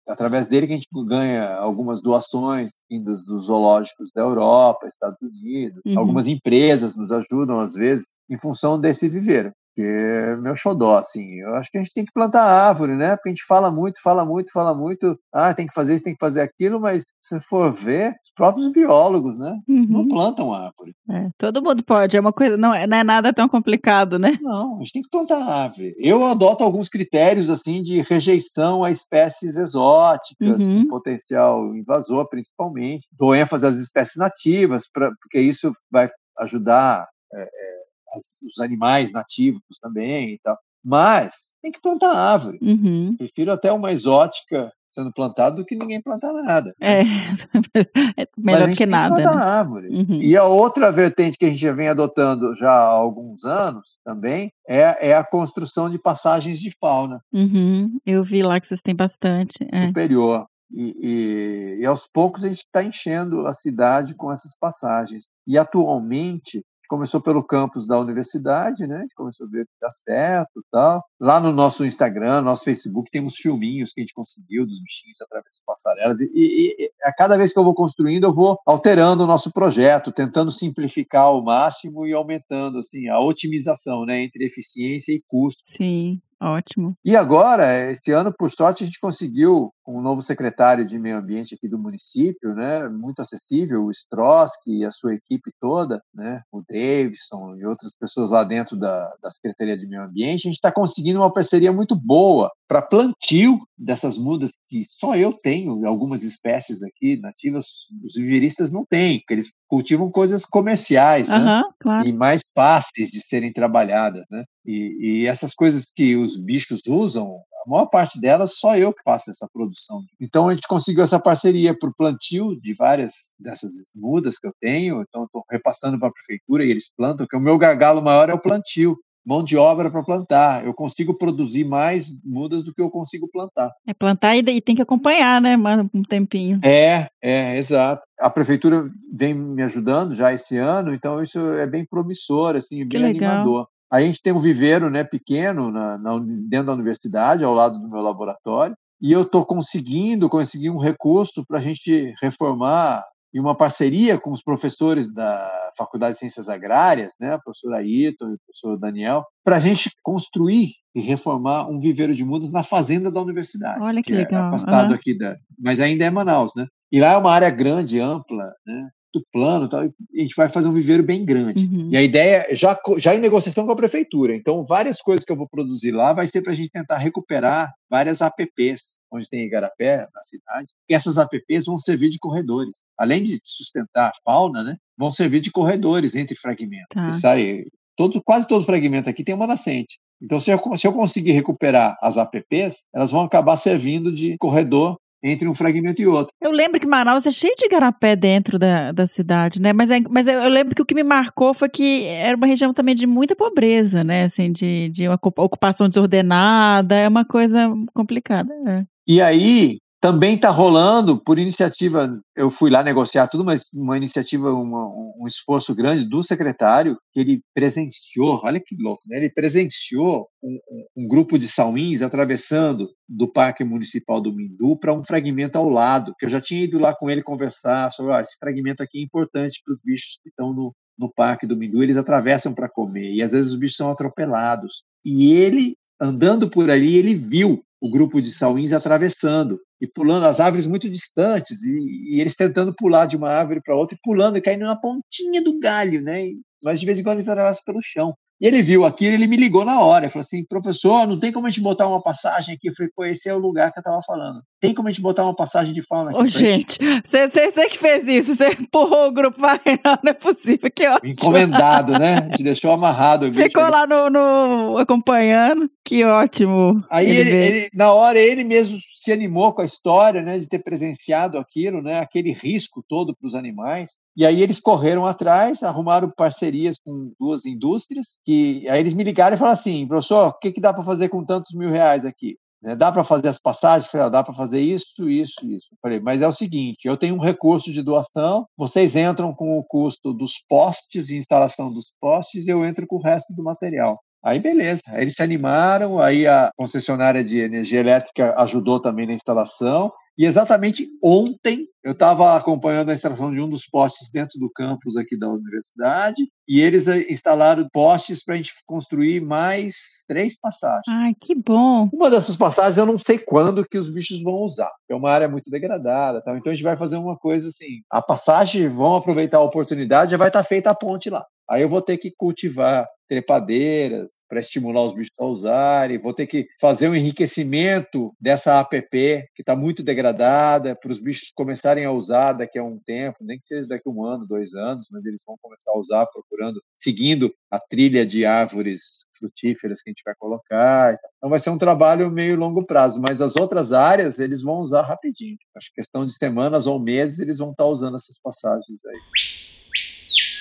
através dele que a gente ganha algumas doações vindas dos zoológicos da Europa, Estados Unidos, uhum. algumas empresas nos ajudam às vezes em função desse viveiro que é meu xodó, assim. Eu acho que a gente tem que plantar árvore, né? Porque a gente fala muito, fala muito, fala muito, ah, tem que fazer isso, tem que fazer aquilo, mas se for ver, os próprios biólogos, né? Uhum. Não plantam árvore. É, todo mundo pode, é uma coisa, não é, não é nada tão complicado, né? Não, a gente tem que plantar árvore. Eu adoto alguns critérios, assim, de rejeição a espécies exóticas, uhum. com potencial invasor, principalmente. Dou ênfase às espécies nativas, pra, porque isso vai ajudar é, é, as, os animais nativos também e tal. Mas tem que plantar árvore. Uhum. Prefiro até uma exótica sendo plantada do que ninguém plantar nada. É, é melhor que nada. Que plantar né? árvore. Uhum. E a outra vertente que a gente já vem adotando já há alguns anos também é, é a construção de passagens de fauna. Uhum. Eu vi lá que vocês têm bastante. É. Superior. E, e, e, aos poucos a gente está enchendo a cidade com essas passagens. E atualmente começou pelo campus da universidade, né? A gente começou a ver que dá certo tal. Lá no nosso Instagram, nosso Facebook, tem uns filminhos que a gente conseguiu dos bichinhos através das passarelas. E, e, e, a cada vez que eu vou construindo, eu vou alterando o nosso projeto, tentando simplificar ao máximo e aumentando assim a otimização, né, entre eficiência e custo. Sim. Ótimo. E agora, esse ano, por sorte, a gente conseguiu um novo secretário de meio ambiente aqui do município, né, muito acessível, o Stroski e a sua equipe toda, né, o Davidson e outras pessoas lá dentro da, da Secretaria de Meio Ambiente, a gente está conseguindo uma parceria muito boa para plantio dessas mudas que só eu tenho, algumas espécies aqui nativas, os viveristas não têm, porque eles cultivam coisas comerciais, uhum, né? claro. E mais fáceis de serem trabalhadas, né? E, e, essas coisas que os bichos usam, a maior parte delas só eu que faço essa produção. Então a gente conseguiu essa parceria para o plantio de várias dessas mudas que eu tenho. Então estou repassando para a prefeitura e eles plantam, porque o meu gargalo maior é o plantio mão de obra para plantar. Eu consigo produzir mais mudas do que eu consigo plantar. É plantar e, e tem que acompanhar, né, um tempinho. É, é, exato. A prefeitura vem me ajudando já esse ano, então isso é bem promissor, assim, bem animador. A gente tem um viveiro, né, pequeno na, na, dentro da universidade, ao lado do meu laboratório, e eu estou conseguindo conseguir um recurso para a gente reformar e uma parceria com os professores da Faculdade de Ciências Agrárias, né, a professora Ayrton e o professor Daniel, para a gente construir e reformar um viveiro de mudas na fazenda da universidade. Olha que, que legal. É afastado uhum. aqui da, mas ainda é Manaus, né? E lá é uma área grande, ampla, né? Do plano, tal, a gente vai fazer um viveiro bem grande. Uhum. E a ideia já já em negociação com a prefeitura. Então, várias coisas que eu vou produzir lá vai ser para a gente tentar recuperar várias APPs onde tem igarapé na cidade, e essas APPs vão servir de corredores. Além de sustentar a fauna, né, vão servir de corredores entre fragmentos. Tá. sai, todo, quase todo fragmento aqui tem uma nascente. Então, se eu, se eu conseguir recuperar as APPs, elas vão acabar servindo de corredor entre um fragmento e outro. Eu lembro que Manaus é cheio de igarapé dentro da, da cidade, né? Mas, é, mas eu lembro que o que me marcou foi que era uma região também de muita pobreza, né? Assim, de, de uma ocupação desordenada, é uma coisa complicada. É. E aí também está rolando, por iniciativa, eu fui lá negociar tudo, mas uma iniciativa, uma, um esforço grande do secretário, que ele presenciou, olha que louco, né? ele presenciou um, um grupo de salmins atravessando do Parque Municipal do Mindu para um fragmento ao lado, que eu já tinha ido lá com ele conversar sobre, ah, esse fragmento aqui é importante para os bichos que estão no, no Parque do Mindu, eles atravessam para comer, e às vezes os bichos são atropelados. E ele, andando por ali, ele viu o grupo de sauins atravessando e pulando as árvores muito distantes e, e eles tentando pular de uma árvore para outra e pulando e caindo na pontinha do galho, né? Mas de vez em quando eles atravessam pelo chão. E ele viu aquilo, ele me ligou na hora, ele falou assim, professor, não tem como a gente botar uma passagem aqui? Eu falei, pô, esse é o lugar que eu tava falando. Tem como a gente botar uma passagem de fauna aqui? Ô, gente, você que fez isso, você empurrou o grupo, vai, não, não é possível, que ótimo. Encomendado, né? Gente deixou amarrado. Ficou lá no, no, acompanhando, que ótimo. Aí, ele, ele, na hora, ele mesmo se animou com a história, né, de ter presenciado aquilo, né, aquele risco todo para os animais. E aí eles correram atrás, arrumaram parcerias com duas indústrias, que aí eles me ligaram e falaram assim, professor, o que, que dá para fazer com tantos mil reais aqui? Né, dá para fazer as passagens? Falei, ah, dá para fazer isso, isso, isso. Eu falei, mas é o seguinte, eu tenho um recurso de doação, vocês entram com o custo dos postes instalação dos postes, e eu entro com o resto do material. Aí beleza, aí eles se animaram, aí a concessionária de energia elétrica ajudou também na instalação. E exatamente ontem eu estava acompanhando a instalação de um dos postes dentro do campus aqui da universidade e eles eh, instalaram postes para a gente construir mais três passagens. Ai, que bom! Uma dessas passagens eu não sei quando que os bichos vão usar. É uma área muito degradada, tal. então a gente vai fazer uma coisa assim: a passagem vão aproveitar a oportunidade, já vai estar tá feita a ponte lá. Aí eu vou ter que cultivar trepadeiras para estimular os bichos a usarem, vou ter que fazer um enriquecimento dessa APP que está muito degradada para os bichos começarem a usar daqui a um tempo, nem que seja daqui a um ano, dois anos, mas eles vão começar a usar procurando, seguindo a trilha de árvores frutíferas que a gente vai colocar. Então vai ser um trabalho meio longo prazo, mas as outras áreas eles vão usar rapidinho. Acho que questão de semanas ou meses eles vão estar tá usando essas passagens aí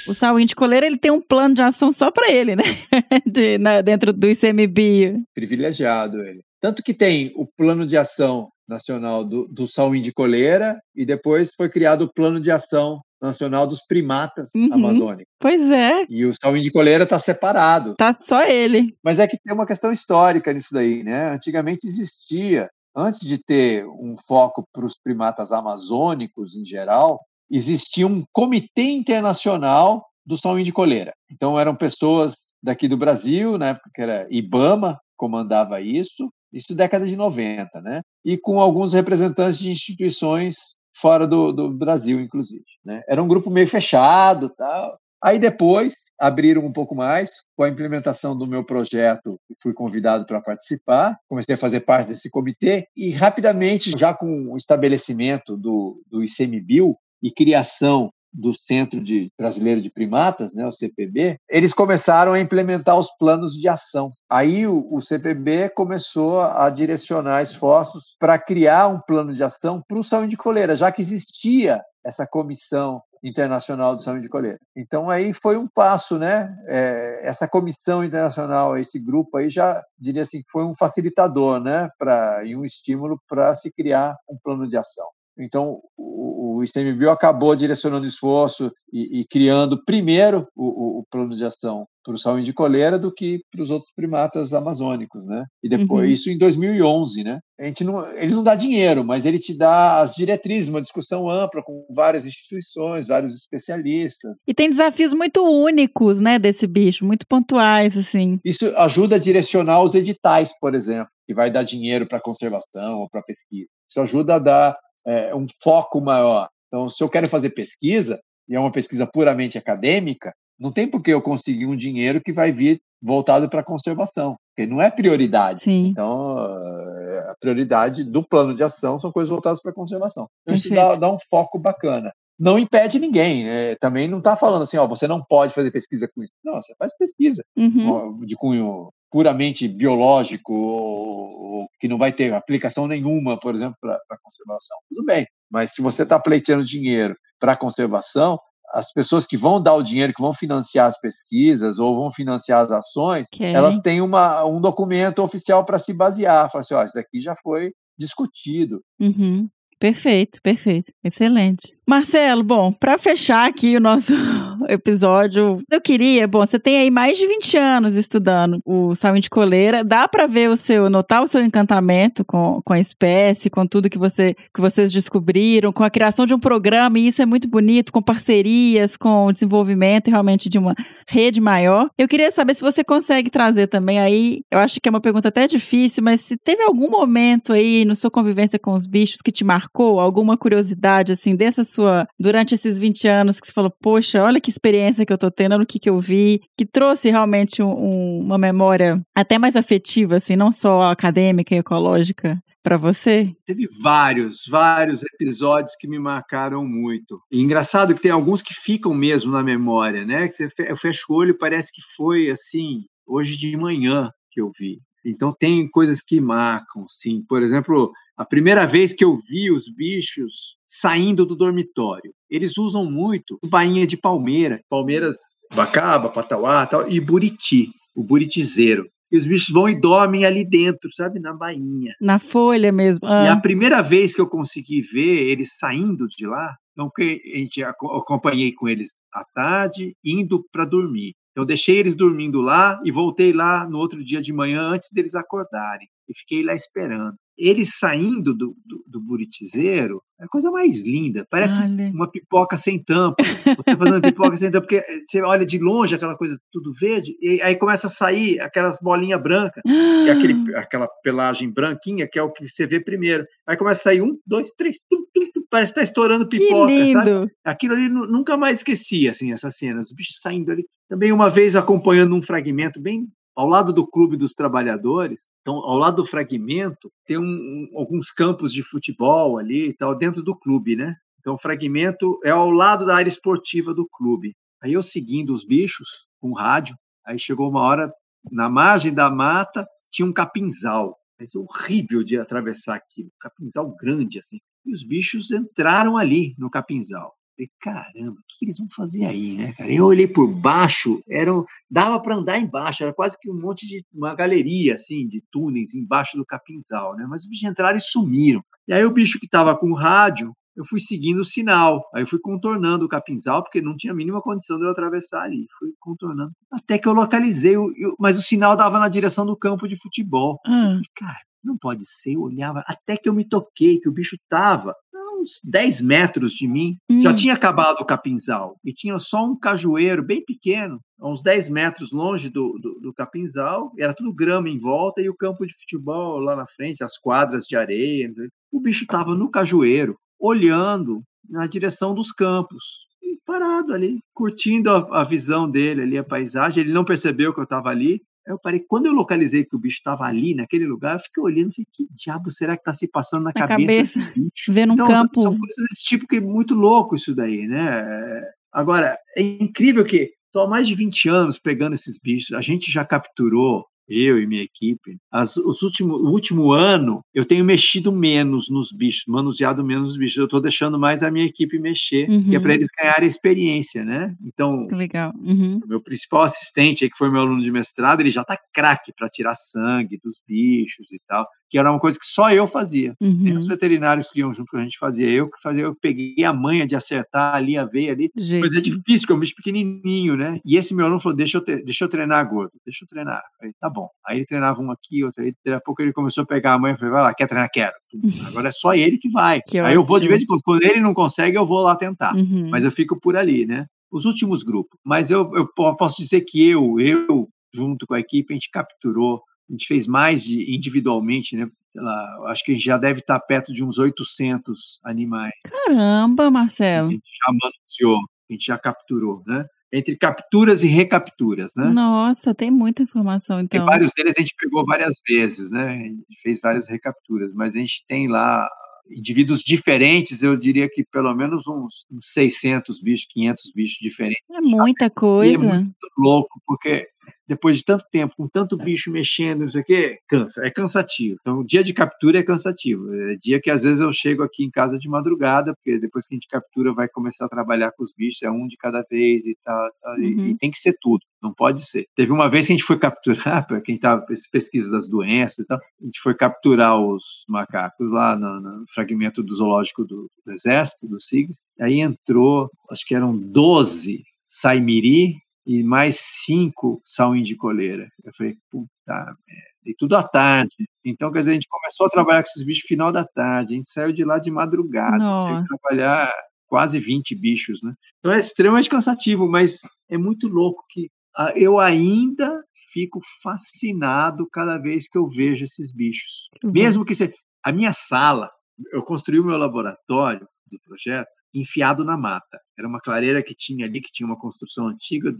o Saúl de Coleira ele tem um plano de ação só para ele, né? De, na, dentro do ICMBio. Privilegiado ele. Tanto que tem o plano de ação nacional do, do de Coleira e depois foi criado o plano de ação nacional dos primatas Uhum. amazônicos. Pois é, E o salvin de coleira está separado. tá só ele. Mas é que tem uma questão histórica nisso daí, né? Antigamente existia, antes de ter um foco para os primatas amazônicos em geral, existia um comitê internacional do salvin de coleira. Então eram pessoas daqui do Brasil, na época que era IBAMA, comandava isso, isso década de 90, né? E com alguns representantes de instituições fora do, do Brasil, inclusive. Né? Era um grupo meio fechado, tal. Aí depois abriram um pouco mais com a implementação do meu projeto, fui convidado para participar, comecei a fazer parte desse comitê e rapidamente, já com o estabelecimento do, do ICMBio e criação do Centro de Brasileiro de Primatas, né, o CPB, eles começaram a implementar os planos de ação. Aí o, o CPB começou a direcionar esforços para criar um plano de ação para o salão de coleira, já que existia essa comissão internacional do salão de coleira. Então aí foi um passo, né? É, essa comissão internacional, esse grupo aí já diria assim foi um facilitador, né? Para e um estímulo para se criar um plano de ação. Então, o, o ICMBio acabou direcionando esforço e, e criando primeiro o, o, plano de ação para o salão de coleira do que para os outros primatas amazônicos, né? E depois, uhum. isso em 2011, né? A gente não, ele não dá dinheiro, mas ele te dá as diretrizes, uma discussão ampla com várias instituições, vários especialistas. E tem desafios muito únicos, né, desse bicho, muito pontuais, assim. Isso ajuda a direcionar os editais, por exemplo, que vai dar dinheiro para conservação ou para pesquisa. Isso ajuda a dar é, um foco maior. Então, se eu quero fazer pesquisa, e é uma pesquisa puramente acadêmica, não tem por que eu conseguir um dinheiro que vai vir voltado para a conservação, porque não é prioridade. Sim. Então, a prioridade do plano de ação são coisas voltadas para a conservação. Então, isso dá, dá, um foco bacana. Não impede ninguém. É, também não está falando assim, ó, você não pode fazer pesquisa com isso. Não, você faz pesquisa uhum. de cunho puramente biológico ou, ou, que não vai ter aplicação nenhuma, por exemplo, para a conservação. Tudo bem, mas se você está pleiteando dinheiro para conservação, as pessoas que vão dar o dinheiro, que vão financiar as pesquisas ou vão financiar as ações, okay. elas têm uma, um documento oficial para se basear. Fala assim, ó, isso daqui já foi discutido. Uhum. Perfeito, perfeito. Excelente. Marcelo, bom, para fechar aqui o nosso episódio, eu queria, bom, você tem aí mais de 20 anos estudando o salmão de coleira, dá para ver o seu, notar o seu encantamento com, com a espécie, com tudo que, você, que vocês descobriram, com a criação de um programa, e isso é muito bonito, com parcerias, com o desenvolvimento realmente de uma rede maior. Eu queria saber se você consegue trazer também aí, eu acho que é uma pergunta até difícil, mas se teve algum momento aí na sua convivência com os bichos que te marcou, alguma curiosidade assim dessa sua, durante esses 20 anos que você falou, poxa, olha que experiência que eu tô tendo, olha o que que eu vi, que trouxe realmente um, um, uma memória até mais afetiva, assim, não só acadêmica e ecológica para você? Teve vários, vários episódios que me marcaram muito. E engraçado que tem alguns que ficam mesmo na memória, né? Que você eu fecho o olho parece que foi assim, hoje de manhã que eu vi. Então tem coisas que marcam, sim. Por exemplo, a primeira vez que eu vi os bichos saindo do dormitório. Eles usam muito bainha de palmeira, palmeiras bacaba, patauá tal, e buriti, o buritizeiro. E os bichos vão e dormem ali dentro, sabe? Na bainha. Na folha mesmo. Ah. E a primeira vez que eu consegui ver eles saindo de lá, então que a gente acompanhei com eles à tarde, indo para dormir. Eu deixei eles dormindo lá e voltei lá no outro dia de manhã antes deles acordarem. E fiquei lá esperando. Eles saindo do, do, do buritizeiro é a coisa mais linda. Parece Olha. uma pipoca sem tampa. Você fazendo pipoca sem tampa, porque você olha de longe aquela coisa tudo verde, e aí começa a sair aquelas bolinhas brancas, é aquele, aquela pelagem branquinha, que é o que você vê primeiro. Aí começa a sair um, dois, três, tum, tum, tum, parece que está estourando pipoca, que lindo. sabe? Aquilo ali nunca mais esqueci, assim, essa cena. Os bichos saindo ali. Também uma vez acompanhando um fragmento bem ao lado do Clube dos Trabalhadores, então ao lado do fragmento, tem um, um, alguns campos de futebol ali e tal, dentro do clube, né? Então o fragmento é ao lado da área esportiva do clube. Aí eu seguindo os bichos com rádio, aí chegou uma hora, na margem da mata, tinha um capinzal. Mas horrível de atravessar aquilo, um capinzal grande assim. E os bichos entraram ali no capinzal. Falei, caramba, o que eles vão fazer aí, né, cara? Eu olhei por baixo, era, dava para andar embaixo, era quase que um monte de uma galeria, assim, de túneis embaixo do capinzal, né? Mas os bichos entraram e sumiram. E aí o bicho que estava com o rádio eu fui seguindo o sinal. Aí eu fui contornando o capinzal, porque não tinha a mínima condição de eu atravessar ali. Fui contornando. Até que eu localizei, o- eu- mas o sinal dava na direção do campo de futebol. Eu Ah, falei, cara, não pode ser. Eu olhava, até que eu me toquei, que o bicho tava uns 10 metros de mim. Já Hum. tinha acabado o capinzal e tinha só um cajueiro bem pequeno, uns 10 metros longe do, do, do capinzal. Era tudo grama em volta e o campo de futebol lá na frente, as quadras de areia. O bicho tava no cajueiro, olhando na direção dos campos. Parado ali, curtindo a, a visão dele ali, a paisagem. Ele não percebeu que eu estava ali. Aí eu parei, quando eu localizei que o bicho estava ali, naquele lugar, eu fiquei olhando e falei, que diabo será que está se passando na, Na cabeça, cabeça. bicho? Vendo um Então, são- campo. São coisas desse tipo que é muito louco isso daí, né? Agora, é incrível que estou há mais de 20 anos pegando esses bichos. A gente já capturou, eu e minha equipe, as, os último, o último ano eu tenho mexido menos nos bichos, manuseado menos os bichos. Eu estou deixando mais a minha equipe mexer, que é Uhum. para eles ganharem experiência, né? Então, Que legal. Uhum. meu principal assistente, aí, que foi meu aluno de mestrado, ele já tá craque para tirar sangue dos bichos e tal, que era uma coisa que só eu fazia. Nem Uhum. os veterinários que iam junto com a gente fazia. Eu que fazia, eu peguei a manha de acertar ali a veia ali. Mas é Gente. difícil, porque é um bicho pequenininho, né? E esse meu aluno falou: deixa eu, tre- deixa eu treinar, gordo, deixa eu treinar. Eu falei, tá bom. Aí ele treinava um aqui, outro aí. Daqui a pouco ele começou a pegar a manha e falei: vai lá, quer treinar? Quero. Agora é só ele que vai. Que aí eu vou de ótimo. vez em quando. Quando ele não consegue, eu vou lá tentar Uhum. mas eu fico por ali, né? Os últimos grupos. Mas eu, eu po- posso dizer que eu, eu, junto com a equipe, a gente capturou, a gente fez mais de, individualmente, né? Sei lá, acho que a gente já deve estar perto de uns 800 animais Caramba, que a Marcelo. gente já manuseou, a gente já capturou, né? Entre capturas e recapturas, né? Nossa, tem muita informação, então. vários deles a gente pegou várias vezes, né? A gente fez várias recapturas, mas a gente tem lá indivíduos diferentes, eu diria que pelo menos uns, uns 600 bichos, 500 bichos diferentes. É muita E é coisa. muito louco, porque depois de tanto tempo, com tanto bicho mexendo, não sei o quê, cansa, é cansativo. Então, o dia de captura é cansativo. É dia que às vezes eu chego aqui em casa de madrugada, porque depois que a gente captura, vai começar a trabalhar com os bichos, é um de cada vez e tal, tal, e- Uhum. e tem que ser tudo, não pode ser. Teve uma vez que a gente foi capturar, para quem estava pesquisa das doenças e tal, a gente foi capturar os macacos lá no, no fragmento do zoológico do, do Exército, do SIGS, aí entrou, acho que eram 12 saimiri e mais cinco sauim de coleira. Eu falei, puta merda. E tudo à tarde. Então, quer dizer, a gente começou a trabalhar com esses bichos no final da tarde. A gente saiu de lá de madrugada. Nossa. Trabalhar quase 20 bichos, né? Então é extremamente cansativo, mas é muito louco que ah, eu ainda fico fascinado cada vez que eu vejo esses bichos. Uhum. Mesmo que se... a minha sala, eu construí o meu laboratório do projeto enfiado na mata. Era uma clareira que tinha ali, que tinha uma construção antiga,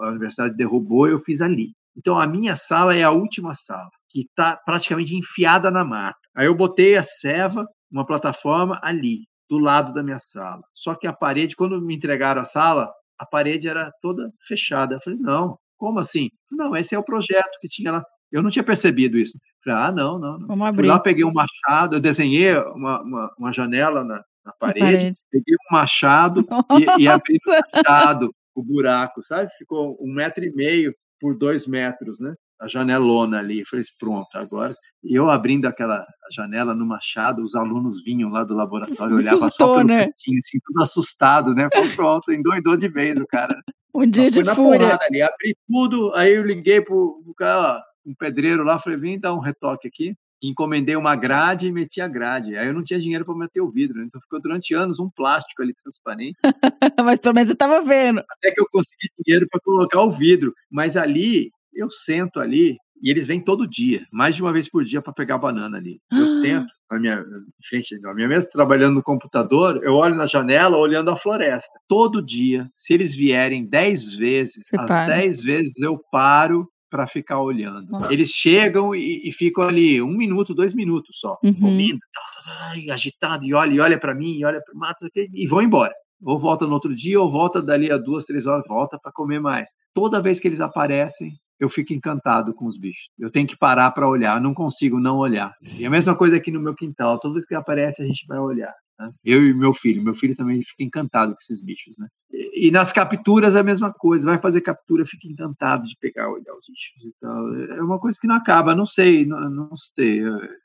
a universidade derrubou, eu fiz ali. Então a minha sala é a última sala, que está praticamente enfiada na mata. Aí eu botei a ceva, uma plataforma ali, do lado da minha sala. Só que a parede, quando me entregaram a sala, a parede era toda fechada. Eu falei, não, como assim? Não, esse é o projeto que tinha lá. Eu não tinha percebido isso. Falei, ah, não, não. não. Vamos Fui abrir. lá, peguei um machado, eu desenhei uma, uma, uma janela na, na parede, parede. peguei um machado e, e abri o machado, o buraco, sabe? Ficou um metro e meio por dois metros, né? A janelona ali. Eu falei, pronto, agora. E eu abrindo aquela janela no machado, os alunos vinham lá do laboratório, olhavam só pelo né? cantinho, assim, tudo assustado, né? Falei, pronto, endoidou de vez o cara. Um dia de na fúria. porrada ali, abri tudo, aí eu liguei pro, pro cara, ó, um pedreiro lá, falei, vem dar um retoque aqui. Encomendei uma grade e meti a grade. Aí eu não tinha dinheiro para meter o vidro, né? então ficou durante anos um plástico ali transparente, Mas pelo menos eu tava vendo. até que eu consegui dinheiro para colocar o vidro. Mas ali, eu sento ali, e eles vêm todo dia, mais de uma vez por dia para pegar banana ali. Eu Ah. sento na minha frente, na minha mesa, trabalhando no computador, eu olho na janela, olhando a floresta. Todo dia, se eles vierem dez vezes, Você as para. dez vezes eu paro para ficar olhando. Nossa. Eles chegam e, e ficam ali um minuto, dois minutos só, Uhum. ouvindo, tá, tá, tá, agitado, e olha, e olha para mim, e olha para o mato, e vão embora. Ou volta no outro dia, ou volta dali a duas, três horas, volta para comer mais. Toda vez que eles aparecem, eu fico encantado com os bichos. Eu tenho que parar para olhar, não consigo não olhar. E a mesma coisa aqui no meu quintal, toda vez que aparece a gente vai olhar. Né? Eu e meu filho. Meu filho também fica encantado com esses bichos, né? E, e nas capturas é a mesma coisa. Vai fazer captura, fica encantado de pegar, olhar os bichos e tal. É uma coisa que não acaba. Não sei, não, não sei.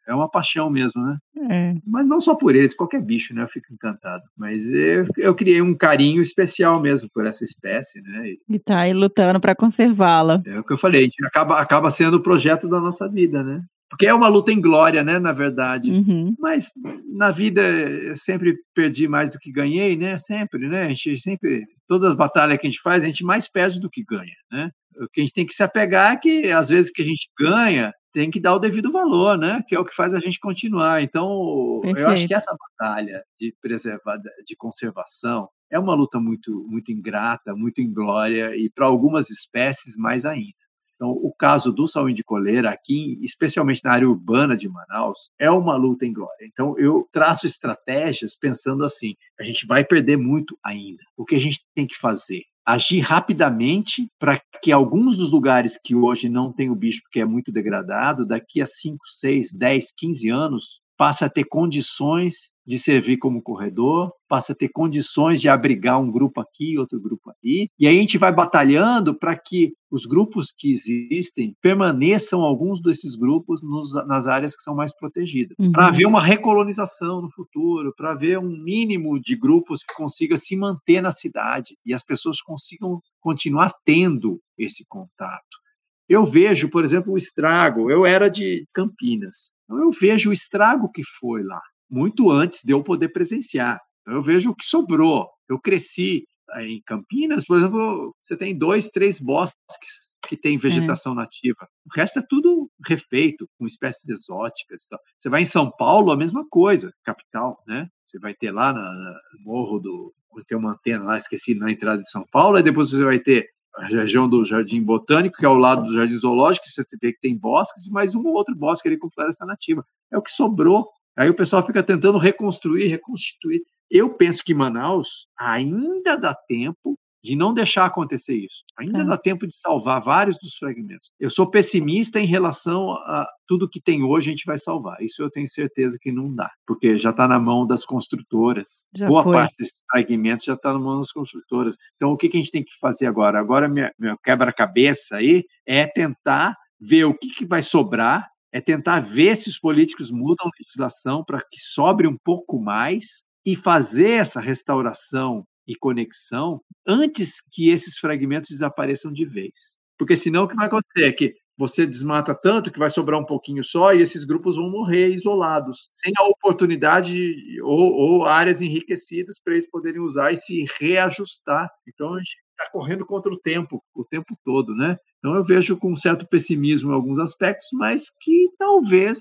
É uma paixão mesmo, né? É. Mas não só por eles, qualquer bicho, né? Eu fico encantado. Mas eu, eu criei um carinho especial mesmo por essa espécie, né? E E tá aí lutando pra conservá-la. é o que eu falei, a gente acaba, acaba sendo o projeto da nossa vida, né? Porque é uma luta em glória, né? Na verdade. Uhum. Mas na vida eu sempre perdi mais do que ganhei, né? Sempre, né? A gente sempre, todas as batalhas que a gente faz, a gente mais perde do que ganha, né? O que a gente tem que se apegar é que às vezes que a gente ganha, tem que dar o devido valor, né? Que é o que faz a gente continuar. Então, eu acho Perfeito. que essa batalha de preservar, de conservação, é uma luta muito, muito ingrata, muito inglória e para algumas espécies mais ainda. Então, o caso do saúde de coleira aqui, especialmente na área urbana de Manaus, é uma luta em glória. Então, eu traço estratégias pensando assim: a gente vai perder muito ainda. O que a gente tem que fazer? Agir rapidamente para que alguns dos lugares que hoje não tem o bicho porque é muito degradado, daqui a 5, 6, 10, 15 anos, passe a ter condições de servir como corredor, passa a ter condições de abrigar um grupo aqui, outro grupo ali, e aí a gente vai batalhando para que os grupos que existem permaneçam alguns desses grupos nos, nas áreas que são mais protegidas, Uhum. para haver uma recolonização no futuro, para haver um mínimo de grupos que consiga se manter na cidade e as pessoas consigam continuar tendo esse contato. Eu vejo, por exemplo, o estrago. Eu era de Campinas. Então, eu vejo o estrago que foi lá, muito antes de eu poder presenciar. Eu vejo o que sobrou. Eu cresci eh, em Campinas, por exemplo, você tem dois, três bosques que têm vegetação nativa. O resto é tudo refeito, com espécies exóticas. e tal. Você vai em São Paulo, a mesma coisa, capital, né? Você vai ter lá na, na- no morro do. Tem uma antena lá, esqueci, na entrada de São Paulo, aí depois você vai ter a região do Jardim Botânico, que é ao lado do Jardim Zoológico, que você vê que tem bosques, mais um ou outro bosque ali com floresta nativa. É o que sobrou. Aí o pessoal fica tentando reconstruir, reconstituir. Eu penso que Manaus ainda dá tempo de não deixar acontecer isso. Ainda Tá. dá tempo de salvar vários dos fragmentos. Eu sou pessimista em relação a tudo que tem hoje a gente vai salvar. Isso eu tenho certeza que não dá, porque já está na mão das construtoras. Já Boa foi. parte desses fragmentos já está na mão das construtoras. Então, o que, que a gente tem que fazer agora? Agora, minha, meu quebra-cabeça aí é tentar ver o que, que vai sobrar, é tentar ver se os políticos mudam a legislação para que sobre um pouco mais e fazer essa restauração e conexão antes que esses fragmentos desapareçam de vez. Porque senão o que vai acontecer é que você desmata tanto que vai sobrar um pouquinho só e esses grupos vão morrer isolados, sem a oportunidade ou, ou áreas enriquecidas para eles poderem usar e se reajustar. Então a gente está correndo contra o tempo, o tempo todo, né? Então eu vejo com um certo pessimismo em alguns aspectos, mas que talvez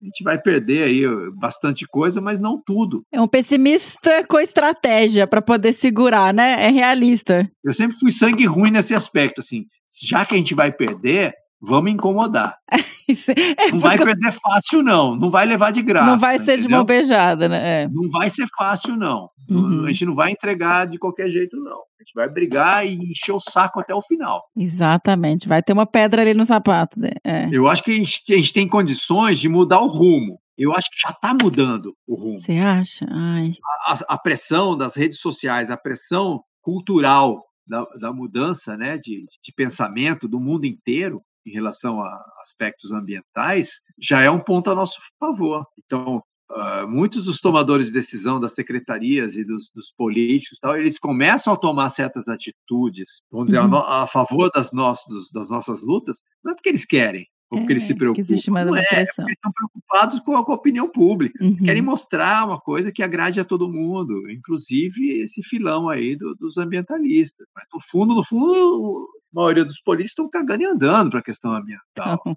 a gente vai perder aí bastante coisa, mas não tudo. É um pessimista com estratégia pra poder segurar, né? É realista. Eu sempre fui sangue ruim nesse aspecto, assim, já que a gente vai perder, vamos incomodar. Isso- é, Não vai perder fácil, não. Não vai levar de graça. não vai ser de entendeu? mão beijada, né? É. Não vai ser fácil, não. Uhum. A gente não vai entregar de qualquer jeito, não. A gente vai brigar e encher o saco até o final. Exatamente. Vai ter uma pedra ali no sapato. né? É. Eu acho que a gente, a gente tem condições de mudar o rumo. Eu acho que já está mudando o rumo. Você acha? Ai. a, a pressão das redes sociais, a pressão cultural da, da mudança né, de, de pensamento do mundo inteiro em relação a aspectos ambientais, já é um ponto a nosso favor. Então, ah, muitos dos tomadores de decisão das secretarias e dos, dos políticos, tal, eles começam a tomar certas atitudes, vamos dizer, a, Uhum. no- a favor das, nossas das nossas lutas, não é porque eles querem, ou porque eles É, se que preocupam. existe não é, é porque eles estão preocupados com a, com a opinião pública. Eles Uhum. querem mostrar uma coisa que agrade a todo mundo, inclusive esse filão aí do- dos ambientalistas. Mas no fundo, no fundo, a maioria dos políticos estão cagando e andando para a questão ambiental. Então.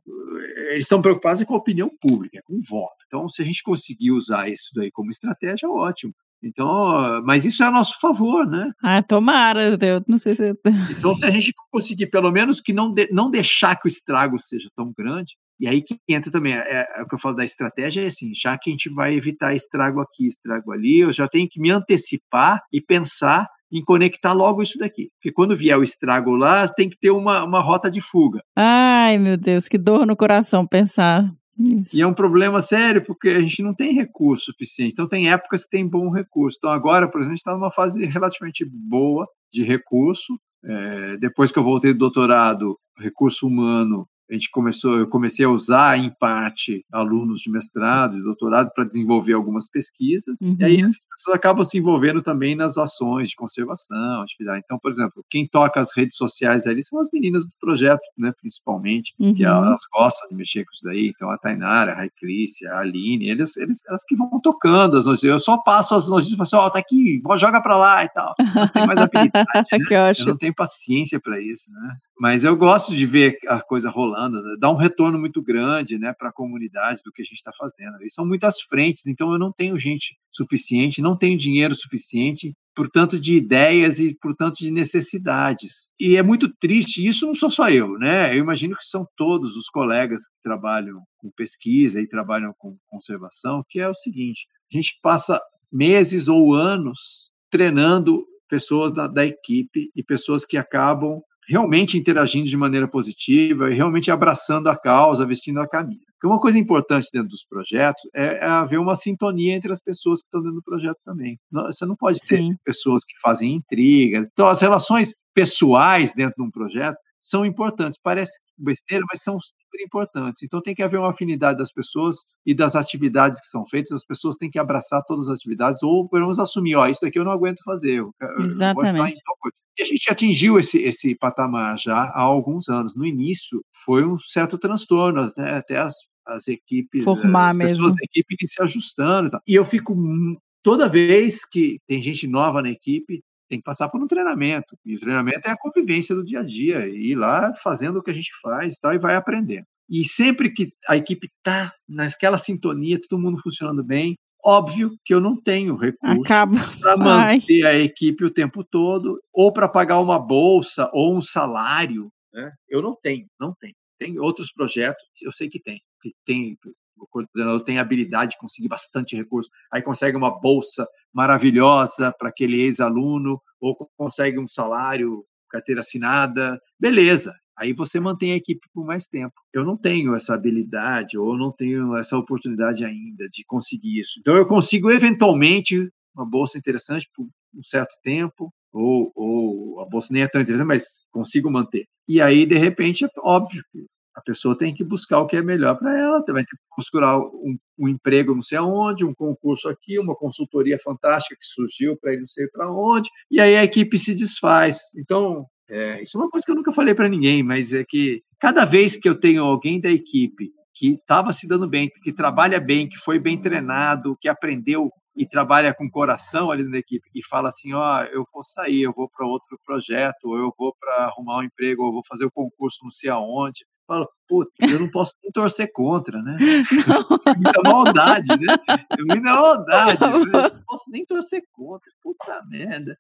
Eles estão preocupados com a opinião pública, com o voto. Então, se a gente conseguir usar isso daí como estratégia, ótimo. Então, mas isso é a nosso favor, né? Ah, tomara. Eu não sei se. Então, se a gente conseguir, pelo menos, que não, de- não deixar que o estrago seja tão grande, e aí que entra também, é, é o que eu falo da estratégia, é assim, já que a gente vai evitar estrago aqui, estrago ali, eu já tenho que me antecipar e pensar em conectar logo isso daqui. Porque quando vier o estrago lá, tem que ter uma, uma rota de fuga. Ai, meu Deus, que dor no coração pensar Isso. E é um problema sério, porque a gente não tem recurso suficiente. Então, tem épocas que tem bom recurso. Então, agora, por exemplo, a gente está numa fase relativamente boa de recurso. É, depois que eu voltei do doutorado, recurso humano a gente começou, eu comecei a usar em parte alunos de mestrado, de doutorado para desenvolver algumas pesquisas. Uhum. E aí essas pessoas acabam se envolvendo também nas ações de conservação, atividade. Então, por exemplo, quem toca as redes sociais ali são as meninas do projeto, né, principalmente, Uhum. que elas gostam de mexer com isso daí. Então, a Tainara, a Raiclícia, a Aline, eles, eles, elas que vão tocando as notícias. Eu só passo as notícias e falo assim, ó, tá aqui, joga para lá e tal. Não tem mais habilidade, né? Eu não tenho paciência para isso, né? Mas eu gosto de ver a coisa rolando, né? dá um retorno muito grande, né, para a comunidade do que a gente está fazendo. E são muitas frentes, então eu não tenho gente suficiente, não tenho dinheiro suficiente, portanto de ideias e portanto de necessidades. E é muito triste. Isso não sou só eu, né? Eu imagino que são todos os colegas que trabalham com pesquisa e trabalham com conservação, que é o seguinte: a gente passa meses ou anos treinando pessoas da, da equipe e pessoas que acabam realmente interagindo de maneira positiva e realmente abraçando a causa, vestindo a camisa. Porque uma coisa importante dentro dos projetos é, é haver uma sintonia entre as pessoas que estão dentro do projeto também. Você não pode ter Sim. pessoas que fazem intriga. Então, as relações pessoais dentro de um projeto são importantes. Parece besteira, mas são super importantes. Então, tem que haver uma afinidade das pessoas e das atividades que são feitas. As pessoas têm que abraçar todas as atividades ou, pelo menos, assumir: ó, isso daqui eu não aguento fazer. Eu, eu Exatamente. coisa. E a gente atingiu esse, esse patamar já há alguns anos. No início, foi um certo transtorno, né? até as, as equipes, Formar as pessoas mesmo. da equipe se ajustando. E, e eu fico, mu- toda vez que tem gente nova na equipe, tem que passar por um treinamento. E o treinamento é a convivência do dia a dia, e ir lá fazendo o que a gente faz e tal, e vai aprendendo. E sempre que a equipe está naquela sintonia, todo mundo funcionando bem, óbvio que eu não tenho recurso para Ai. manter a equipe o tempo todo, ou para pagar uma bolsa ou um salário. Né? Eu não tenho, não tenho. Tem outros projetos, eu sei que tem, que tem, o coordenador tem habilidade de conseguir bastante recurso, aí consegue uma bolsa maravilhosa para aquele ex-aluno, ou co- consegue um salário, carteira assinada, beleza. Aí você mantém a equipe por mais tempo. Eu não tenho essa habilidade, ou não tenho essa oportunidade ainda de conseguir isso. Então, eu consigo, eventualmente, uma bolsa interessante por um certo tempo, ou, ou a bolsa nem é tão interessante, mas consigo manter. E aí, de repente, é óbvio que a pessoa tem que buscar o que é melhor para ela, vai ter que buscar um, um emprego não sei aonde, um concurso aqui, uma consultoria fantástica que surgiu para ir não sei para onde, e aí a equipe se desfaz. Então, é, isso é uma coisa que eu nunca falei para ninguém, mas é que cada vez que eu tenho alguém da equipe que estava se dando bem, que trabalha bem, que foi bem treinado, que aprendeu e trabalha com coração ali na equipe e fala assim, ó, eu vou sair, eu vou para outro projeto, ou eu vou para arrumar um emprego, ou eu vou fazer o concurso não sei aonde. Falo, putz, eu não posso nem torcer contra, né? Muita maldade, né? Muita maldade. Eu não posso nem torcer contra. Puta merda.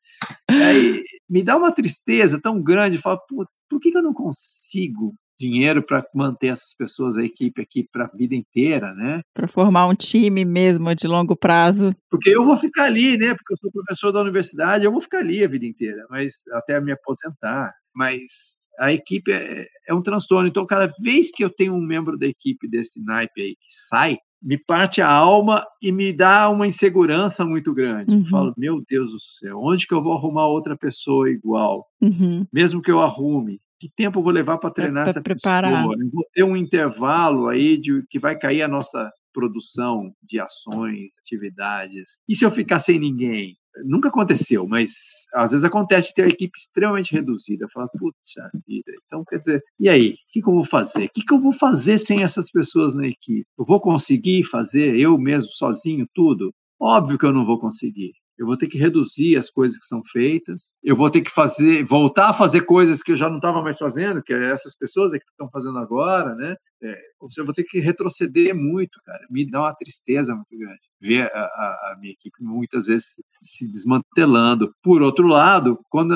Aí me dá uma tristeza tão grande. Falo, putz, por que, que eu não consigo dinheiro para manter essas pessoas, a equipe aqui para a vida inteira, né? Para formar um time mesmo de longo prazo. Porque eu vou ficar ali, né? Porque eu sou professor da universidade, eu vou ficar ali a vida inteira, mas até me aposentar. Mas a equipe é, é um transtorno. Então, cada vez que eu tenho um membro da equipe desse naipe aí que sai, me parte a alma e me dá uma insegurança muito grande. Uhum. Eu falo, meu Deus do céu, onde que eu vou arrumar outra pessoa igual? Uhum. Mesmo que eu arrume, que tempo eu vou levar para treinar pra essa preparar. pessoa? Eu vou ter um intervalo aí de que vai cair a nossa produção de ações, atividades. E se eu ficar sem ninguém? Nunca aconteceu, mas às vezes acontece ter uma equipe extremamente reduzida. Fala, putz, vida. Então, quer dizer, e aí? O que, que eu vou fazer? O que, que eu vou fazer sem essas pessoas na equipe? Eu vou conseguir fazer eu mesmo, sozinho, tudo? Óbvio que eu não vou conseguir. Eu vou ter que reduzir as coisas que são feitas. Eu vou ter que fazer, voltar a fazer coisas que eu já não estava mais fazendo, que é essas pessoas é que estão fazendo agora, né? É, ou seja, eu vou ter que retroceder muito, cara. Me dá uma tristeza muito grande ver a, a, a minha equipe muitas vezes se desmantelando. Por outro lado, quando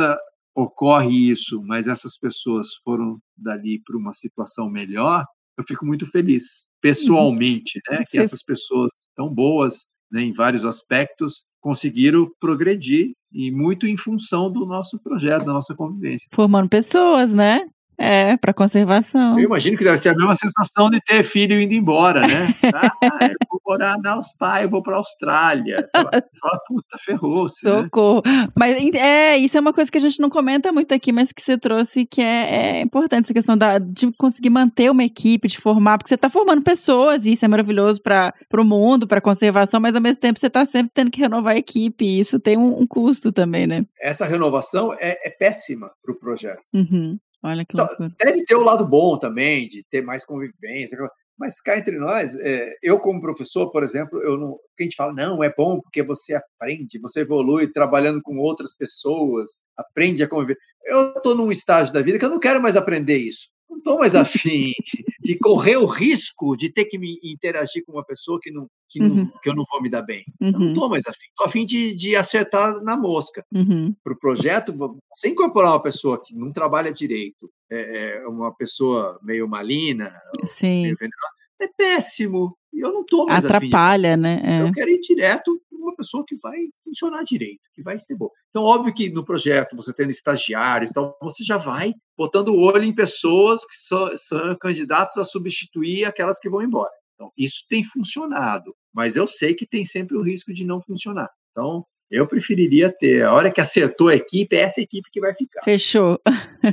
ocorre isso, mas essas pessoas foram dali para uma situação melhor, eu fico muito feliz, pessoalmente, né? Que essas pessoas tão boas né, em vários aspectos, conseguiram progredir e muito em função do nosso projeto, da nossa convivência. Formando pessoas, né? É, para conservação. Eu imagino que deve ser a mesma sensação de ter filho indo embora, né? Ah, eu vou morar na Austrália, eu vou para a Austrália. Fala, puta, ferrou-se. Né? Socorro. Mas é, isso é uma coisa que a gente não comenta muito aqui, mas que você trouxe que é, é importante essa questão da, de conseguir manter uma equipe, de formar, porque você está formando pessoas e isso é maravilhoso para o mundo, para conservação, mas ao mesmo tempo você está sempre tendo que renovar a equipe e isso tem um, um custo também, né? Essa renovação é, é péssima para o projeto. Uhum. Olha que Então, loucura. deve ter o lado bom também, de ter mais convivência. Mas cá entre nós, é, eu como professor, por exemplo, eu não, a gente fala, não, é bom porque você aprende, você evolui trabalhando com outras pessoas, aprende a conviver. Eu estou num estágio da vida que eu não quero mais aprender isso. Não estou mais afim de correr o risco de ter que me interagir com uma pessoa que, não, que, não- Uhum. que eu não vou me dar bem. Eu não Uhum, estou mais afim. Estou afim de, de acertar na mosca uhum. para o projeto, você incorporar uma pessoa que não trabalha direito, é, é uma pessoa meio malina, Sim. meio venenosa, é péssimo. Eu não estou mais afim. de- Atrapalha, né? É. Eu quero ir direto uma pessoa que vai funcionar direito, que vai ser boa. Então, óbvio que no projeto, você tendo estagiários, então você já vai botando o olho em pessoas que são, são candidatos a substituir aquelas que vão embora. Então, isso tem funcionado, mas eu sei que tem sempre o risco de não funcionar. Então, eu preferiria ter, a hora que acertou a equipe, é essa equipe que vai ficar. Fechou.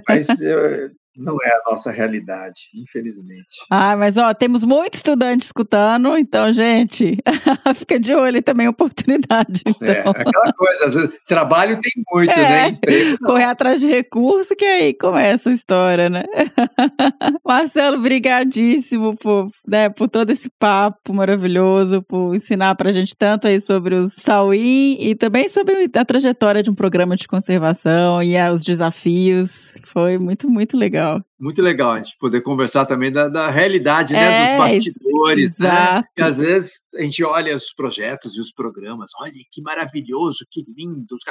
Mas eh, não é a nossa realidade, infelizmente. Ah, mas ó, temos muito estudante escutando, então, gente, fica de olho também, oportunidade. Então. É, aquela coisa, vezes, trabalho tem muito, É. né? Emprego. Correr atrás de recurso, que aí começa a história, né? Marcelo, brigadíssimo por, né, por todo esse papo maravilhoso, por ensinar pra gente tanto aí sobre os Sauim e também sobre a trajetória de um programa de conservação e ah, os desafios. Foi muito, muito legal. Muito legal a gente poder conversar também da, da realidade, né? É, Dos bastidores, né? exato. E às vezes a gente olha os projetos e os programas, olha que maravilhoso, que lindo. os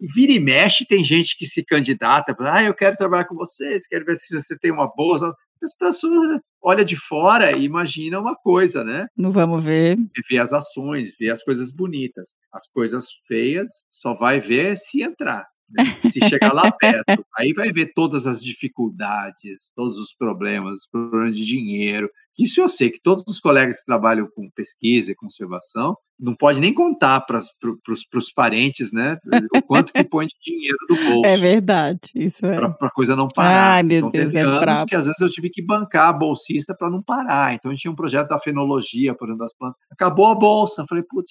E vira e mexe, tem gente que se candidata, ah, eu quero trabalhar com vocês, quero ver se você tem uma bolsa. As pessoas olham de fora e imaginam uma coisa, né? Não vamos ver. E vê as ações, vê as coisas bonitas. As coisas feias só vai ver se entrar. Né? Se chegar lá perto, aí vai ver todas as dificuldades, todos os problemas, problemas de dinheiro. Isso eu sei que todos os colegas que trabalham com pesquisa e conservação não pode nem contar para os parentes, né? O quanto que põe de dinheiro do bolso É verdade, isso é. para a coisa não parar. Ai, meu então, Deus, teve é anos que às vezes eu tive que bancar a bolsista para não parar. Então a gente tinha um projeto da fenologia, por exemplo, das plantas. Acabou a bolsa. Eu falei, putz,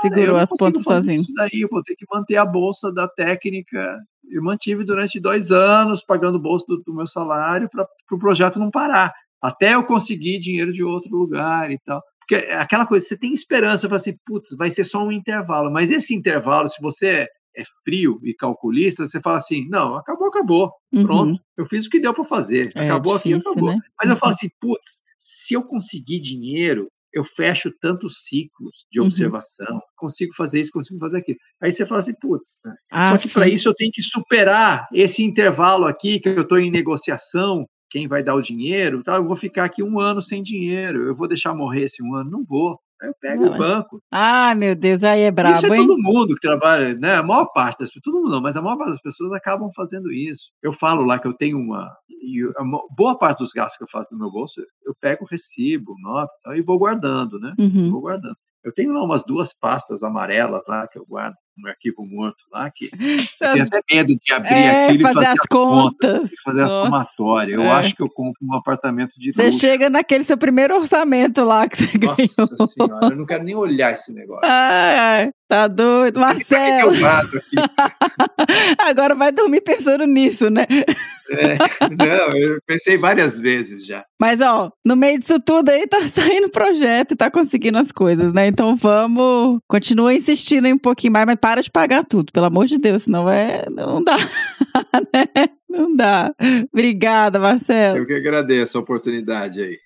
segurou as pontas sozinho. Isso daí, eu vou ter que manter a bolsa da técnica. Eu mantive durante dois anos, pagando o bolso do, do meu salário para o pro projeto não parar. Até eu conseguir dinheiro de outro lugar e tal. Porque é aquela coisa, você tem esperança, você fala assim, putz, vai ser só um intervalo. Mas esse intervalo, se você é, é frio e calculista, você fala assim, não, acabou, acabou. Uhum. Pronto, eu fiz o que deu para fazer. É Acabou aqui, difícil, acabou. né? Mas eu falo Uhum. assim, putz, se eu conseguir dinheiro, eu fecho tantos ciclos de Uhum. observação, consigo fazer isso, consigo fazer aquilo. Aí você fala assim, putz, Ah, só que para isso eu tenho que superar esse intervalo aqui, que eu estou em negociação, quem vai dar o dinheiro, tá? eu vou ficar aqui um ano sem dinheiro, eu vou deixar morrer esse um ano? Não vou. Aí eu pego Não, o banco. Ai, meu Deus, aí é brabo, Isso é hein? todo mundo que trabalha, né? A maior parte das pessoas, todo mundo não, mas a maior parte das pessoas acabam fazendo isso. Eu falo lá que eu tenho uma. Boa parte dos gastos que eu faço no meu bolso, eu pego recibo, nota e vou guardando, né? Uhum. Vou guardando. Eu tenho lá umas duas pastas amarelas lá que eu guardo no arquivo morto lá, que Seus- até medo de abrir É, aquilo e fazer fazer as as contas, contas. fazer as Nossa, somatórias. Eu é. acho que eu compro um apartamento de Você luxo. chega naquele seu primeiro orçamento lá que você ganhou. Nossa senhora, eu não quero nem olhar esse negócio. Ai, tá doido. Que Marcelo, agora vai dormir pensando nisso, né? É, não, eu pensei várias vezes já. Mas, ó, no meio disso tudo aí tá saindo projeto e tá conseguindo as coisas, né? Então vamos, continua insistindo aí um pouquinho mais, mas para de pagar tudo, pelo amor de Deus, senão é, não dá, né? Não dá. Obrigada, Marcelo. Eu que agradeço a oportunidade aí.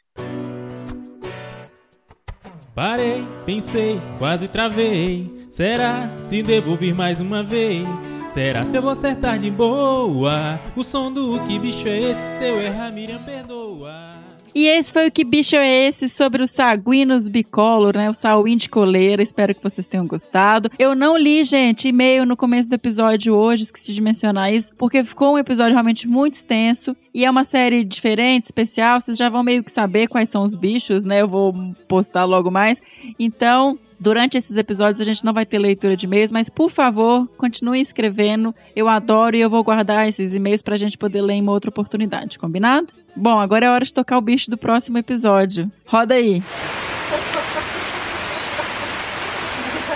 Parei, pensei, quase travei. Será se devo vir mais uma vez? Será se eu vou acertar de boa? O som do que bicho é esse? Se eu errar, Miriam perdoa. E esse foi o Que Bicho é Esse sobre o Saguinus bicolor, né? O sauim de coleira. Espero que vocês tenham gostado. Eu não li, gente, e-mail no começo do episódio hoje, esqueci de mencionar isso, porque ficou um episódio realmente muito extenso. E é uma série diferente, especial, vocês já vão meio que saber quais são os bichos, né? Eu vou postar logo mais. Então, Durante esses episódios a gente não vai ter leitura de e-mails, mas por favor, continue escrevendo. Eu adoro e eu vou guardar esses e-mails pra gente poder ler em uma outra oportunidade, combinado? Bom, agora é hora de tocar o bicho do próximo episódio. Roda aí.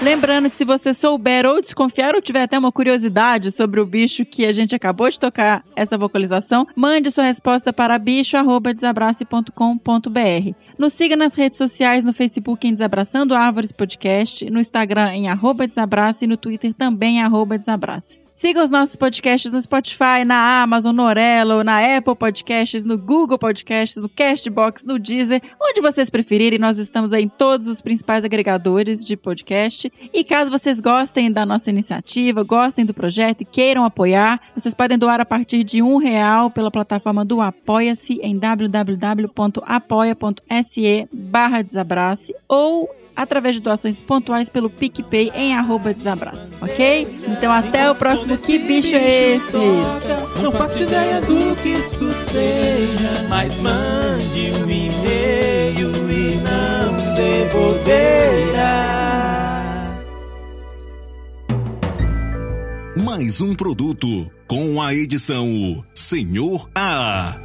Lembrando que se você souber ou desconfiar ou tiver até uma curiosidade sobre o bicho que a gente acabou de tocar essa vocalização, mande sua resposta para bicho@desabrace.com.br. Nos siga nas redes sociais, no Facebook em Desabraçando Árvores Podcast, no Instagram em arroba Desabrace e no Twitter também em arroba Desabrace. Siga os nossos podcasts no Spotify, na Amazon, no Orelo, na Apple Podcasts, no Google Podcasts, no Castbox, no Deezer, onde vocês preferirem. Nós estamos em todos os principais agregadores de podcast. E caso vocês gostem da nossa iniciativa, gostem do projeto e queiram apoiar, vocês podem doar a partir de um real pela plataforma do Apoia-se em www.apoia.se barra desabrace ou através de doações pontuais pelo PicPay em arroba desabraço, ok? Então até o próximo Que Bicho é Esse? Não faço ideia do que isso seja, mas mande um e-mail e não devolverá. Mais um produto com a edição Senhor A.